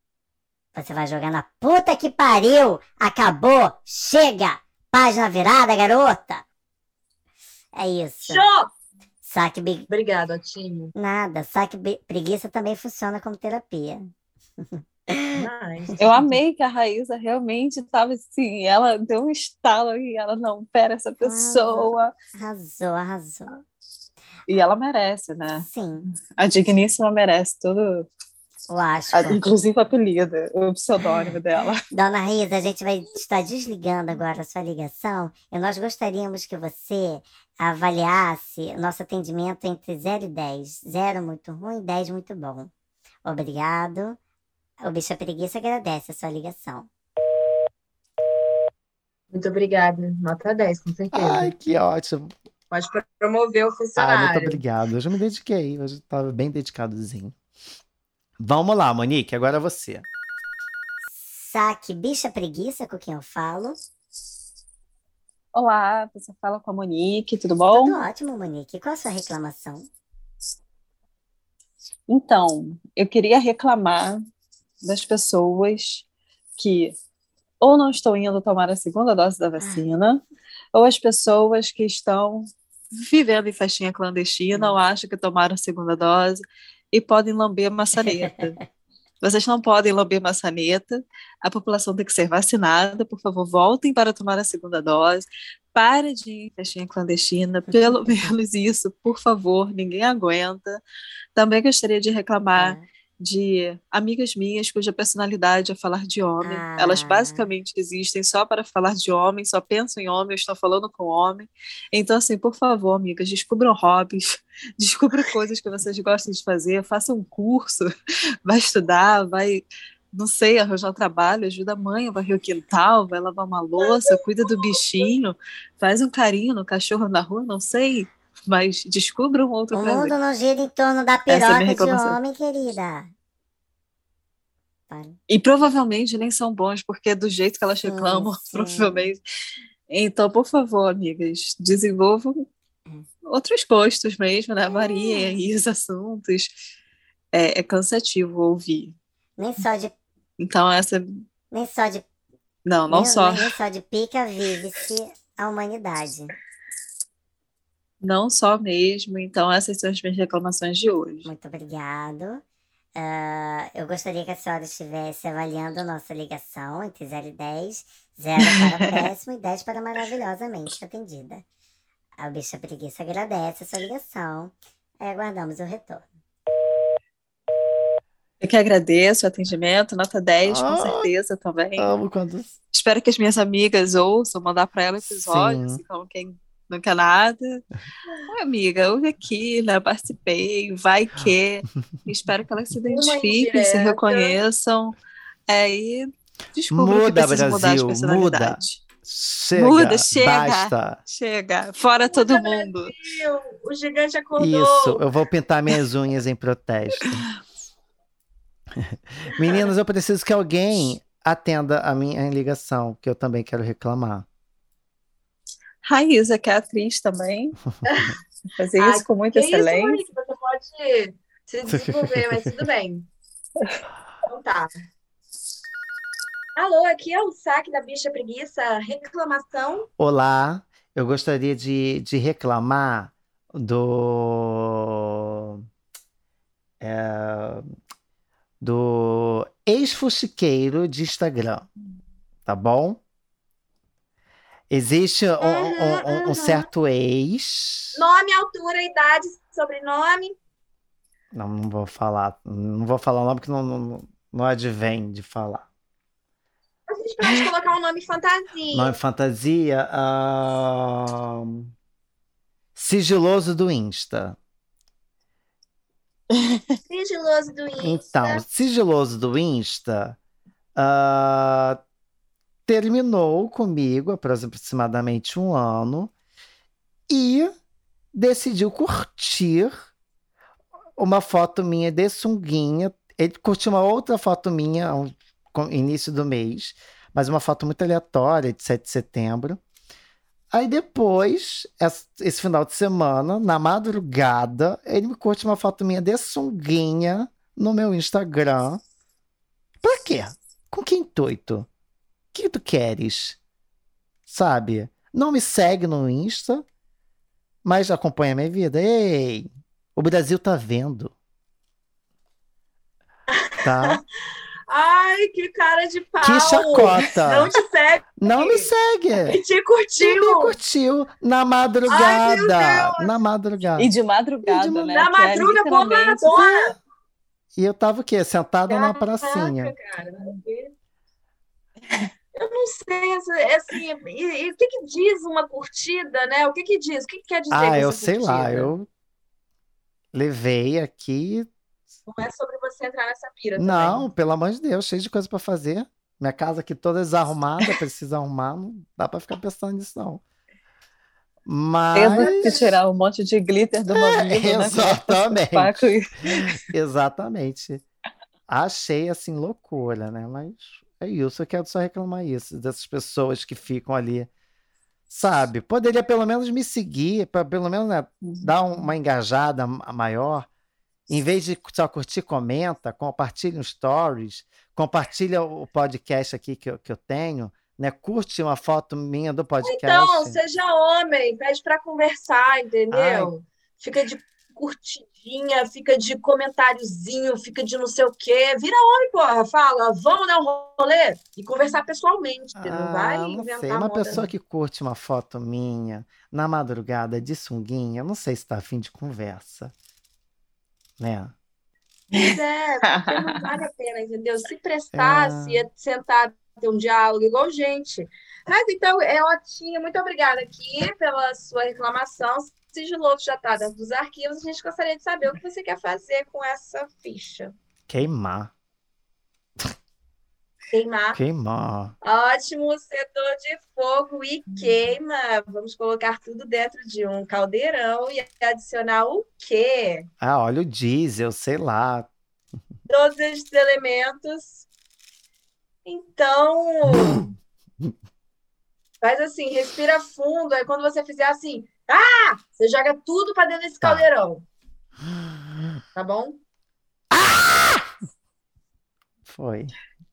Speaker 4: você vai jogar na puta que pariu! Acabou! Chega! Página virada, garota! É isso.
Speaker 3: Show!
Speaker 4: Saque be...
Speaker 3: Obrigada, time.
Speaker 4: Nada. Saque be... preguiça também funciona como terapia.
Speaker 2: Eu amei que a Raíza realmente estava assim, ela deu um estalo e ela não, pera essa pessoa.
Speaker 4: Arrasou, arrasou.
Speaker 2: E ela merece, né?
Speaker 4: Sim.
Speaker 2: A digníssima merece tudo.
Speaker 4: Eu acho.
Speaker 2: a- Inclusive o apelido, o pseudônimo dela.
Speaker 4: Dona Rita, a gente vai estar desligando agora a sua ligação e nós gostaríamos que você avaliasse nosso atendimento entre 0 e 10. 0 muito ruim, 10 muito bom. Obrigado. O Bicha Preguiça agradece a sua ligação.
Speaker 3: Muito obrigada. Nota 10, com certeza.
Speaker 1: Ai, que ótimo.
Speaker 3: Pode promover o
Speaker 1: Ah, muito
Speaker 3: funcionário.
Speaker 1: obrigado. Hoje eu me dediquei. Hoje eu tava bem dedicadozinho. Vamos lá, Monique. Agora é você.
Speaker 4: Saque Bicha Preguiça com quem eu falo.
Speaker 2: Olá, você fala com a Monique, tudo bom?
Speaker 4: Tudo ótimo, Monique. Qual a sua reclamação?
Speaker 2: Então, eu queria reclamar das pessoas que ou não estão indo tomar a segunda dose da vacina, ou as pessoas que estão vivendo em festinha clandestina ou acham que tomaram a segunda dose e podem lamber maçaneta. Vocês não podem lamber maçaneta, a população tem que ser vacinada, por favor, voltem para tomar a segunda dose, para de ir em festinha clandestina, pelo menos isso, por favor, ninguém aguenta. Também gostaria de reclamar
Speaker 4: Ah,
Speaker 2: de amigas minhas cuja personalidade é falar de homem.
Speaker 4: Ah.
Speaker 2: Elas basicamente existem só para falar de homem, só pensam em homem, estão falando com homem. Então, assim, por favor, amigas, descubram hobbies, descubram coisas que vocês gostam de fazer, façam um curso, vai estudar, vai, não sei, arranjar um trabalho, ajuda a mãe a varrer o quintal, vai lavar uma louça, cuida do bichinho, faz um carinho no cachorro na rua, não sei. Mas descubram outro
Speaker 4: O
Speaker 2: prazer.
Speaker 4: mundo não gira em torno da
Speaker 2: é
Speaker 4: piroca de
Speaker 2: reclamação.
Speaker 4: homem, querida. Para.
Speaker 2: E provavelmente nem são bons, porque do jeito que elas reclamam,
Speaker 4: sim.
Speaker 2: provavelmente. Então, por favor, amigas, desenvolvam
Speaker 4: Hum.
Speaker 2: outros gostos mesmo, né? Variem aí os assuntos. É, é cansativo ouvir.
Speaker 4: Nem só de,
Speaker 2: Então, essa.
Speaker 4: nem só de,
Speaker 2: Não, não
Speaker 4: nem,
Speaker 2: só.
Speaker 4: nem só de pica vive-se a humanidade.
Speaker 2: Não só mesmo. Então, essas são as minhas reclamações de hoje.
Speaker 4: Muito obrigado. Ah, eu gostaria que a senhora estivesse avaliando a nossa ligação entre 0 e 10. 0 para péssimo e 10 para maravilhosamente atendida. A bicha preguiça agradece a sua ligação. e aguardamos o retorno.
Speaker 2: Eu que agradeço o atendimento, nota 10, com
Speaker 1: Ah.
Speaker 2: certeza também.
Speaker 1: Amo quando.
Speaker 2: Espero que as minhas amigas ouçam, mandar para ela episódios,
Speaker 1: Sim.
Speaker 2: então quem não quer nada. Oi, amiga, ouve aqui, né? Participei, vai que. Espero que elas se identifiquem, se reconheçam. É, e descubram que
Speaker 1: Muda,
Speaker 2: precisa mudar de
Speaker 1: Brasil,
Speaker 2: personalidade.
Speaker 1: Chega.
Speaker 2: Muda, chega.
Speaker 1: Basta.
Speaker 2: Chega, fora todo
Speaker 3: Muda,
Speaker 2: mundo.
Speaker 3: Brasil, O gigante acordou.
Speaker 1: Isso, eu vou pintar minhas unhas em protesto. Meninas, eu preciso que alguém atenda a minha ligação, que eu também quero reclamar.
Speaker 2: Raíza, que é atriz também. Fazer
Speaker 3: Ah,
Speaker 2: isso com muita
Speaker 3: Que isso,
Speaker 2: excelência.
Speaker 3: Monique, você pode se desenvolver, mas tudo bem. Então tá. Alô, aqui é o saque da bicha preguiça. Reclamação.
Speaker 1: Olá, eu gostaria de, de reclamar do. é, do ex-fuxiqueiro de Instagram, tá bom? Existe um, um- um- um
Speaker 3: uhum.
Speaker 1: certo ex.
Speaker 3: Nome, altura, idade, sobrenome.
Speaker 1: Não, não vou falar. Não vou falar o nome porque não, não, não advém de falar.
Speaker 3: A gente pode colocar um nome fantasia.
Speaker 1: Nome fantasia. ahn, Sigiloso do Insta.
Speaker 3: Sigiloso do Insta.
Speaker 1: Então, sigiloso do Insta ah, terminou comigo aproximadamente um ano e decidiu curtir uma foto minha de sunguinha. Ele curtiu uma outra foto minha com- início do mês, mas uma foto muito aleatória de 7 de setembro. Aí depois, es- esse final de semana, na madrugada, ele me curte uma foto minha de sunguinha no meu Instagram. Pra quê? Com que intuito? O que tu queres? Sabe? Não me segue no Insta, mas acompanha minha vida. Ei, o Brasil tá vendo. Tá?
Speaker 3: Ai, que cara de pau!
Speaker 1: Que chacota!
Speaker 3: Não te segue!
Speaker 1: Não me segue!
Speaker 3: E te curtiu!
Speaker 1: Me curtiu na madrugada!
Speaker 3: Ai,
Speaker 1: na madrugada.
Speaker 2: E de madrugada,
Speaker 1: E de
Speaker 2: né?
Speaker 3: Na
Speaker 2: é
Speaker 3: madruga,
Speaker 2: literalmente-
Speaker 3: boladona!
Speaker 1: E eu tava o quê? Sentada na pracinha.
Speaker 3: cara. Eu não sei, essa- assim, e, e o que que diz uma curtida, né? O que que diz? O que que quer dizer
Speaker 1: Ah, eu sei lá,
Speaker 3: curtida?
Speaker 1: eu levei aqui.
Speaker 3: Não é sobre você entrar nessa pira
Speaker 1: Não,
Speaker 3: também.
Speaker 1: pelo amor de Deus, cheio de coisa pra fazer. Minha casa aqui toda desarrumada, precisa arrumar, não dá pra ficar pensando nisso, não.
Speaker 2: Tendo que
Speaker 1: Mas.
Speaker 2: tirar um monte de glitter do mamilo, né?
Speaker 1: exatamente.
Speaker 2: E-
Speaker 1: Exatamente. Achei assim loucura, né? Mas é isso, eu quero só reclamar isso, dessas pessoas que ficam ali, sabe? Poderia pelo menos me seguir, para pelo menos né, dar um- uma engajada ma- maior. Em vez de só curtir, comenta, compartilha os stories, compartilha o podcast aqui que eu, que eu tenho, né? Curte uma foto minha do podcast.
Speaker 3: Então, seja homem, pede pra conversar, entendeu? Fica de curtidinha, fica de comentáriozinho, fica de não sei o quê. Vira homem, porra. Fala, vamos dar um rolê e conversar pessoalmente. não vai
Speaker 1: Ah, não sei. Uma
Speaker 3: moda,
Speaker 1: pessoa que curte uma foto minha na madrugada de sunguinha, não sei se tá afim de conversa. Né?
Speaker 3: Pois é, porque não vale a pena, entendeu? Se prestasse,
Speaker 1: É.
Speaker 3: ia sentar, ter um diálogo igual gente. Mas então, é Otinha, muito obrigada aqui pela sua reclamação. Sigiloso já está dentro dos arquivos. A gente gostaria de saber o que você quer fazer com essa ficha.
Speaker 1: Queimar.
Speaker 3: Queimar.
Speaker 1: Queimar.
Speaker 3: Ótimo, setor de fogo e queima. Vamos colocar tudo dentro de um caldeirão e adicionar o quê?
Speaker 1: Ah, olha o diesel, sei lá.
Speaker 3: Todos esses elementos. Então, faz assim, respira fundo. Aí quando você fizer assim, ah, você joga tudo para dentro desse
Speaker 1: Tá.
Speaker 3: caldeirão, tá bom?
Speaker 1: Foi.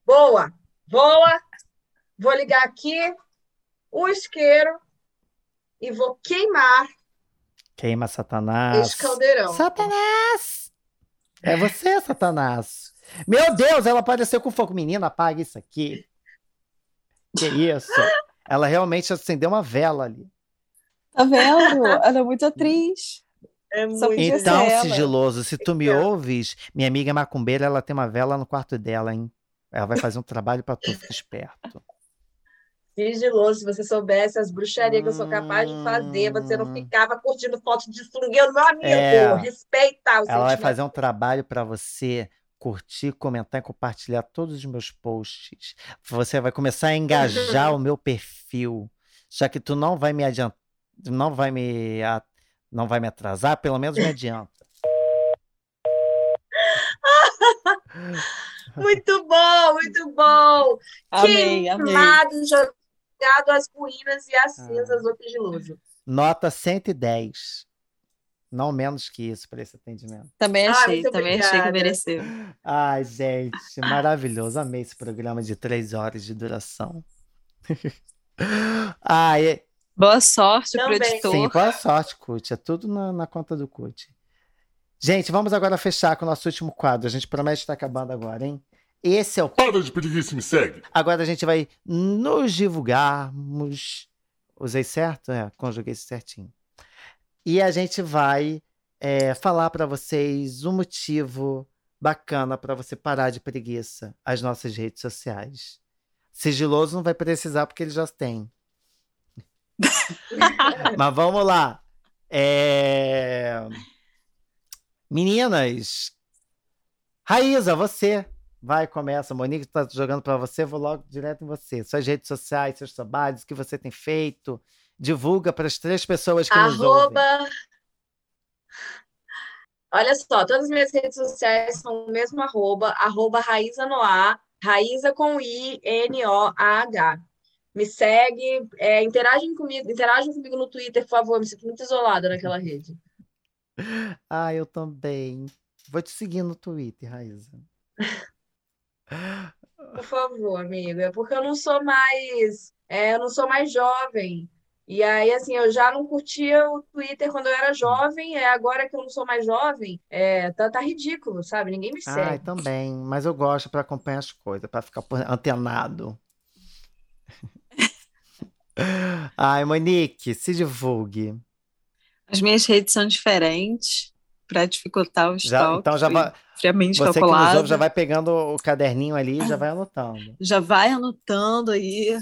Speaker 3: Boa, boa. Vou ligar aqui o isqueiro e vou queimar
Speaker 1: Queima Satanás.
Speaker 3: esse caldeirão.
Speaker 1: Satanás! É você, Satanás. Meu Deus, ela apareceu com fogo. Menina, apaga isso aqui. Que isso? Ela realmente acendeu uma vela ali.
Speaker 2: Tá vendo? Ela é muito atriz.
Speaker 3: É muito
Speaker 1: Então,
Speaker 2: ela.
Speaker 1: sigiloso, se tu me ouves, minha amiga macumbeira, ela tem uma vela no quarto dela, hein? Ela vai fazer um trabalho pra tu, fica esperto.
Speaker 3: sigiloso. Se você soubesse as bruxarias que eu sou capaz de fazer, você não
Speaker 1: Hum.
Speaker 3: ficava curtindo foto de swingueiro, meu amigo.
Speaker 1: É.
Speaker 3: Respeita o
Speaker 1: Ela vai fazer um trabalho pra você curtir, comentar e compartilhar todos os meus posts. Você vai começar a engajar o meu perfil. Só que tu não vai me adiantar, não vai me, a- não vai me atrasar, pelo menos me adianta.
Speaker 3: Muito bom, muito bom.
Speaker 2: Amei, amei.
Speaker 3: Queimado, jogado às ruínas e às
Speaker 1: Ah.
Speaker 3: cinzas do sigiloso.
Speaker 1: Nota 110. Não menos que isso para esse atendimento.
Speaker 2: Também
Speaker 3: Ah,
Speaker 2: achei,
Speaker 3: muito
Speaker 2: também achei que
Speaker 3: obrigada.
Speaker 2: mereceu.
Speaker 1: Ai, gente, maravilhoso. Amei esse programa de três horas de duração. Ai,
Speaker 2: Boa sorte pro
Speaker 3: Também.
Speaker 2: editor.
Speaker 1: sim, boa sorte, Cut. É tudo na, na conta do Cut. Gente, vamos agora fechar com o nosso último quadro. A gente promete estar acabando agora, hein? Esse é o.
Speaker 6: Para de preguiça me segue.
Speaker 1: Agora a gente vai nos divulgarmos. Usei certo? É, conjuguei isso certinho. E a gente vai é, falar para vocês um motivo bacana para você parar de preguiça as nossas redes sociais. Sigiloso não vai precisar porque ele já tem. Mas vamos lá. É... Meninas, Raíza, você vai, começa. Monique está jogando para você, vou logo direto em você. Suas redes sociais, seus trabalhos, o que você tem feito. Divulga para as três pessoas que nos ouvem.
Speaker 3: Arroba. Olha só, todas as minhas redes sociais são o mesmo arroba, arroba Raíza Noah, Raíza com I, N-O-A-H. Me segue, é, interagem comigo, interagem comigo no Twitter, por favor, me sinto muito isolada naquela rede.
Speaker 1: Ah, eu também. Vou te seguir no Twitter, Raíza.
Speaker 3: Por favor, amigo, é porque eu não sou mais, é, eu não sou mais jovem. E aí, assim, eu já não curtia o Twitter quando eu era jovem, é agora que eu não sou mais jovem, é, tá, tá ridículo, sabe? Ninguém me segue.
Speaker 1: Ai, também, mas eu gosto para acompanhar as coisas, para ficar antenado. Ai, Monique, se divulgue.
Speaker 2: As minhas redes são diferentes para dificultar o
Speaker 1: já,
Speaker 2: estoque.
Speaker 1: Então já vai,
Speaker 2: friamente
Speaker 1: você
Speaker 2: calculado.
Speaker 1: que nos ouve, já vai pegando o caderninho ali e já vai anotando.
Speaker 2: Já vai anotando aí.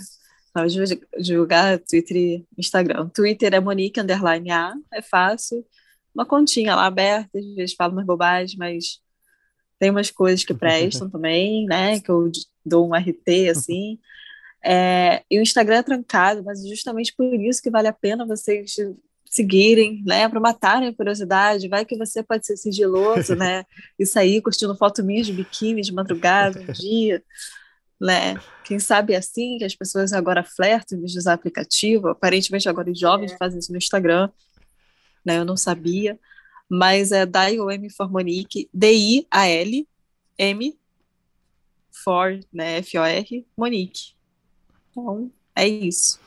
Speaker 2: Vamos divulgar Twitter e Instagram. Twitter é Monique Underline A, é fácil. Uma continha lá aberta, às vezes falo umas bobagens, mas tem umas coisas que prestam também, né? Que eu dou um RT assim. É, e o Instagram é trancado, mas justamente por isso que vale a pena vocês seguirem, né, para matarem a curiosidade. Vai que você pode ser sigiloso, né, e sair curtindo foto minha de biquíni de madrugada um dia, né? Quem sabe é assim que as pessoas agora flertam de usar aplicativo. Aparentemente agora os jovens é. fazem isso no Instagram, né? Eu não sabia, mas é Dial M for Monique, D I A L M for, né, F O R Monique. Então, é isso.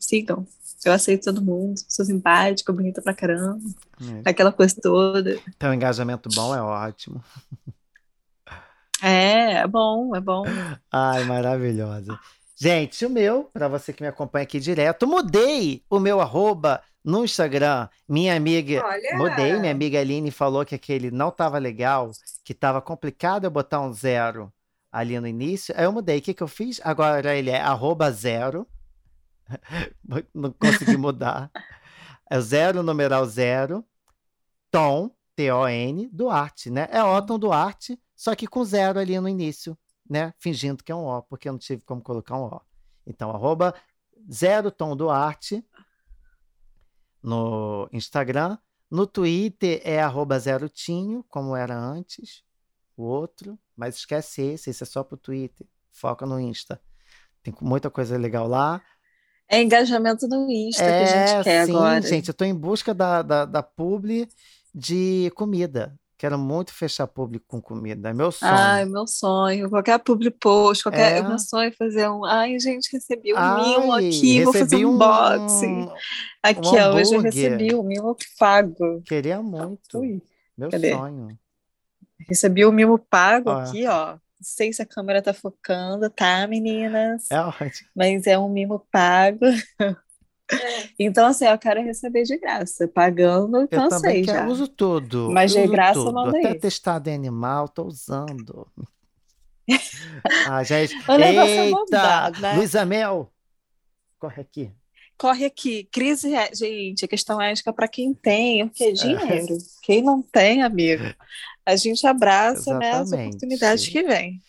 Speaker 2: Sigam. Eu aceito todo mundo, sou simpática, bonita pra caramba. É. Aquela coisa toda.
Speaker 1: Então, um engajamento bom é ótimo.
Speaker 2: É, é bom, é bom.
Speaker 1: Ai, maravilhosa. Gente, o meu, para você que me acompanha aqui direto, mudei o meu arroba no Instagram. Minha amiga, Olha. mudei, minha amiga Aline falou que aquele não tava legal, que tava complicado eu botar um zero ali no início. Aí eu mudei. O que, que eu fiz? Agora ele é arroba zero. Não consegui mudar. É zero, numeral zero. Tom, T-O-N, Duarte, né? É Otton Duarte, só que com zero ali no início, né? Fingindo que é um O, porque eu não tive como colocar um O. Então, arroba zero Tom Duarte no Instagram. No Twitter é arroba zero Tinho, como era antes, o outro. Mas esquece esse, esse é só pro Twitter. Foca no Insta. Tem muita coisa legal lá.
Speaker 2: É engajamento no Insta é, que a gente é, quer
Speaker 1: sim,
Speaker 2: agora.
Speaker 1: gente, eu tô em busca da, da, da publi de comida. Quero muito fechar público com comida. É meu sonho.
Speaker 2: Ai, meu sonho. Qualquer public post, qualquer. É. Meu sonho é fazer um. Ai, gente, recebi um Ai, mimo aqui. Vou fazer um unboxing. Aqui, um ó, hoje eu recebi um mimo pago.
Speaker 1: Queria muito. Ui, meu cadê? sonho.
Speaker 2: Recebi o um mimo pago ó. aqui, ó. Não sei se a câmera tá focando, tá, meninas?
Speaker 1: É ótimo.
Speaker 2: Mas é um mimo pago. É. Então, assim, eu quero receber de graça. Pagando, cansei eu já.
Speaker 1: Eu uso tudo.
Speaker 2: Mas
Speaker 1: de
Speaker 2: graça, tudo. manda
Speaker 1: Até testado em animal, tô usando. ah, gente.
Speaker 2: O negócio é mudar, né?
Speaker 1: Luísa Mel, corre aqui
Speaker 2: corre aqui. Crise, é, gente, a questão ética para quem tem, o que é dinheiro. Quem não tem, amigo, a gente abraça né, as oportunidades que vem.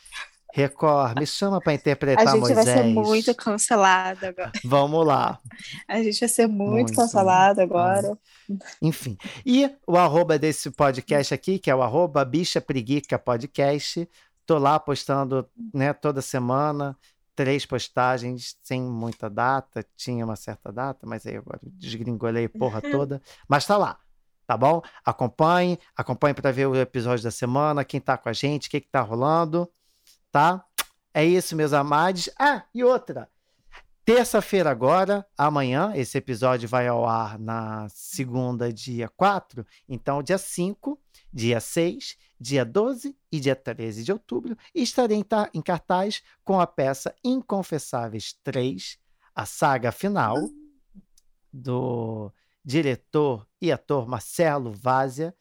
Speaker 1: Record, me chama para interpretar
Speaker 2: A gente
Speaker 1: Moisés.
Speaker 2: vai ser muito cancelado agora.
Speaker 1: Vamos lá.
Speaker 2: A gente vai ser muito, muito cancelado agora.
Speaker 1: Enfim. E o arroba desse podcast aqui, que é o arroba Bicha Preguica Podcast. Tô lá postando né, toda semana três postagens sem muita data, tinha uma certa data, mas aí agora desgringolei a porra toda, mas tá lá, tá bom? Acompanhe, acompanhe para ver o episódio da semana, quem tá com a gente, o que que tá rolando, tá? É isso, meus amados. Ah, e outra, Terça-feira agora, amanhã, esse episódio vai ao ar na segunda, dia 4. Então, dia 5, dia 6, dia 12 e dia 13 de outubro, estarei em cartaz com a peça Inconfessáveis 3, a saga final do diretor e ator Marcelo Vazia.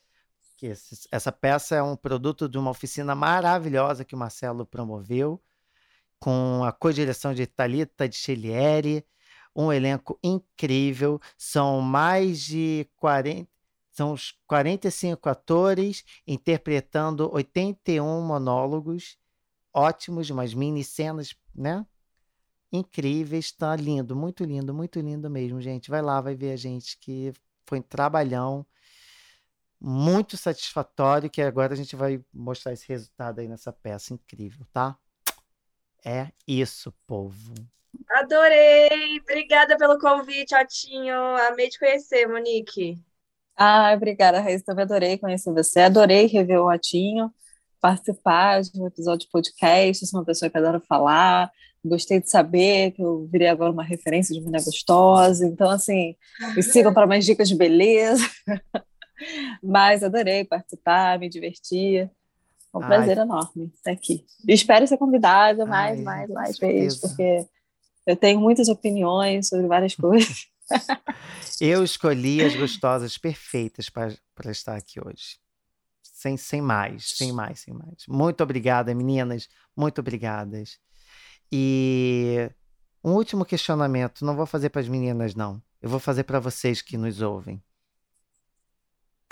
Speaker 1: Que essa peça é um produto de uma oficina maravilhosa que o Marcelo promoveu com a co-direção de Talita de Chelieri, um elenco incrível, são mais de 40, são os 45 atores interpretando 81 monólogos ótimos, umas mini cenas, né? Incríveis, tá lindo, muito lindo, muito lindo mesmo, gente. Vai lá, vai ver a gente que foi um trabalhão muito satisfatório que agora a gente vai mostrar esse resultado aí nessa peça incrível, tá? É isso, povo.
Speaker 3: Adorei! Obrigada pelo convite, Otinho. Amei te conhecer, Monique.
Speaker 2: Ah, obrigada, Raíssa. Também adorei conhecer você. Adorei rever o Otinho. participar de um episódio de podcast, sou uma pessoa que adora falar, gostei de saber que eu virei agora uma referência de menina gostosa, então assim, me sigam para mais dicas de beleza. Mas adorei participar, me divertir. É um Ai. prazer enorme estar aqui. espero ser convidada mais, Ai, mais, mais vezes, porque eu tenho muitas opiniões sobre várias coisas.
Speaker 1: eu escolhi as gostosas perfeitas para estar aqui hoje. Sem, sem mais, sem mais, sem mais. Muito obrigada, meninas. Muito obrigadas. E um último questionamento. Não vou fazer para as meninas, não. Eu vou fazer para vocês que nos ouvem.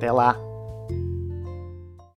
Speaker 1: Até lá!